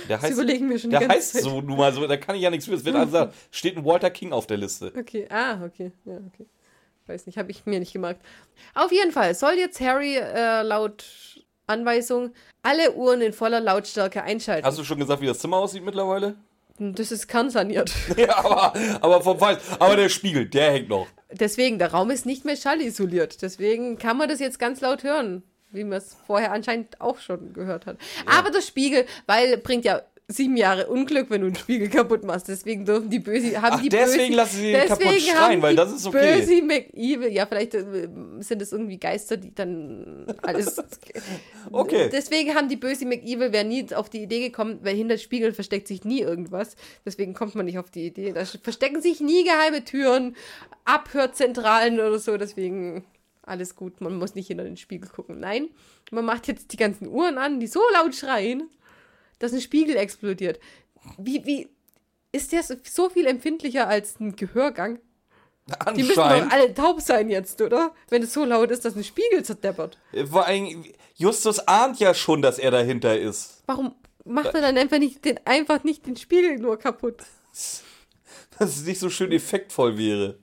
Der Das heißt, überlegen wir schon der heißt Zeit. so nun mal so, da kann ich ja nichts für. Es wird also [LAUGHS] gesagt, steht ein Walter King auf der Liste. Okay, ah, okay. Ja, okay. Weiß nicht, habe ich mir nicht gemerkt. Auf jeden Fall soll jetzt Harry äh, laut Anweisung alle Uhren in voller Lautstärke einschalten. Hast du schon gesagt, wie das Zimmer aussieht mittlerweile? das ist kernsaniert. [LAUGHS] ja, aber, aber vom Weiß. Aber der Spiegel, der hängt noch. Deswegen, der Raum ist nicht mehr schallisoliert. Deswegen kann man das jetzt ganz laut hören, wie man es vorher anscheinend auch schon gehört hat. Aber der Spiegel, weil bringt ja sieben Jahre Unglück, wenn du einen Spiegel kaputt machst. Deswegen dürfen die Böse, haben Ach, die deswegen Böse, lassen sie den kaputt schreien, weil das ist okay. Böse McEvil, ja, vielleicht äh, sind es irgendwie Geister, die dann alles. [LAUGHS] [LAUGHS] Okay. Deswegen haben die Böse McEvil, wäre nie auf die Idee gekommen, weil hinter Spiegel versteckt sich nie irgendwas. Deswegen kommt man nicht auf die Idee. Da verstecken sich nie geheime Türen, Abhörzentralen oder so. Deswegen alles gut. Man muss nicht hinter den Spiegel gucken. Nein, man macht jetzt die ganzen Uhren an, die so laut schreien, dass ein Spiegel explodiert. Wie, wie, ist der so- viel empfindlicher als ein Gehörgang? Die müssen doch alle taub sein jetzt, oder? Wenn es so laut ist, dass ein Spiegel zerdeppert. Vor allem, Justus ahnt ja schon, dass er dahinter ist. Warum macht er dann einfach nicht den, einfach nicht den Spiegel nur kaputt? [LAUGHS] Dass es nicht so schön effektvoll wäre.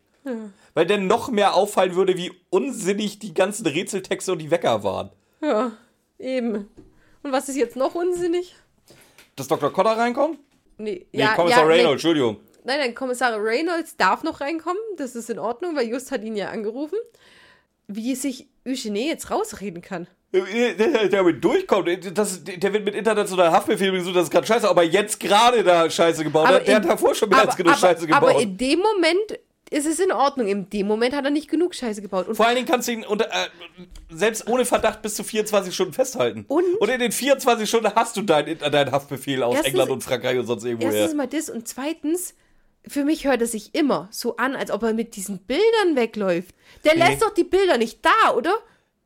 Weil dann noch mehr auffallen würde, wie unsinnig die ganzen Rätseltexte und die Wecker waren. Ja, eben. Und was ist jetzt noch unsinnig? Dass Dr. Cotter reinkommt? Nee, Nee, Kommissar nee. Reynolds, Entschuldigung. Nein, nein, Kommissar Reynolds darf noch reinkommen. Das ist in Ordnung, weil Just hat ihn ja angerufen. Wie sich Eugenie jetzt rausreden kann. Der, der damit durchkommt, das, der wird mit internationalen Haftbefehl gesucht, das ist gerade scheiße, aber jetzt gerade da Scheiße gebaut hat. Der hat davor schon mehr als genug Scheiße gebaut. aber in dem Moment ist es in Ordnung. In dem Moment hat er nicht genug Scheiße gebaut. Und Vor allen Dingen kannst du ihn unter, äh, selbst ohne Verdacht bis zu 24 Stunden festhalten. Und? in den 24 Stunden hast du deinen dein Haftbefehl aus Erstens- England und Frankreich und sonst irgendwo erstens her. mal das und zweitens, für mich hört es sich immer so an, als ob er mit diesen Bildern wegläuft. Der Nee. lässt doch die Bilder nicht da, oder?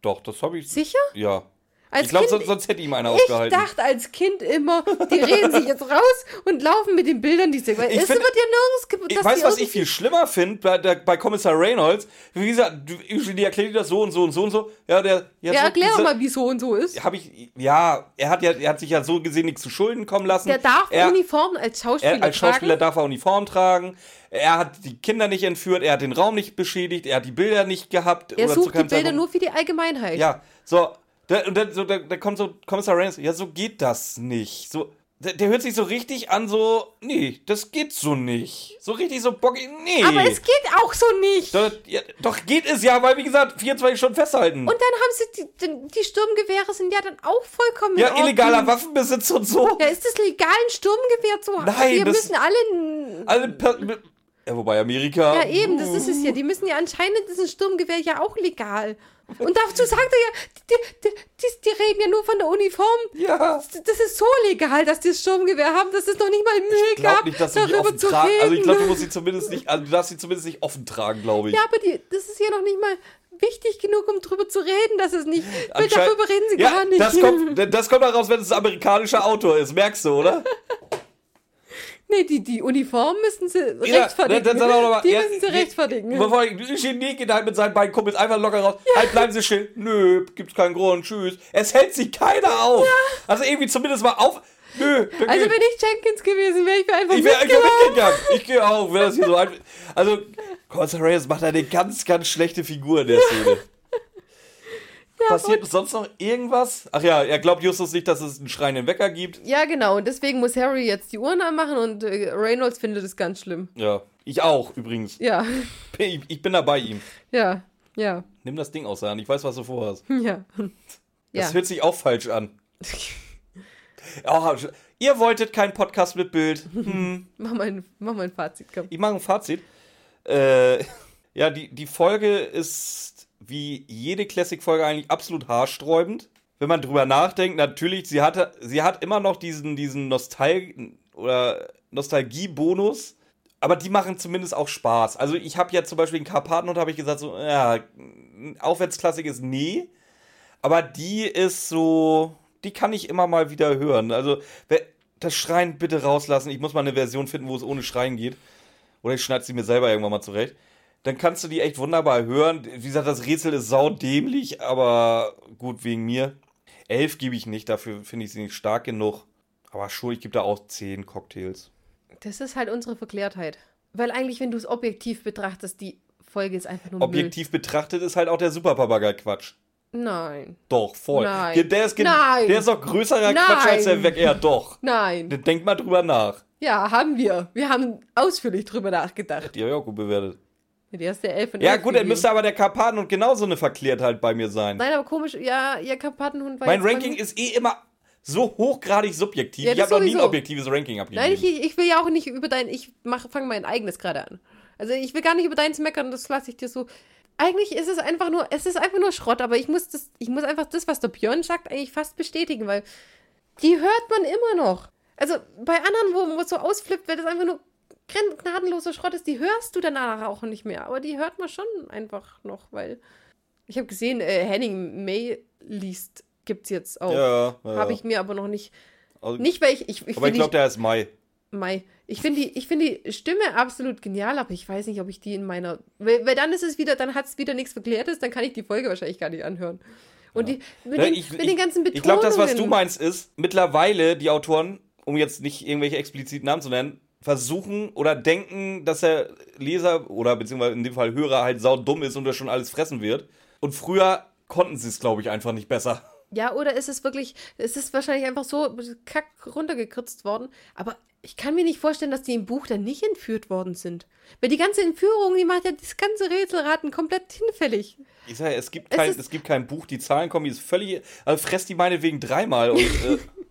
Doch, das habe ich. Sicher? Ja. Als ich glaube, sonst, sonst hätte ihm einer Ich aufgehalten. dachte als Kind immer, die reden sich jetzt raus und laufen mit den Bildern, die sie. Weil Ich es find- wird ja nirgends. ge- ich weiß, was ich viel schlimmer finde bei, der- bei Kommissar Reynolds. Wie gesagt, die erklärt dir das so und so und so und so. Ja, der. Ja, so, erklär diese- mal, wie so und so ist. Hab ich, ja, er hat ja, er hat sich ja so gesehen nichts zu Schulden kommen lassen. Der darf er, Uniformen als Schauspieler er, als Schauspieler tragen. darf er Uniform tragen. Er hat die Kinder nicht entführt, er hat den Raum nicht beschädigt, er hat die Bilder nicht gehabt. Er sucht die Bilder Zeitpunkt- nur für die Allgemeinheit. Ja, so. Da, und dann, so, da, da kommt so Kommissar Reynolds, ja, so geht das nicht. So, der, der hört sich so richtig an, so, nee, das geht so nicht. So richtig so bockig, nee. Aber es geht auch so nicht. doch, ja, doch geht es ja, weil, wie gesagt, 24 Stunden festhalten. Und dann haben sie die, die, Sturmgewehre sind ja dann auch vollkommen ja, illegaler Waffenbesitz und so. Ja, ist das legal, ein Sturmgewehr zu haben? Nein, Wir müssen alle. Alle ja, wobei Amerika. Ja, eben, das ist es ja. Die müssen ja anscheinend ist ein Sturmgewehr ja auch legal. Und dazu sagt er ja, die, die, die, die reden ja nur von der Uniform. Ja. Das, ist so legal, dass die das Sturmgewehr haben, dass es noch nicht mal Mühe gab, nicht, dass darüber zu reden. Also ich glaube, du musst sie zumindest nicht, also du darfst sie zumindest nicht offen tragen, glaube ich. ja, aber die, das ist ja noch nicht mal wichtig genug, um drüber zu reden, dass es nicht. Weil darüber reden sie ja, gar nicht. Das kommt, [LAUGHS] das kommt daraus, wenn es ein amerikanischer Autor ist, merkst du, oder? Nee, die, die Uniform müssen sie Ja, rechtfertigen. dann- mal, die ja, müssen sie rechtfertigen. Bevor ich, Genie geht halt mit seinen beiden Kumpels einfach locker raus. Halt, bleiben Sie still. Nö, gibt's keinen Grund. Tschüss. Es hält sich keiner auf. Also irgendwie zumindest mal auf. Nö. Also wenn ich Jenkins gewesen wäre, ich wäre einfach ich wäre einfach mitgelaufen. mitgegangen. Ich gehe auch, wenn das hier so einfach. Also, Costa Reyes macht eine ganz, ganz schlechte Figur in der Szene. Passiert sonst noch irgendwas? Ach ja, er glaubt Justus nicht, dass es einen schreienden Wecker gibt. Ja, genau. Und deswegen muss Harry jetzt die Uhren anmachen und äh, Reynolds findet es ganz schlimm. Ja, ich auch übrigens. Ja, [LAUGHS] Ich, ich bin da bei ihm. ja. Ja. Nimm das Ding aus der Hand. Ich weiß, was du vorhast. [LAUGHS] Ja. Das Ja. hört sich auch falsch an. [LAUGHS] Oh, ihr wolltet keinen Podcast mit Bild. Hm. Mach mal ein, mach mal ein Fazit, komm. Ich mache ein Fazit. Äh, ja, die, die Folge ist wie jede Classic-Folge eigentlich absolut haarsträubend. Wenn man drüber nachdenkt, natürlich, sie, hatte, sie hat immer noch diesen, diesen Nostal oder Nostalgie-Bonus, aber die machen zumindest auch Spaß. Also ich habe ja zum Beispiel in Karpatenhund habe ich gesagt, so, ja, Aufwärtsklassik ist nee, aber die ist so, die kann ich immer mal wieder hören. Also das Schreien bitte rauslassen. Ich muss mal eine Version finden, wo es ohne Schreien geht. Oder ich schneide sie mir selber irgendwann mal zurecht. Dann kannst du die echt wunderbar hören. Wie gesagt, das Rätsel ist saudämlich, aber gut, wegen mir. Elf gebe ich nicht, dafür finde ich sie nicht stark genug. Aber schon, ich gebe da auch zehn Cocktails. Das ist halt unsere Verklärtheit. Weil eigentlich, wenn du es objektiv betrachtest, die Folge ist einfach nur Objektiv betrachtet ist halt auch der Superpapagei-Quatsch. Müll. Nein. Doch, voll. Nein. Der ist, Nein. der ist doch größerer Nein. Quatsch als der Weg. Ja, doch. Nein. Denk mal drüber nach. Ja, haben wir. Wir haben ausführlich drüber nachgedacht. Die habe ich auch gut bewertet. Die erste Elf von Ja, elf gut, dann müsste aber der Karpatenhund genauso eine Verklärtheit bei mir sein. Nein, aber komisch. Ja, ihr Karpatenhund war Mein Ranking ist eh immer so hochgradig subjektiv. Ja, ich habe noch nie ein objektives Ranking abgegeben. Nein, ich, ich will ja auch nicht über dein. Ich fange mein eigenes gerade an. Also ich will gar nicht über deins meckern, das lasse ich dir so. Eigentlich ist es einfach nur, es ist einfach nur Schrott, aber ich muss das, ich muss einfach das, was der Björn sagt, eigentlich fast bestätigen, weil die hört man immer noch. Also bei anderen, wo es so ausflippt, weil das einfach nur gnadenloser Schrott ist, die hörst du danach auch nicht mehr. Aber die hört man schon einfach noch, weil ich habe gesehen, äh, Henning May liest, gibt's jetzt auch. ja, ja. Habe ich mir aber noch nicht. Also, Nicht, weil ich. ich, ich aber ich find glaube, der ist Mai. Mai. Ich finde die, ich finde die Stimme absolut genial, aber ich weiß nicht, ob ich die in meiner. Weil, weil dann ist es wieder, dann hat es wieder nichts Verklärtes, dann kann ich die Folge wahrscheinlich gar nicht anhören. Und die, mit, Ja, den, ich- mit den ganzen Betonungen. Ich glaube, das, was du meinst, ist, mittlerweile die Autoren, um jetzt nicht irgendwelche expliziten Namen zu nennen, versuchen oder denken, dass der Leser oder beziehungsweise in dem Fall Hörer halt saudumm ist und das schon alles fressen wird. Und früher konnten sie es, glaube ich, einfach nicht besser. Ja, oder ist es wirklich, es ist wahrscheinlich einfach so kack runtergekürzt worden. Aber ich kann mir nicht vorstellen, dass die im Buch dann nicht entführt worden sind. Weil die ganze Entführung, die macht ja das ganze Rätselraten komplett hinfällig. Ich sage, es gibt Es kein, ist- es gibt kein Buch, die Zahlen kommen, die ist völlig, also fresst die meinetwegen dreimal und äh, [LAUGHS]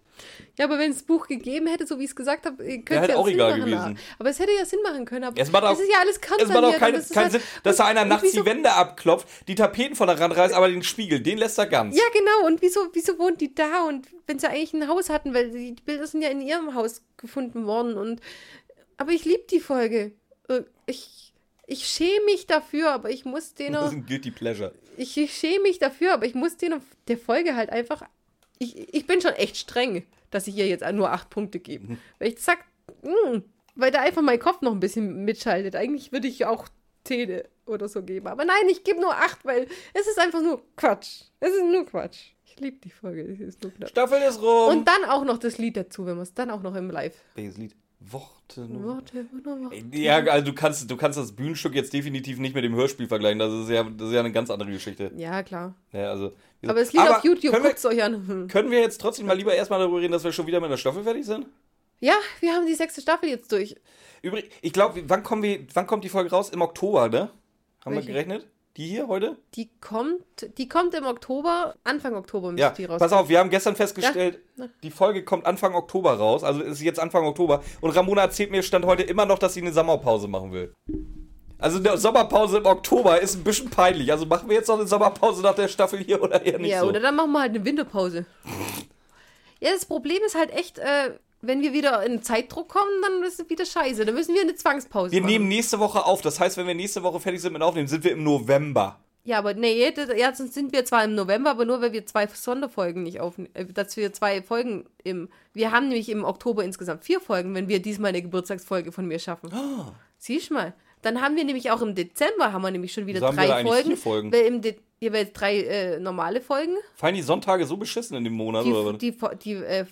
Ja, aber wenn es das Buch gegeben hätte, so wie ich es gesagt habe, könnte halt ja auch Sinn egal machen. gewesen. Aber es hätte ja Sinn machen können. Aber Es macht auch- ist ja alles es macht auch keinen es keinen halt- Sinn, dass da einer nachts die Wände abklopft, die Tapeten von der Rand reißt, aber den Spiegel, den lässt er ganz. Ja, genau. Und wieso, wieso wohnt die da? Und wenn sie eigentlich ein Haus hatten, weil die Bilder sind ja in ihrem Haus gefunden worden. Und aber ich liebe die Folge. Äh, Ich, ich schäme mich dafür, aber ich muss Das ist ein Guilty Pleasure. Ich, ich schäme mich dafür, aber ich muss denen der Folge halt einfach. Ich, ich bin schon echt streng, dass ich ihr jetzt nur acht Punkte gebe. Weil ich sag, mh, weil da einfach mein Kopf noch ein bisschen mitschaltet. Eigentlich würde ich auch Tele oder so geben. Aber nein, ich gebe nur acht, weil es ist einfach nur Quatsch. Es ist nur Quatsch. Ich liebe die Folge. Es ist nur Quatsch. Staffel ist rum. Und dann auch noch das Lied dazu, wenn man es dann auch noch im Live. Welches Lied? Worte. nur. Warte, warte, warte. Ja, also du kannst, du kannst das Bühnenstück jetzt definitiv nicht mit dem Hörspiel vergleichen. Das ist ja, das ist ja eine ganz andere Geschichte. Ja, klar. Ja, also, Aber das gesagt- Lied auf YouTube, können wir, guckt es euch an. Können wir jetzt trotzdem mal lieber erstmal darüber reden, dass wir schon wieder mit der Staffel fertig sind? Ja, wir haben die sechste Staffel jetzt durch. Übrigens, ich glaube, wann, kommen wir- wann kommt die Folge raus? Im Oktober, ne? Haben Welche? wir gerechnet? Die hier heute? Die kommt, die kommt im Oktober, Anfang Oktober müsste Ja, die raus. pass auf, wir haben gestern festgestellt, Ja. die Folge kommt Anfang Oktober raus, also ist jetzt Anfang Oktober. Und Ramona erzählt mir Stand heute immer noch, dass sie eine Sommerpause machen will. Also eine Sommerpause im Oktober ist ein bisschen peinlich. Also machen wir jetzt noch eine Sommerpause nach der Staffel hier oder eher nicht Ja, so? oder dann machen wir halt eine Winterpause. [LAUGHS] ja, das Problem ist halt echt, äh, wenn wir wieder in Zeitdruck kommen, dann ist es wieder scheiße. Dann müssen wir eine Zwangspause wir machen. nehmen nächste Woche auf. Das heißt, wenn wir nächste Woche fertig sind mit Aufnehmen, sind wir im November. Ja, aber nee, das, ja, sonst sind wir zwar im November, aber nur, weil wir zwei Sonderfolgen nicht aufnehmen. Äh, dass wir zwei Folgen im. Wir haben nämlich im Oktober insgesamt vier Folgen, wenn wir diesmal eine Geburtstagsfolge von mir schaffen. Ah. Siehst mal. Dann haben wir nämlich auch im Dezember haben wir nämlich schon wieder wir da drei Folgen. vier Folgen? Weil im De jeweils drei äh, normale Folgen. Fallen die Sonntage so beschissen in dem Monat oder Die, die, die, äh,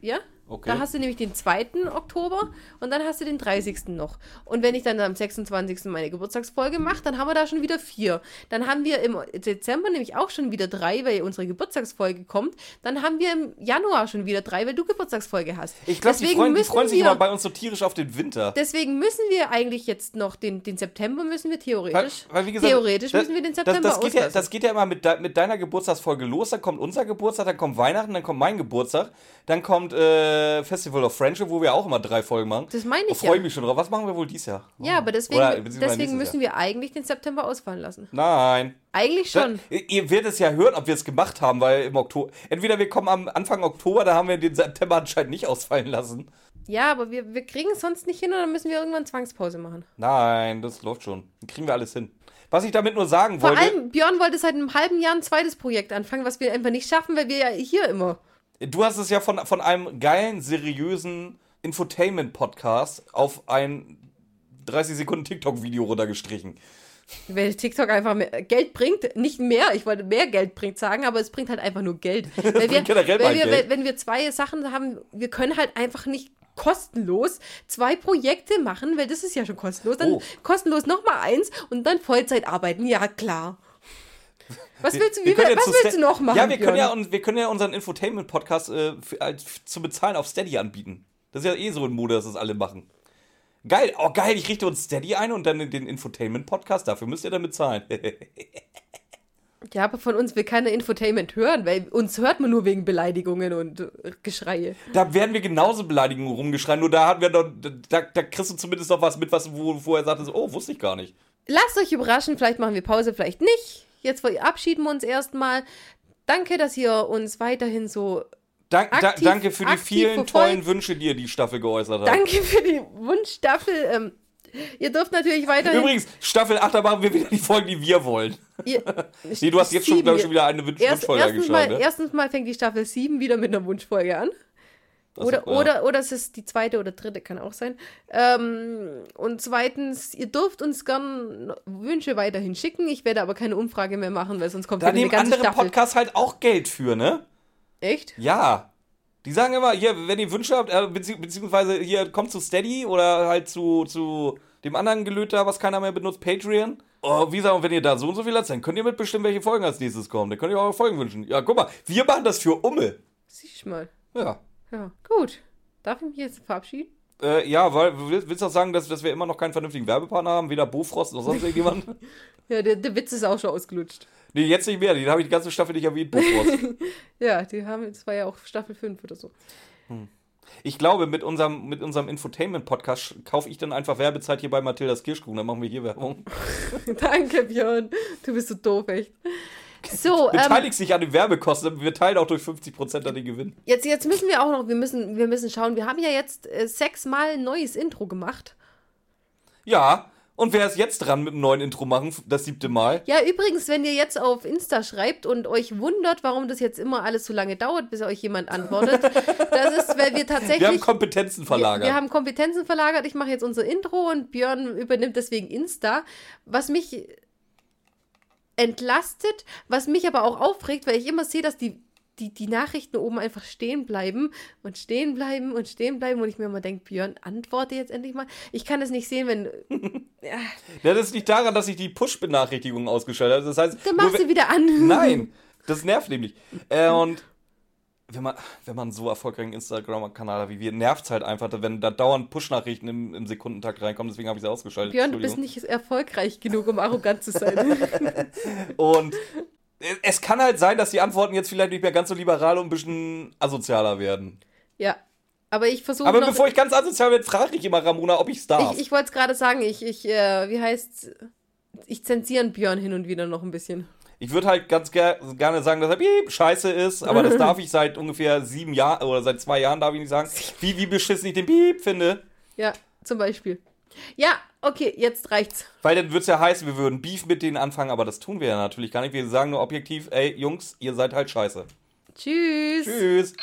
ja? Okay. Da hast du nämlich den 2. Oktober und dann hast du den 30. noch. Und wenn ich dann am 26. meine Geburtstagsfolge mache, dann haben wir da schon wieder vier. Dann haben wir im Dezember nämlich auch schon wieder drei, weil unsere Geburtstagsfolge kommt. Dann haben wir im Januar schon wieder drei, weil du Geburtstagsfolge hast. Ich glaube, die Deswegen freuen, die freuen sich wir- immer bei uns so tierisch auf den Winter. Deswegen müssen wir eigentlich jetzt noch den, den September müssen wir theoretisch. Weil, weil, wie gesagt, theoretisch das- müssen wir den das, September das, geht ja, das geht ja immer mit, de, mit deiner Geburtstagsfolge los. Dann kommt unser Geburtstag, dann kommt Weihnachten, dann kommt mein Geburtstag, dann kommt äh, Festival of Friendship, wo wir auch immer drei Folgen machen. Das meine ich Da freue ich ja. mich schon drauf. Was machen wir wohl dieses Jahr? Ja, aber deswegen, Oder deswegen müssen wir eigentlich den September ausfallen lassen. Nein. Eigentlich schon. Da, ihr werdet es ja hören, ob wir es gemacht haben, weil im Oktober. Entweder wir kommen am Anfang Oktober, da haben wir den September anscheinend nicht ausfallen lassen. Ja, aber wir, wir kriegen es sonst nicht hin und dann müssen wir irgendwann Zwangspause machen. Nein, das läuft schon. Dann kriegen wir alles hin. Was ich damit nur sagen Vor wollte. allem, Björn wollte seit einem halben Jahr ein zweites Projekt anfangen, was wir einfach nicht schaffen, weil wir ja hier immer. Du hast es ja von, von einem geilen, seriösen Infotainment-Podcast auf ein 30 Sekunden TikTok-Video runtergestrichen. Weil TikTok einfach mehr Geld bringt, nicht mehr, ich wollte mehr Geld bringt sagen, aber es bringt halt einfach nur Geld. [LAUGHS] Weil wir, generell weil wir, Geld. Wenn wir zwei Sachen haben, wir können halt einfach nicht kostenlos zwei Projekte machen, weil das ist ja schon kostenlos. Dann Oh. kostenlos nochmal eins und dann Vollzeit arbeiten, ja klar. Was willst du, wie, ja was willst du noch machen? Ja, wir können ja, wir können ja unseren Infotainment-Podcast äh, zu bezahlen auf Steady anbieten. Das ist ja eh so ein Mode, dass das alle machen. Geil, oh geil, ich richte uns Steady ein und dann den Infotainment-Podcast, dafür müsst ihr dann bezahlen. Ja, aber von uns will keiner Infotainment hören, weil uns hört man nur wegen Beleidigungen und Geschreie. da werden wir genauso Beleidigungen rumgeschreien, nur da hatten wir doch, da, da kriegst du zumindest noch was mit, was wo vorher sagte, so, oh, wusste ich gar nicht. Lasst euch überraschen, vielleicht machen wir Pause, vielleicht nicht. Jetzt verabschieden wir uns erstmal. Danke, dass ihr uns weiterhin so. Dank, da, Aktiv- danke für die vielen verfolgt. tollen Wünsche, die ihr die Staffel geäußert habt. Danke für die Wunschstaffel. Ähm, ihr dürft natürlich weiterhin. Übrigens, Staffel 8, da machen wir wieder die Folgen, die wir wollen. Ihr, [LAUGHS] Nee, du hast jetzt schon, glaube ich, schon wieder eine Wunsch Erst, Wunschfolge erstens, geschaut, mal, ne? erstens mal fängt die Staffel 7 wieder mit einer Wunschfolge an. Das Oder, ist- ja. oder, oder es ist die zweite oder dritte, kann auch sein. Ähm, und zweitens, ihr dürft uns gern Wünsche weiterhin schicken. Ich werde aber keine Umfrage mehr machen, weil sonst kommt Da nehmen andere Staffel. Podcasts halt auch Geld für, ne? Echt? Ja. Die sagen immer, hier, wenn ihr Wünsche habt, äh, bezieh beziehungsweise hier kommt zu Steady oder halt zu, zu dem anderen Gelöter, was keiner mehr benutzt, Patreon. Oh, wie sagen, wenn ihr da so und so viel habt, dann könnt ihr mitbestimmen, welche Folgen als nächstes kommen. Dann könnt ihr eure Folgen wünschen. Ja, guck mal, wir machen das für Umme. Siehst du mal. Ja. Ja, gut. Darf ich mich jetzt verabschieden? Äh, ja, weil, willst, du auch sagen, dass, dass wir immer noch keinen vernünftigen Werbepartner haben? Weder Bofrost noch sonst irgendjemand? [LAUGHS] [LAUGHS] Ja, der, der Witz ist auch schon ausgelutscht. nee, jetzt nicht mehr. Den habe ich die ganze Staffel nicht erwähnt, Bofrost. [LAUGHS] Ja, die haben, das war ja auch Staffel 5 oder so. Ich glaube, mit unserem, mit unserem Infotainment-Podcast kaufe ich dann einfach Werbezeit hier bei Mathildas Kirschkuchen. Dann machen wir hier Werbung. Danke, Björn. Du bist so doof, echt. So, ähm, Beteiligst dich an den Werbekosten. Wir teilen auch durch 50% an den Gewinn. jetzt, jetzt müssen wir auch noch, wir müssen, wir müssen schauen, wir haben ja jetzt äh, sechsmal ein neues Intro gemacht. Ja. Und wer ist jetzt dran mit einem neuen Intro machen? Das siebte Mal. Ja, übrigens, wenn ihr jetzt auf Insta schreibt und euch wundert, warum das jetzt immer alles so lange dauert, bis euch jemand antwortet, [LAUGHS] das ist, weil wir tatsächlich. Wir haben Kompetenzen verlagert. Wir, wir haben Kompetenzen verlagert. Ich mache jetzt unser Intro und Björn übernimmt deswegen Insta. Was mich entlastet, was mich aber auch aufregt, weil ich immer sehe, dass die, die, die Nachrichten oben einfach stehen bleiben und stehen bleiben und stehen bleiben und ich mir immer denke, Björn, antworte jetzt endlich mal. Ich kann es nicht sehen, wenn. [LAUGHS] Ja, Ja, das liegt daran, dass ich die Push-Benachrichtigungen ausgeschaltet habe. Das heißt, dann machst du wieder an. Nein, das nervt nämlich. Äh, und wenn man, wenn man so erfolgreichen Instagram-Kanal hat wie wir, nervt es halt einfach, wenn da dauernd Push-Nachrichten im, im Sekundentakt reinkommen. Deswegen habe ich sie ausgeschaltet. Björn, du bist nicht erfolgreich genug, um arrogant zu sein. [LAUGHS] Und es kann halt sein, dass die Antworten jetzt vielleicht nicht mehr ganz so liberal und ein bisschen asozialer werden. ja. Aber ich versuche Aber bevor ich ganz asozial werde, frage ich immer Ramona, ob ich es darf. Ich, ich wollte es gerade sagen, ich, ich, äh, wie heißt's? Ich zensiere Björn hin und wieder noch ein bisschen. Ich würde halt ganz ger gerne sagen, dass er piep, scheiße ist, aber das darf ich seit ungefähr sieben Jahren oder seit zwei Jahren darf ich nicht sagen, wie, wie beschissen ich den Piep finde. Ja, zum Beispiel. Ja, okay, jetzt reicht's. Weil dann würde es ja heißen, wir würden Beef mit denen anfangen, aber das tun wir ja natürlich gar nicht. Wir sagen nur objektiv, ey, Jungs, ihr seid halt scheiße. Tschüss. Tschüss.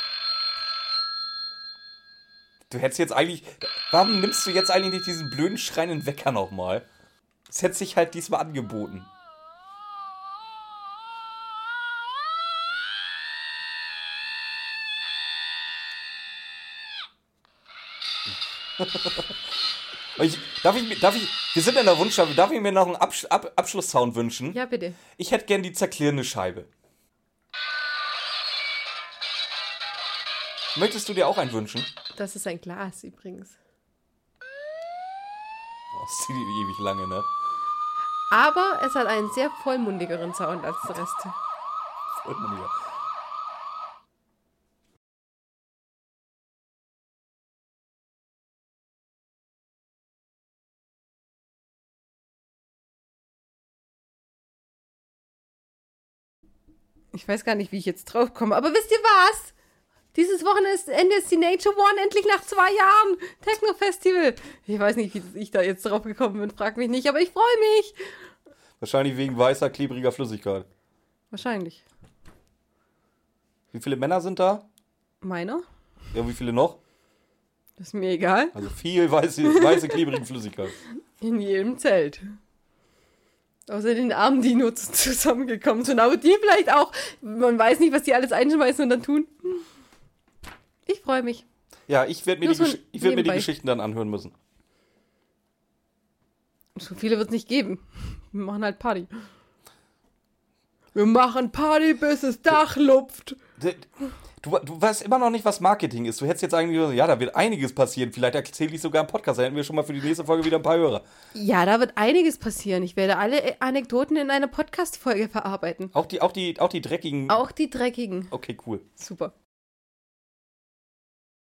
Du hättest jetzt eigentlich. Warum nimmst du jetzt eigentlich nicht diesen blöden schreienden Wecker nochmal? Das hätte sich halt diesmal angeboten. Ich, darf, ich, darf ich, wir sind in der Wunschscheibe, darf ich mir noch einen Absch Ab Abschlusssound wünschen? Ja, bitte. Ich hätte gern die zerklirrende Scheibe. Möchtest du dir auch einen wünschen? Das ist ein Glas übrigens. Oh, das zieht ewig lange, ne? Aber es hat einen sehr vollmundigeren Sound als der Rest. Vollmundiger. Ich weiß gar nicht, wie ich jetzt drauf komme. Aber wisst ihr was? Dieses Wochenende ist die Nature One endlich nach zwei Jahren. Techno-Festival. Ich weiß nicht, wie ich da jetzt drauf gekommen bin. Frag mich nicht, aber ich freue mich. Wahrscheinlich wegen weißer, klebriger Flüssigkeit. Wahrscheinlich. Wie viele Männer sind da? Meiner? Ja, wie viele noch? Das ist mir egal. Also viel weiße, weiße klebrige Flüssigkeit. In jedem Zelt. Außer den armen Dinos zusammengekommen sind. Aber die vielleicht auch. Man weiß nicht, was die alles einschmeißen und dann tun. Ich freue mich. Ja, ich werde mir, die Gesch- ich werd mir die. Geschichten dann anhören müssen. So viele wird es nicht geben. Wir machen halt Party. Wir machen Party, bis das Dach lupft. Du, du weißt immer noch nicht, was Marketing ist. Du hättest jetzt eigentlich gesagt, ja, da wird einiges passieren. Vielleicht erzähle ich sogar im Podcast. Da hätten wir schon mal für die nächste Folge wieder ein paar Hörer. Ja, da wird einiges passieren. Ich werde alle Anekdoten in einer Podcast-Folge verarbeiten. Auch die, auch die, auch die dreckigen. Auch die dreckigen. Okay, cool. Super.